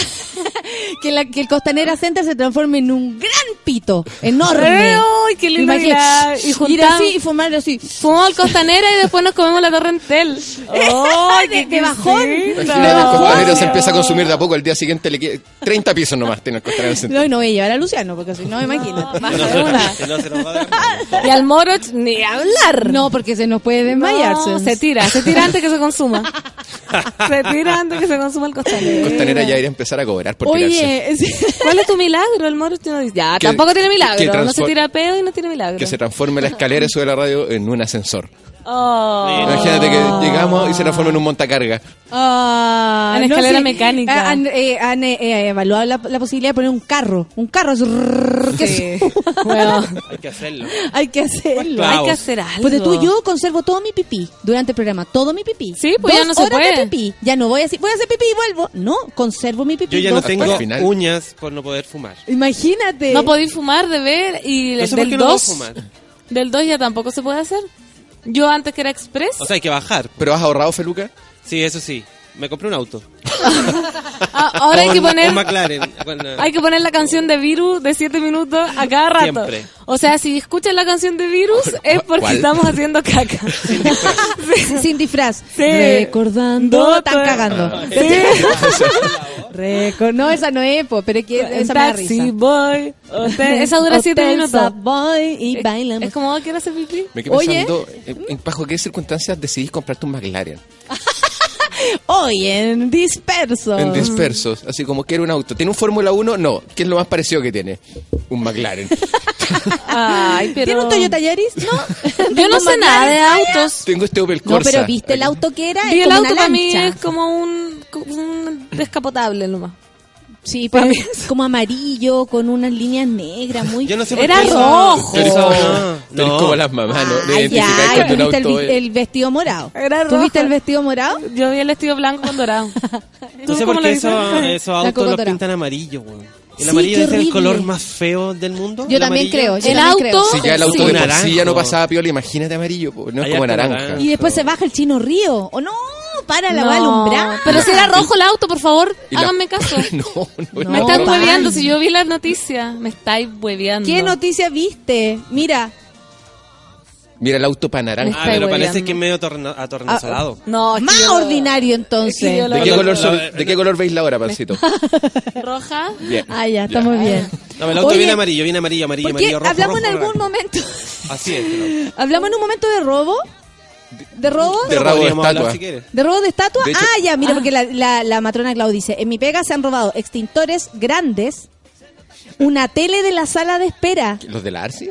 que la, que el Costanera Center se transforme en un gran pito, enorme. ¡Ay, qué lindo! Imagínate. Y, y Ir juntamos, así y fumar así. fumamos al costanera y después nos comemos la torre entel. ¡Ay, de- de bajón. Imagínate, No. el costanero se empieza a consumir de a poco, al día siguiente le queda 30 pisos nomás tiene el costanero. No, y no voy a llevar a Luciano, porque si no, imagínate. No se nos va a dar. Y al moro ni hablar. No, porque se nos puede desmayarse. No, se tira, se tira antes que se consuma. se tira antes que se consuma el costanero. Costanera ya iría a empezar a cobrar por. Oye. ¿Cuál es tu milagro? El moro no dice, ya, Que- tampoco tiene milagro. No se tira peo y no tiene milagro. Que se transforme la escalera y sube la radio en un ascensor. Oh. Imagínate que llegamos y se transforma en un montacarga. Ah, En escalera mecánica. Han, eh, han, eh, eh, evaluado la, la posibilidad de poner un carro. Un carro. que Sí. Bueno, Hay que hacerlo. Hay que hacerlo. hay que hacer algo. Pues tú, yo conservo todo mi pipí durante el programa, todo mi pipí. Sí, pues ya no se horas puede. de pipí. Ya no voy a decir, voy a hacer pipí y vuelvo. No, conservo mi pipí. Yo ya no tengo horas. uñas por no poder fumar. Imagínate. No podéis fumar de ver y No sé del qué no puedo 2 fumar. del 2 ya tampoco se puede hacer. Yo antes que era express, O sea, hay que bajar. ¿Pero has ahorrado, Feluca? Sí, eso sí. Me compré un auto. ah, ahora hay que poner McLaren. Hay que poner la canción de Virus de 7 minutos a cada rato. Siempre. O sea, si escuchan la canción de Virus es porque ¿Cuál? estamos haciendo caca. Sin disfraz. Sí. Recordando. Están cagando. Reco- no, esa no es, po, pero es que esa me da Taxi risa. Boy. Hotel- Esa dura 7 Hotel minutos. Y. Es como, ¿quiero hacer pipí? Me quedé Oye. pensando, en- en- ¿bajo qué circunstancias decidís comprarte un McLaren? Hoy en Disperso. En dispersos, así como quiero un auto. ¿Tiene un Fórmula 1? No. ¿Qué es lo más parecido que tiene? Un McLaren. Ay, pero... ¿Tiene un Toyota Yaris? No. Yo no sé nada de autos. Tengo este Opel No, Corsa. pero ¿viste el auto que era? Y el como auto una para mí es como un, como un descapotable nomás. Sí, pero es como amarillo, con unas líneas negras, muy... Yo no sé por Era qué eso- rojo. Pero eso no. Como las mamás, ¿no? Ay, ya, un ¿tuviste el, vestido morado? Era ¿Tuviste rojo. el vestido morado? Yo vi el vestido blanco con dorado. No sé por qué eso- esos La autos los pintan amarillo, weón. El Sí, amarillo es el color más feo del mundo. Yo también amarillo. creo. Yo El también auto- creo. Si ya el auto Sí. de por sí ya no pasaba piola, imagínate amarillo, po. no es como naranja. naranja. Y después se baja el chino río. ¿O no? Para la va a alumbrar. Pero si era rojo el auto, por favor, Y la- háganme caso. no, no, No, me están hueveando. Si yo vi las noticias, me estáis hueveando. ¿Qué noticia viste? Mira. Mira el auto para naranja. Ah, pero parece que es medio atorna- atornazolado. No, es que Más yo- ordinario entonces. ¿De qué, Lo- color lo- soy- ¿De qué color veis la hora, pancito? roja. Bien. Ah, ya, está muy bien. No, el auto Oye, viene amarillo, viene amarillo, amarillo, amarillo, rojo, hablamos en algún momento, Así es. hablamos en un momento de robo, de robo, De Pero rabo de estatua. si quieres. de robo de estatua. De hecho- ah, ya, mira, porque la, la, la matrona Clau dice, en mi pega se han robado extintores grandes, una tele de la sala de espera. ¿Los de la Arci?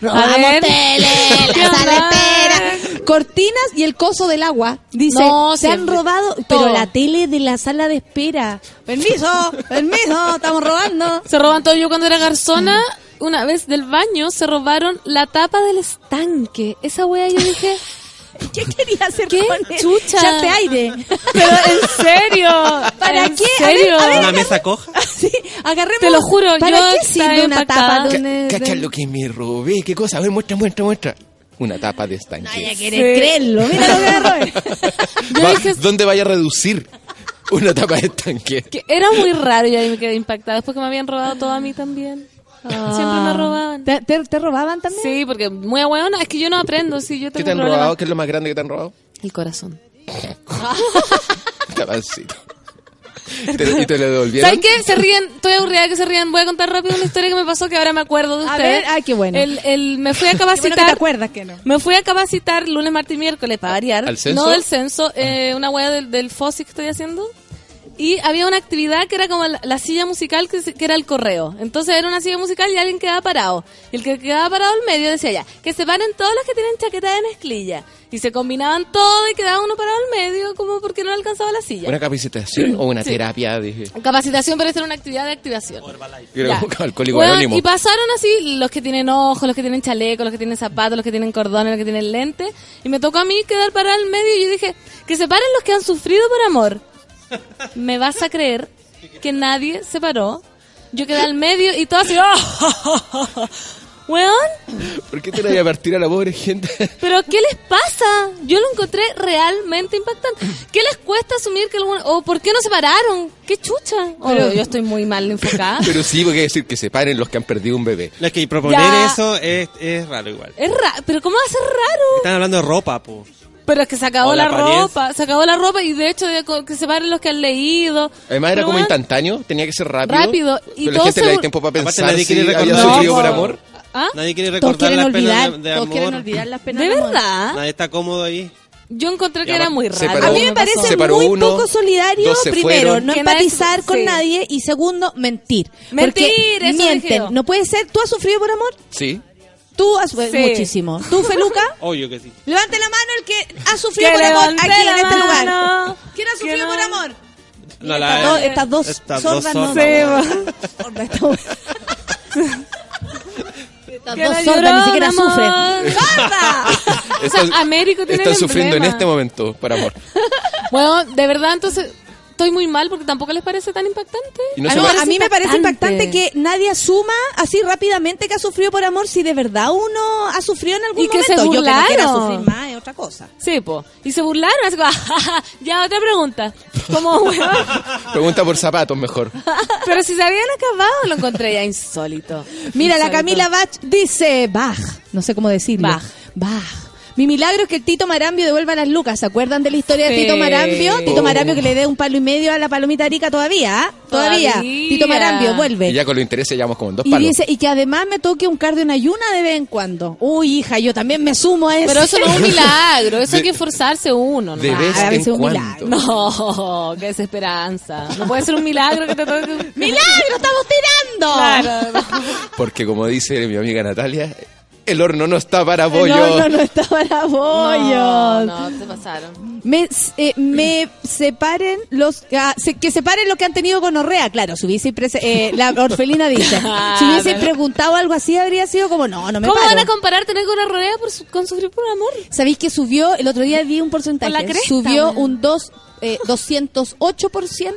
Robamos tele, ¿Qué la sala de espera, cortinas y el coso del agua. Dice, No, se han robado, Todo. pero la tele de la sala de espera. Permiso, permiso, estamos robando. Se roban todo. Yo cuando era garzona, una vez del baño, se robaron la tapa del estanque. Esa wea yo dije, ¿Qué quería hacer ¿Qué con él? chucha? Echarte aire. pero en serio. ¿Para ¿En qué? A ver, serio? a ver, Una mesa coja. Sí, agarremos. Te lo juro, ¿Para yo qué estaba sirve una impactada. tapa de un... ¿Cacha lo que me robé? ¿Qué cosa? A ver, muestra, muestra, muestra. Una tapa de estanque. Ay, ya querés creerlo. Mira lo que dije, ¿Dónde vaya a reducir una tapa de estanque? que era muy raro y ahí me quedé impactada. Después que me habían robado todo a mí también. Siempre me robaban. ¿Te, te, te robaban también? Sí, porque muy ahueona. Es que yo no aprendo, sí, yo ¿Qué tengo te han problemas. robado? ¿Qué es lo más grande que te han robado? El corazón. Tabancito. Te- ¿Y te lo devolvieron? ¿Sabes qué? Se ríen, estoy aburrida de que se rían. Voy a contar rápido una historia que me pasó que ahora me acuerdo de A ustedes. ver, ay, qué bueno. El, el- me fui a Qué bueno capacitar. que te acuerdas que no. Me fui a capacitar lunes, martes y miércoles para variar. ¿Al censo? No del censo, eh, una wea del, del FOSI que estoy haciendo. Y había una actividad que era como la, la silla musical, que, se- que era el correo. Entonces era una silla musical y alguien quedaba parado. Y el que quedaba parado al medio decía ya, que se paren todos los que tienen chaqueta de mezclilla. Y se combinaban todo y quedaba uno parado al medio, como porque no alcanzaba la silla. ¿Una capacitación o una Sí. terapia? Dije. Capacitación, pero esta era una actividad de activación. Bueno. Y pasaron así los que tienen ojos, los que tienen chaleco, los que tienen zapatos, los que tienen cordones, los que tienen lentes. Y me tocó a mí quedar parada al medio y yo dije, que se paren los que han sufrido por amor. ¿Me vas a creer que nadie se paró? Yo quedé al medio y todo así, ¡oh! Weón, ¿Por qué te la voy a partir a la pobre gente? pero ¿qué les pasa? Yo lo encontré realmente impactante. ¿Qué les cuesta asumir que algún... o por qué no se pararon? ¿Qué chucha? Pero yo estoy muy mal enfocada. Pero sí, porque decir que se paren los que han perdido un bebé. Es que proponer Ya. eso es, es raro igual. Es raro, pero ¿cómo va a ser raro? Están hablando de ropa, po. Pero es que se acabó la ropa, se acabó la ropa y de hecho de que se paren los que han leído. Además era como instantáneo, tenía que ser rápido. Rápido, y la todo gente le da tiempo para Aparte, pensar nadie si quiere había recordar- sufrido por po. amor. ¿Ah? Nadie quiere Todos recordar quieren las olvidar, penas de, de todos quieren olvidar las penas ¿De de amor. verdad? Nadie está cómodo ahí. Yo encontré que era muy raro. paró- A mí me parece muy uno, poco solidario, primero, fueron. no nadie- empatizar con sí. nadie y segundo, mentir. Mentir, Porque eso mienten. No puede ser. ¿Tú has sufrido por amor? Sí. Tú has Sí. muchísimo. ¿Tú, Feluca? Obvio que sí. Levante la mano el que ha sufrido Que por amor aquí en la este lugar. ¿Quién ha Que sufrido no. por amor? No, Estas dos- estas dos estas sordas no- Estas dos la sordas ni siquiera sufren. ¡Sorda! O sea, Américo tiene Están sufriendo en este momento por amor. Bueno, de verdad, entonces estoy muy mal porque tampoco les parece tan impactante. Y no Ah, parece a mí me parece impactante que nadie asuma así rápidamente que ha sufrido por amor si de verdad uno ha sufrido en algún Y que se momento. Yo que no quiera burlaron. sufrir más es otra cosa. Sí, po. Y se burlaron, así como, ya, otra pregunta. Como. Pregunta por zapatos mejor. Pero si se habían acabado, lo encontré ya insólito. Mira, la. Camila Bach dice, Bach, no sé cómo decirlo. Bach. Bach. Mi milagro es que el Tito Marambio devuelva las lucas. ¿Se acuerdan de la historia de. Tito Marambio? Tito. Marambio que le dé un palo y medio a la palomita arica todavía, ¿ah? Todavía. Todavía. Tito Marambio, vuelve. Y ya con los intereses llevamos como en dos Y palos. dice, y que además me toque un cardio en ayuna de vez en cuando. Uy, hija, yo también me sumo a eso. Pero eso no es un milagro, eso De- hay que esforzarse uno. ¿no? de vez a veces en un cuando. No, qué desesperanza. No puede ser un milagro que te toque. un- ¡Milagro, estamos tirando! Claro. Porque como dice mi amiga Natalia, el horno no está para bollo. No, no, no está para bollos. No, no, te pasaron. Me, eh, me separen los ah, se- que separen lo que han tenido con Orrea, claro, si hubiese eh, la orfelina dice, si hubiese preguntado algo así habría sido como no, no me ¿Cómo paro. van a comparar tener con una rodea por su- con sufrir por amor? ¿Sabéis que subió el otro día vi un porcentaje, la cresta, subió weón. un dos eh, 208%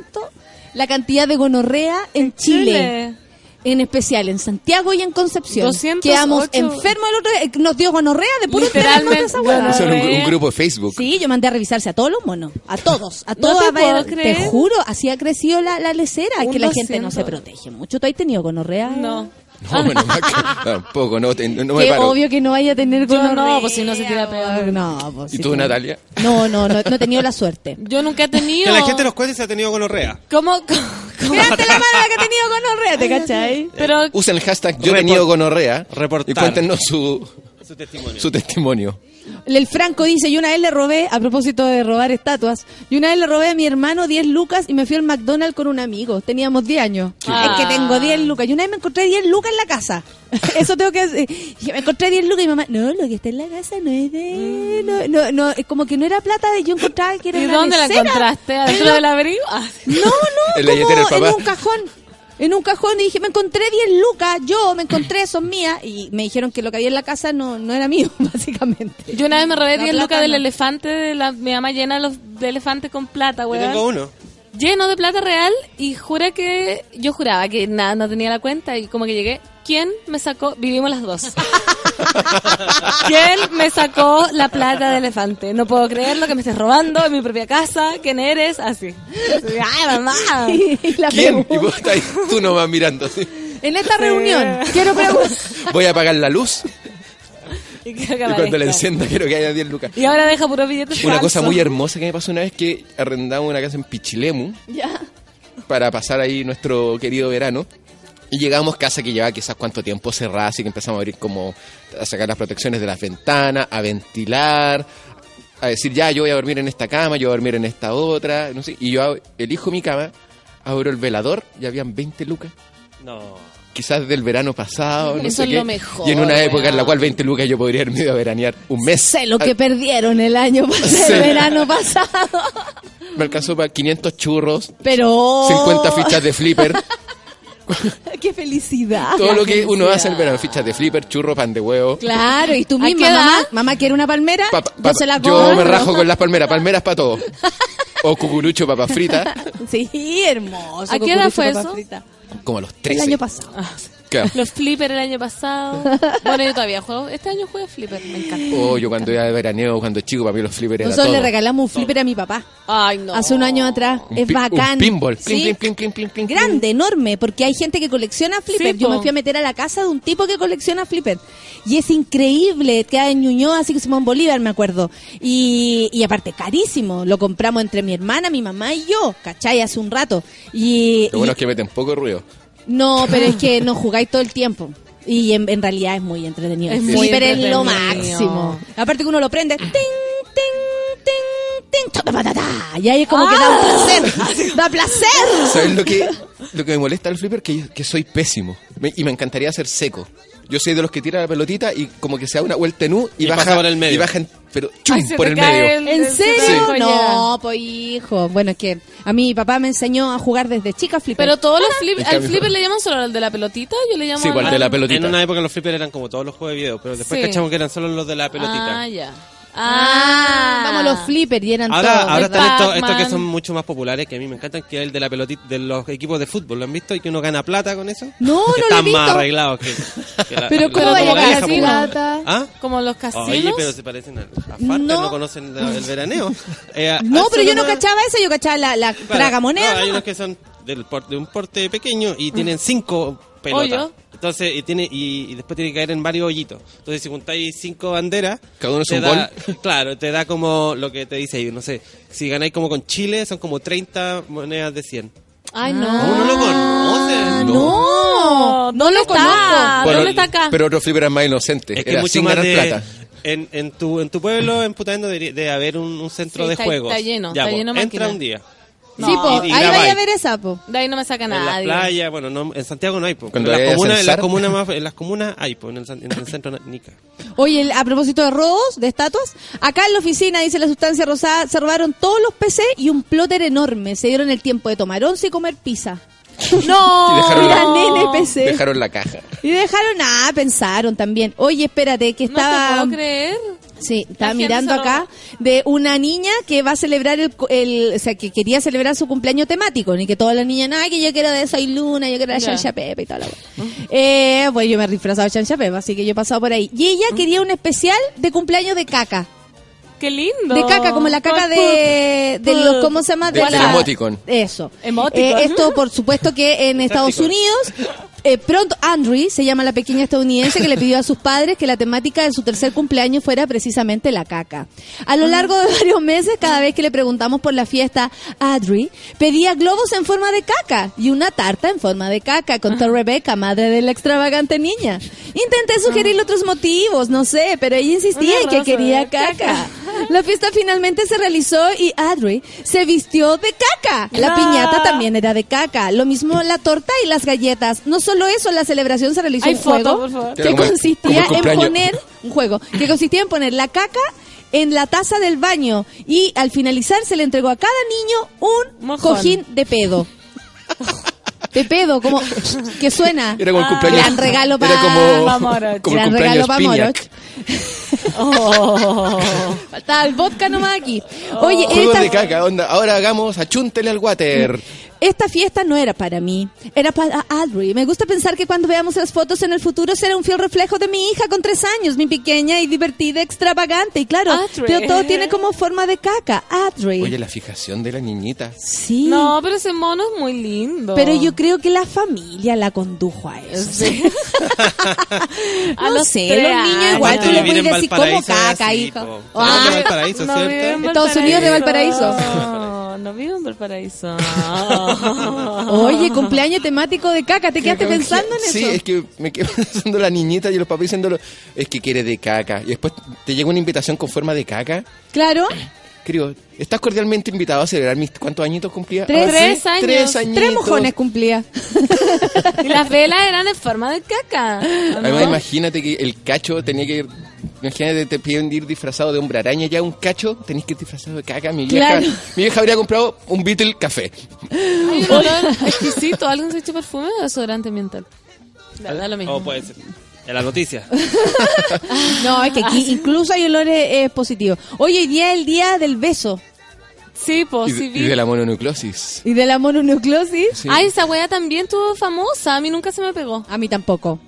la cantidad de gonorrea en Chile. Chile. En especial en Santiago y en Concepción. 208. Quedamos enfermos el otro día. Nos dio gonorrea de puro Literalmente, esa hueá. Eso era un, un grupo de Facebook. Sí, yo mandé a revisarse a todos los monos, a todos, a No todos. te a ver, te juro, así ha crecido la, la lecera, Un que la gente no 200. se protege mucho. ¿Tú has tenido gonorrea? No. No, menos mal que tampoco, no, te- no me Qué paro. obvio que no vaya a tener Yo gonorrea. no, pues si no se tira peor. No, pues ¿Y tú, Natalia? No, no, no, no he tenido la suerte. Yo nunca he tenido. Que la gente nos cuente si ha tenido gonorrea. ¿Cómo? cómo- Mírate la mala que ha tenido gonorrea, ¿te cachai? Pero Usen el hashtag yo he Report- tenido gonorrea y reportar. cuéntenos su, Su testimonio. su testimonio. El Franco dice, yo una vez le robé, a propósito de robar estatuas, yo una vez le robé a mi hermano 10 lucas y me fui al McDonald's con un amigo. Teníamos 10 años. Ah. Es que tengo 10 lucas. Y una vez me encontré 10 lucas en la casa. Eso tengo que decir. Me encontré 10 lucas y mi mamá, no, lo que está en la casa no es de... No, no, no, es como que no era plata, yo encontraba que era ¿y una dónde la encontraste? ¿Adentro En del abrigo? Ah, No, no, como en un cajón. En un cajón y dije, me encontré 10 lucas, yo me encontré, son mías. Y me dijeron que lo que había en la casa no, no era mío, básicamente. Yo una vez me robé La 10 plata lucas del elefante, de la, mi mamá llena los de elefantes con plata, Yo weón. tengo uno. Lleno de plata real y jura que yo juraba que nada, no tenía la cuenta y como que llegué, ¿quién me sacó? Vivimos las dos. ¿Quién me sacó la plata de elefante? No puedo creerlo que me estés robando en mi propia casa. ¿Quién eres? Así. Así, Ay, mamá. Y la ¿Quién? Y vos estás ahí, tú nomás mirando así. En esta reunión, quiero preguntar. Voy a apagar la luz Y, quiero que y cuando la aparezca. encienda quiero que haya 10 lucas. Y ahora deja puro billetes Una cosa falsos. muy hermosa que me pasó una vez que arrendamos una casa en Pichilemu Ya. para pasar ahí nuestro querido verano. Y llegamos casa que llevaba quizás cuánto tiempo cerrada, así que empezamos a abrir como a sacar las protecciones de las ventanas, a ventilar, a decir ya yo voy a dormir en esta cama, yo voy a dormir en esta otra, no sé. Y yo elijo mi cama, abro el velador y habían 20 lucas. No. Quizás del verano pasado, no Eso sé es qué. lo mejor, y en una época en la cual 20 lucas yo podría haberme ido a veranear un mes. Sé lo que Ah, perdieron el año pasado, Sí. el verano pasado. Me alcanzó para 500 churros, Pero. 50 fichas de flipper. ¡Qué felicidad! Todo La lo que uno hace en el verano, fichas de flipper, churro, pan de huevo. Claro, y tú ¿A misma, mamá, mamá quiere una palmera, Pa- pa- yo se la yo me rajo con las palmeras, palmeras para todo. O cucurucho, papas fritas, Sí, hermoso. ¿A qué edad fue eso? frita. como a los El 13. año pasado. Claro. Los flipper el año pasado. Bueno, yo todavía juego. Este año juego flipper, me encanta. Oh, yo cuando iba de veraneo, cuando chico, para mí los flippers Nosotros todo. le regalamos un flipper a mi papá. Ay, no. Hace un año atrás. Un es pi- bacán. Un pinball. Sí. Plin, plin, plin, plin, plin, plin, plin. Grande, enorme, porque hay gente que colecciona flipper. Sí, Yo po. me fui a meter a la casa de un tipo que colecciona flipper. Y es increíble, queda en Ñuñoa, así que Simón Bolívar, me acuerdo. Y, y aparte, carísimo. Lo compramos entre mi hermana, mi mamá y yo, ¿cachai? Hace un rato. Y, Lo bueno y- es que meten poco ruido. No, pero es que no jugáis todo el tiempo. Y en, en realidad es muy entretenido. Es muy flipper es lo máximo. Aparte que uno lo prende. ¡Ting, ting, Y ahí es como que da un placer. ¡Da placer! ¿Sabes lo que, lo que me molesta del flipper? Que, yo- que soy pésimo. Me- y me encantaría ser seco. Yo soy de los que tira la pelotita y como que se da una vuelta en U y, Y baja pasa por el medio. Y baja en- pero chum, Ay, por el medio. el- ¿En serio? No, pues hijo. Bueno, es que a mí mi papá me enseñó a jugar desde chica flipper. Pero todos los flip, En al flipper le llaman solo al de la pelotita, yo le llamo Sí, igual al- de la En pelotita. una época los flippers eran como todos los juegos de video, pero después Sí. cachamos que eran solo los de la pelotita. Ah, ya. Ah, vamos los flippers y eran Ahora, todos. ahora están estos, estos que son mucho más populares, que a mí me encantan, que es el de la pelotita, de los equipos de fútbol, ¿lo han visto? Y que uno gana plata con eso. No, Que no lo he están visto. más arreglados que, que la- Pero la- ¿cómo vaya la a ganar vieja, pues. plata? ¿Ah? Como los casinos. Oye, pero se parecen a, a Farter, No. no, conocen la- el veraneo. Eh, No, pero yo no cachaba eso, yo cachaba la, la Claro, tragamoneda. no, hay ¿no? unos que son del por- de un porte pequeño y tienen cinco pelotas. Entonces, y, tiene, y, y después tiene que caer en varios hoyitos. Entonces, si juntáis cinco banderas, Cada uno es un da, Claro, te da como lo que te dice ahí, no sé. Si ganáis como con Chile, son como 30 monedas de 100. Ay, no. ¿Cómo no lo conocen? Ah, no, no lo está? conozco. Bueno, ¿Dónde está acá? Pero otro flipper era más inocente. Es que era mucho sin más ganar de, plata. En, en, tu, en tu pueblo, en Putaendo, debería de haber un, un centro Sí, de está- juegos. está lleno, Ya, está po, lleno Entra un día. Sí, po, y ahí vaya a ver esa, po. De ahí no me saca En las playas, bueno, no, en Santiago no hay, po, en las comunas, en las comunas más, en las comunas hay, po, en el, san- en el centro Nica. Oye, el- a propósito de robos, de estatuas, acá en la oficina, dice la sustancia rosada, se robaron todos los PC y un plotter enorme. Se dieron el tiempo de tomar once y comer pizza. No, Y dejaron mira, la- nene PC. Dejaron la caja. Y dejaron, ah, pensaron también. Oye, espérate, que No te estaba... puedo creer. Sí, estaba mirando acá de una niña que va a celebrar el, el- o sea, que quería celebrar su cumpleaños temático, ni que todas las niñas, ay, que yo quiero de Soy Luna, yo quiero de. Chancha Pepe y toda la wea. eh, pues yo me he disfrazado de Chancha Pepe, así que yo he pasado por ahí. Y ella quería un especial de cumpleaños de caca. Qué lindo. De caca, como la caca de, de los, ¿cómo se llama? De- del la- emoticon. Eso. Emoticon. Eh, esto, por supuesto, que en Estados Unidos, eh, pronto, Andrew, se llama la pequeña estadounidense, que le pidió a sus padres que la temática de su tercer cumpleaños fuera precisamente la caca. A lo largo de varios meses, cada vez que le preguntamos por la fiesta, Adri pedía globos en forma de caca y una tarta en forma de caca, contó Rebecca, madre de la extravagante niña. Intenté sugerirle otros motivos, no sé, pero ella insistía en que quería de caca. La fiesta finalmente se realizó y Adri se vistió de caca. La No. piñata también era de caca. Lo mismo la torta y las galletas. No solo eso, la celebración se realizó Hay un foto, juego por favor. que consistía en poner un juego que consistía en poner la caca en la taza del baño y al finalizar se le entregó a cada niño un Mojón. cojín de pedo. De pedo, como que suena. Era como el Ah, cumpleaños. gran regalo Era pa- como, como el Gran regalo cumpleaños pa' Piñac. Moroch. Faltaba el vodka nomás aquí. Oye, esta, de caca, onda. Ahora hagamos achúntele al water. Esta fiesta no era para mí, era para Adri. Me gusta pensar que cuando veamos las fotos en el futuro será un fiel reflejo de mi hija con tres años, mi pequeña y divertida, extravagante. Y claro, pero todo tiene como forma de caca. Adri. Oye, la fijación de la niñita. sí. No, pero ese mono es muy lindo. Pero yo creo que la familia la condujo a eso. Sí. A no los sé, tres los niños años. igual tú le puedes decir como caca, así, hijo. po. Ah, No, de Valparaíso, no ¿cierto? Estados Unidos de Valparaíso. No, no vivo en Valparaíso. Oye, cumpleaños temático de caca, ¿te quedaste pensando en Sí, eso? es que me quedo pensando la niñita y los papás diciéndolo, es que quiere de caca. Y después te llega una invitación con forma de caca. Claro, Creo, estás cordialmente invitado a celebrar mis... ¿Cuántos añitos cumplía? Tres- Ahora tres años. Tres añitos. tres mojones cumplía. y las velas eran en forma de caca. ¿o Además, imagínate que el cacho tenía que ir... Imagínate, te piden ir disfrazado de hombre araña ya un cacho, tenés que ir disfrazado de caca. Mi vieja, Claro. mi vieja habría comprado un Beatle café. Hay un olor exquisito. ¿Alguien se echó perfume o desodorante ambiental? Da, da lo mismo. O puede ser. En la noticia. No, es que aquí incluso hay olores eh, positivos. Hoy hoy día es el día del beso. Sí, pues Y, de la mononucleosis. ¿Y de la mononucleosis? Sí. Ay, esa wea también tuvo famosa. A mí nunca se me pegó. A mí tampoco.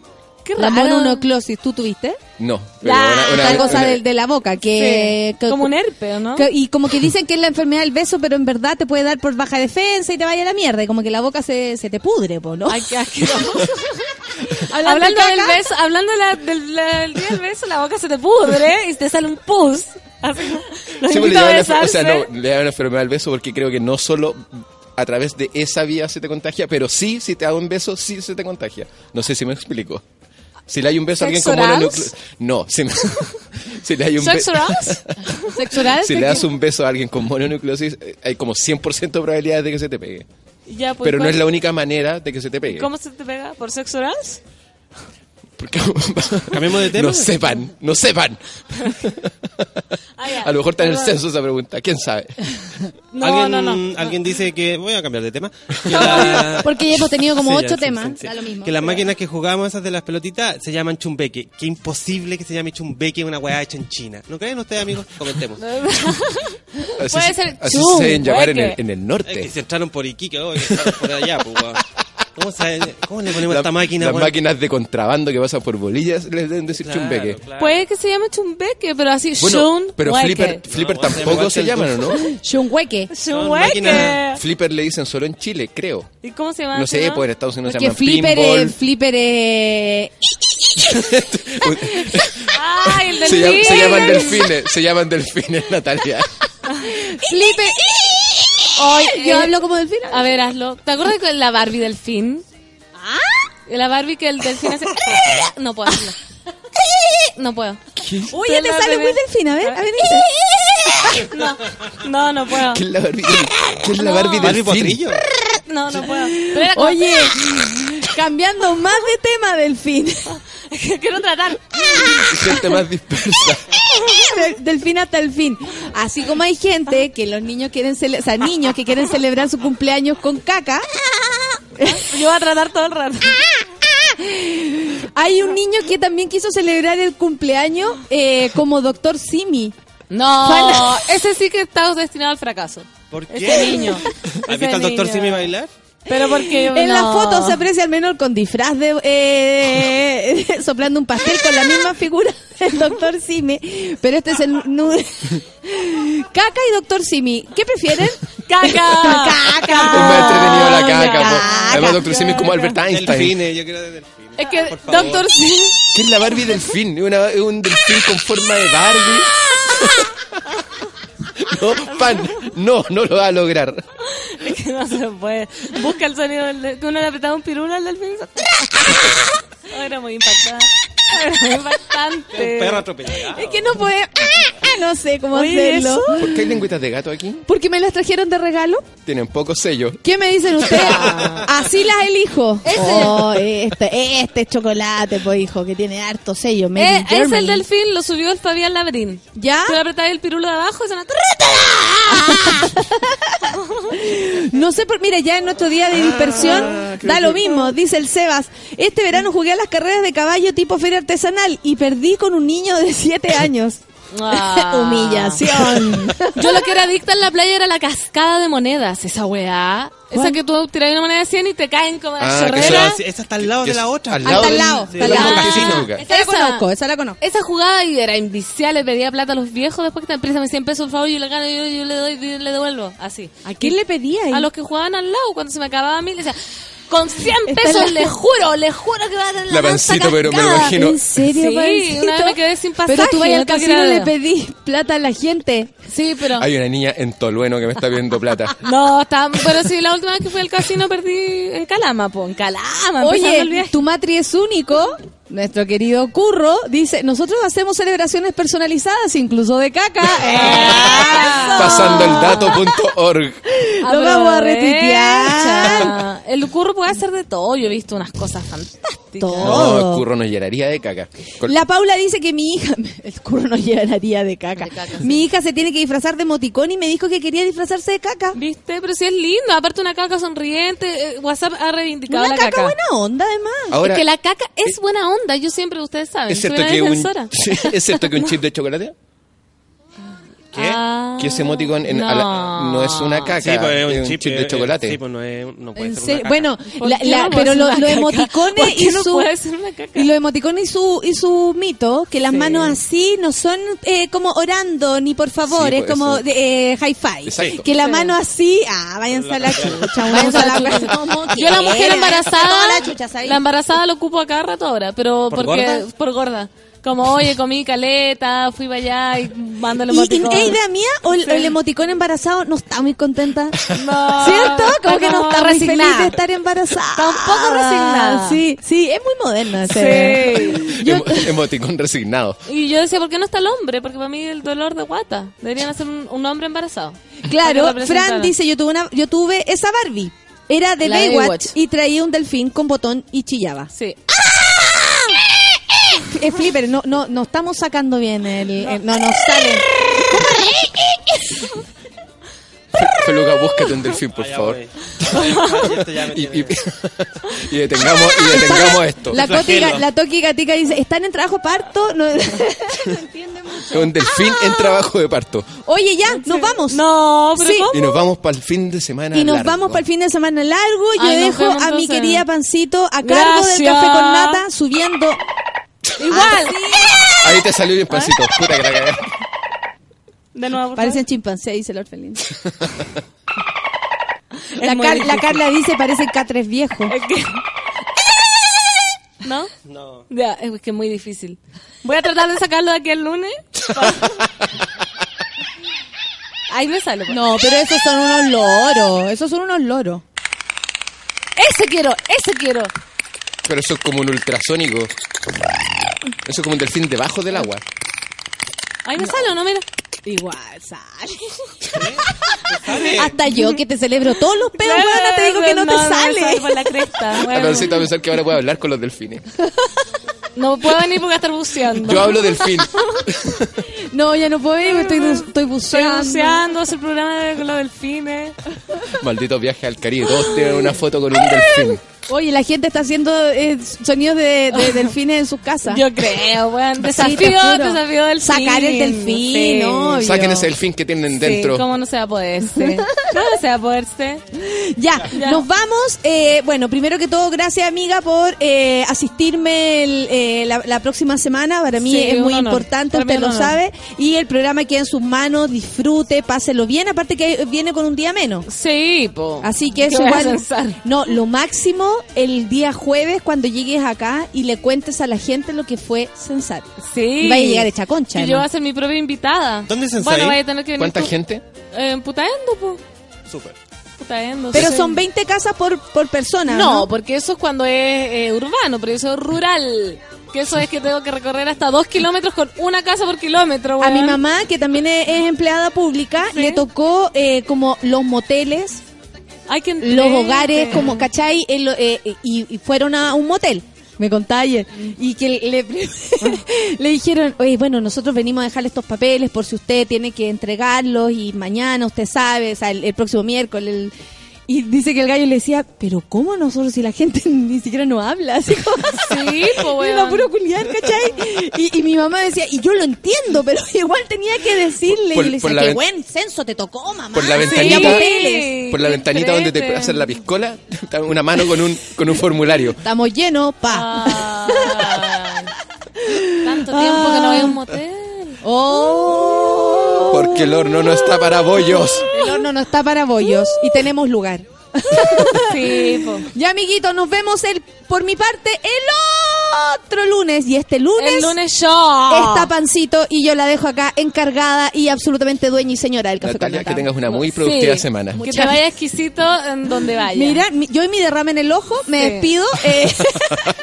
Qué La raro. mononucleosis, ¿tú tuviste? No. pero una- una- cosa una- de, de la boca, que, Sí, que- como un herpes, ¿no? que- y como que dicen que es la enfermedad del beso, pero en verdad te puede dar por baja defensa y te vaya a la mierda. Y como que la boca se, se te pudre, po, ¿no? Ay, qué. Hablando hablando de del beso, hablando la- del, la- del día del beso, la boca se te pudre y te sale un pus. Así, Sí, pues, le a enfer- o sea, no, le llaman enfermedad del beso porque creo que no solo a través de esa vía se te contagia, pero sí, si te da un beso, sí se te contagia. No sé si me explico. Si le hay un beso a alguien ¿Sex con orals? mononucleosis... No, si, si le hay un ¿Sex be- orals? ¿Sexo oral? Si ¿De le das un beso a alguien con mononucleosis, eh, hay como 100% de probabilidades de que se te pegue. Ya, pues, Pero no ¿cuál- es la única manera de que se te pegue. ¿Cómo se te pega? ¿Por sexo orals? Porque- Cambiemos de tema. No sepan, no sepan. Ah. A lo mejor está en el censo esa pregunta, quién sabe. No, ¿Alguien, no, no. Alguien dice que. Voy a cambiar de tema. la- Porque ya hemos tenido como Sí, ocho ya, temas. sí, sí. Da lo mismo. Que las máquinas que jugamos, esas de las pelotitas, se llaman chumbeque. Qué imposible que se llame chumbeque una weá hecha en China. ¿No creen ustedes, amigos? Comentemos. Así, Puede se- ser así chum, se deben llamar en el, en el Es que norte. se entraron por Iquique, oh, que entraron por allá, pues. ¿Cómo, sabe- ¿Cómo le ponemos a esta máquina, las máquinas de contrabando que pasan por bolillas les deben decir Claro, chumbeque. claro. Puede que se llame chumbeque, pero así, Bueno, shun pero hueque. Flipper, Flipper No, tampoco se que llaman, ¿o el no? Hueque. máquinas- Flipper le dicen solo en Chile, creo. ¿Y cómo se llama? No sé, no? pues en Estados Unidos se llaman Flipper pinball. es... Flipper es... Ay, el se, delfín. llama- se llaman delfines, se llaman delfines, Natalia. Flipper... Yo eh, hablo como delfín. A ver, hazlo. ¿Te acuerdas de la Barbie delfín? ¿Ah? La Barbie que el delfín hace... No puedo hacerlo. No puedo. Oye, te la sale muy delfín. A ver, a ver. No, no, no puedo. ¿Qué es la Barbie? ¿Qué es la No. Barbie Barbie? Potrillo. No, no puedo. Oye, cambiando más de tema, delfín. Quiero tratar. Gente más dispersa. Del, del fin hasta el fin. Así como hay gente que los niños quieren cele- o sea, niños que quieren celebrar su cumpleaños con caca, Yo voy a tratar todo el rato. hay un niño que también quiso celebrar el cumpleaños eh, como doctor Simi. No, ese sí que está destinado al fracaso. ¿Por qué? Ese niño. ¿Has Ese visto al doctor niño. Simi bailar? Pero porque En la no. foto se aprecia al menor con disfraz de eh, soplando un pastel con la misma figura del doctor Simi, pero este es el caca y doctor Simi. ¿Qué prefieren? ¡Caca! caca. Es más entretenido la caca. Caca. Además, Doctor Simi es como Albert Einstein. Delfines, yo quiero de delfines. Es que Por favor. Doctor Simi... ¿Qué es la Barbie delfín? Una- es un delfín con forma de Barbie. No, pan, no, no lo va a lograr. Es que no se puede. Busca el sonido del de- que uno le apretaba un pirulo al delfín. Oh, era muy impactante. Era muy impactante. Un perro atropellado. Es que no puede, no sé cómo Oye, hacerlo. ¿eso? ¿Por qué hay lengüitas de gato aquí? Porque me las trajeron de regalo. Tienen pocos sellos. ¿Qué me dicen ustedes? Así las elijo. Oh, este, este es chocolate, pues hijo, que tiene harto sello. Eh, es el delfín, lo subió el Fabián Labrín. ¿Ya? Tú le apretabas el pirulo de abajo y suena... No sé por, mira, ya en nuestro día de dispersión da lo mismo, dice el Sebas. Este verano jugué a las carreras de caballo tipo feria artesanal y perdí con un niño de 7 años. Ah. Humillación. Yo lo que era adicta en la playa era la cascada de monedas, esa weá. Esa que tú tiras una moneda de 100 y te caen como la Ah, chorrera. eso- Esa está al lado de la otra. Al Ah, lado está al lado, Casino. Ah. Esa la conozco, esa la conozco. Esa jugada y era invicial, le pedía plata a los viejos, después que te préstame 100 pesos, por favor, yo le gano, yo, yo le doy, yo le devuelvo, así. ¿A quién le pedía ahí? A los que jugaban al lado, cuando se me acababa a mí, le decía, con 100 Está pesos, le juro, le juro que va a tener la, La panza pancito, pero me lo cascada". imagino. ¿En serio, Sí, Pancito? una vez me quedé sin pasaje. Pero tú vayas al casino le ver. pedí plata a la gente. Sí, pero... Hay una niña en Tolueno que me está pidiendo plata. No, está, pero sí, la última vez que fui al casino perdí en Calama, po, en Calama, Oye, tu matri es único. Nuestro querido Curro dice, nosotros hacemos celebraciones personalizadas, incluso de caca. Pasando el dato.org. Lo vamos a retuitear. El curro puede hacer de todo. Yo he visto unas cosas fantásticas. Todo. No, el curro nos llenaría de caca. La Paula dice que mi hija, el curro no llenaría de caca. Mi hija se tiene que disfrazar de moticón y me dijo que quería disfrazarse de caca. ¿Viste? Pero si es lindo. Aparte una caca sonriente. eh, WhatsApp ha reivindicado Una la caca, caca. buena onda, además. Ahora, es que la caca es buena onda. Yo siempre, ustedes saben, ¿es soy una que un, defensora. Sí, ¿es cierto que un chip de chocolate? ¿Qué? Ah, Que ese emoticon en- no. a la- no es una caca, Sí, pues es un, chip, de eh, chocolate. Sí, pues no, es, no puede ser serio, una caca. Bueno, ¿Por la- pero lo- los caca? emoticones ¿Por y su puede ser una caca? y los emoticones y su y su mito que las Sí. manos así no son eh, como orando ni por favor Sí, es pues, como de, eh, hi-fi Exacto. que la Sí. mano así ah váyanse a la chucha Váyanse a la chucha. Yo la mujer embarazada, la chucha, ¿sabes? la embarazada lo ocupo a cada rato ahora, pero ¿Por porque gorda? por gorda. Como, oye, comí caleta, fui para allá y mando el ¿Y, y emoticón. es idea mía o el, Sí. el emoticón embarazado no está muy contenta? No, ¿Cierto? Como está que no está muy feliz resignada. de estar embarazada. Está un poco resignada. Sí, sí, es muy moderna. Sí. Yo- emoticón resignado. Y yo decía, ¿por qué no está el hombre? Porque para mí el dolor de guata. Deberían hacer un, un hombre embarazado. Claro. Fran dice, yo tuve, una, yo tuve esa Barbie. Era de Baywatch, Baywatch. y traía un delfín con botón y chillaba. Sí. Eh, Flipper, no, no, no estamos sacando bien el... el- no nos sale. Feluca, búscate un delfín, por Ah, favor. me Y, y- y detengamos, y detengamos esto. La. Toki, la Toki Gatica dice, ¿están en trabajo parto? No, Un delfín en trabajo de parto. Oye, ya, nos vamos. No, pero Sí. ¿cómo? Y nos vamos para el fin de semana. Y nos largo. vamos para el fin de semana largo. Yo Ay, dejo vemos a mi querida Pancito a cargo del café con nata, subiendo... Igual. Ahí te salió bien pancito. Puta que la cagué. De nuevo, por Parecen chimpancés, dice el orfelín. La, Car-. Carla dice, parecen catres viejos. Es que- ¿No? No. Ya, es que es muy difícil. Voy a tratar de sacarlo de aquí el lunes. Ahí me sale. pues. No, pero esos son unos loros. Esos son unos loros. Ese quiero, ese quiero. Pero eso es como un ultrasónico. Eso es como un delfín debajo del agua. Ahí me sale o no, mira. Igual sale. Hasta yo que te celebro todos los pedos, Claro, weona, te digo que no, me te sale sale. por la cresta. Bueno, va a pensar que ahora puede hablar con los delfines. no puedo venir porque voy a estar buceando. Yo hablo delfín. No, ya no puedo ir, estoy, estoy Estoy buceando. buceando, hacer el programa de con los delfines. Maldito viaje al Caribe. Todos tienen una foto con un delfín. Oye, la gente está haciendo eh, sonidos de, de delfines en sus casas. Yo creo, weón. Desafío, desafío del Sacar el delfín, Sí. obvio. Saquen ese delfín que tienen dentro. Sí, ¿cómo no se va a poderse? ¿Cómo no se va a poderse? Ya, Ya. nos vamos. Eh, bueno, primero que todo, gracias amiga por eh, asistirme el, eh, la, la próxima semana. Para mí Sí, es muy honor. importante, Para usted lo honor. sabe. Y el programa queda en sus manos, disfrute, páselo bien. Aparte que viene con un día menos. Sí, po. Así que ¿Qué eso igual. No, lo máximo el día jueves cuando llegues acá y le cuentes a la gente lo que fue censar. Sí. Y vaya a llegar hecha concha. ¿no? yo voy a ser mi propia invitada. ¿Dónde se Bueno, ensayo? vaya a tener que venir ¿Cuánta tú. gente? Eh, En Putaendo, po. Súper. Putaendo. Pero sí. son 20 casas por, por persona. No, No, porque eso es cuando es eh, urbano, pero eso es rural. Que eso es que tengo que recorrer hasta dos kilómetros con una casa por kilómetro, A mi mamá, que también es, es empleada pública, Sí. le tocó eh, como los moteles, los hogares, como, ¿cachai? En lo- eh, eh, y, y fueron a un motel. Me contaba ayer. Y que le, le dijeron, oye, bueno, nosotros venimos a dejarle estos papeles por si usted tiene que entregarlos y mañana usted sabe, o sea, el, el próximo miércoles. el- y dice que el gallo le decía, pero ¿cómo nosotros si la gente ni siquiera nos habla? Así como, Sí, weón. puro culiar, ¿cachai? Y, y mi mamá decía, y yo lo entiendo, pero igual tenía que decirle. Por- y le decía, qué buen censo te tocó, mamá. Por la ventanita, por la ventanita donde te hacen la piscola, una mano con un, con un formulario. Estamos llenos, pa. Ay. Tanto tiempo que no veo un motel. Oh. Porque el horno no está para bollos. El horno no está para bollos y tenemos lugar. Sí, po. Ya, amiguitos, nos vemos el, por mi parte el otro lunes. Y este lunes, El lunes yo. está Pancito y yo la dejo acá encargada y absolutamente dueña y señora del café Natalia, con que tengas una muy productiva Sí. semana. Que te vaya exquisito en donde vaya. Mira, mi- yo y mi derrame en el ojo, me Sí. despido. eh,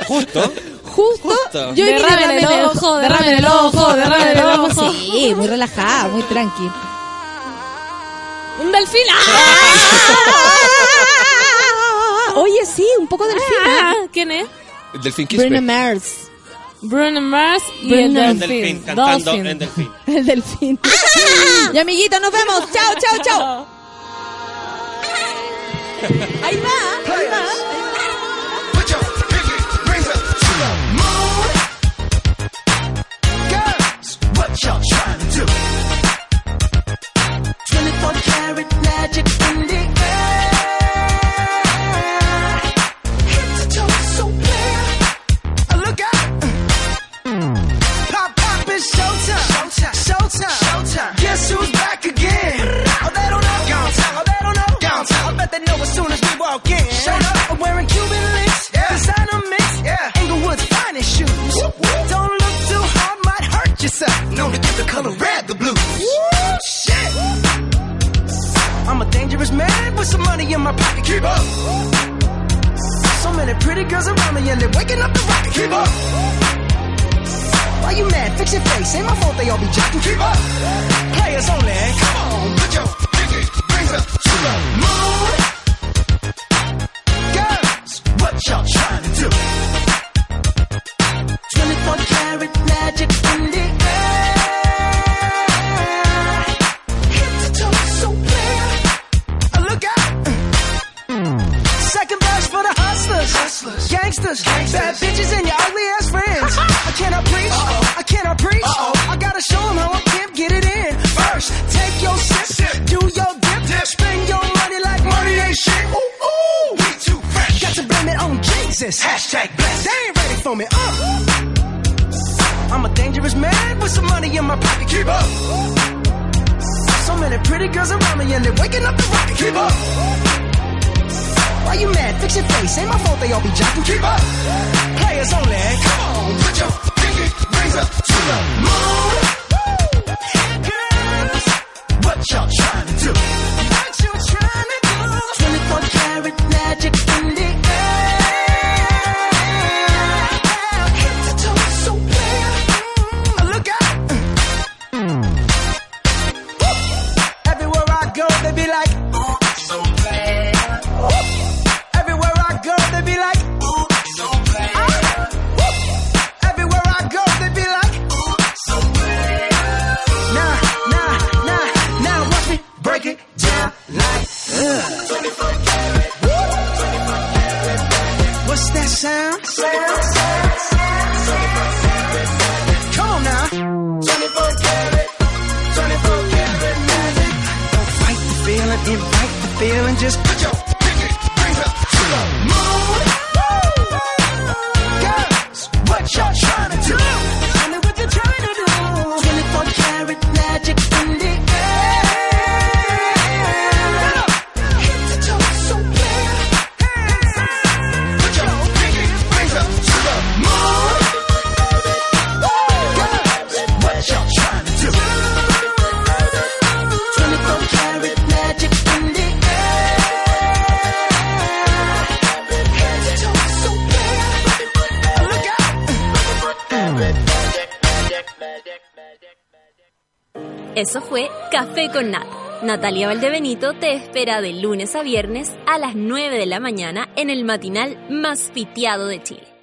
Justo. justo, Justo. yo y mi Derrame en el ojo, derrame en el ojo, derrame en el ojo. Sí, muy relajada, muy tranqui. Un delfín. ¡Ah! Oye, sí, un poco del Ah, ¿Quién es? El delfín Quispe. Bruno Mars. Bruno Mars y Bruno el, delfín. cantando Dolphin. en delfín. El delfín. ¡Ah! Y amiguita, nos vemos. Chao, chao, chao. ahí va, ahí va. y'all trying to do? 24 karat magic in Shut up. I'm wearing Cuban links. Designer mix. Yeah. Finest shoes. Don't look too hard, might hurt yourself. Known to get the color red, the blues. Shit. I'm a dangerous man with some money in my pocket. Keep up. So many pretty girls around me and they're waking up the rocket. Keep up. Why you mad? Fix your face. Ain't my fault they all be jocking. Keep up. Players only. Come on, put your pinky rings up to the moon. What y'all trying to do? 24 karat magic in the air. Hit the toe so clear. Look out. Second verse for the hustlers, hustlers. gangsters, bad bitches, and your ugly ass friends. I cannot preach, I cannot preach. I gotta show 'em how I Jesus. Hashtag blessed. They ain't ready for me. Uh. I'm a dangerous man with some money in my pocket. Keep up. So many pretty girls around me and they're waking up the rocket. Keep up. Why you mad? Fix your face. Ain't my fault they all be jocking. Keep up. Players only. Come on, put your pinky rings up to the moon. Girls, what y'all trying Sound, sound, Eso fue Café con Nata. Natalia Valdebenito te espera de lunes a viernes a las 9 de la mañana en el matinal más piteado de Chile.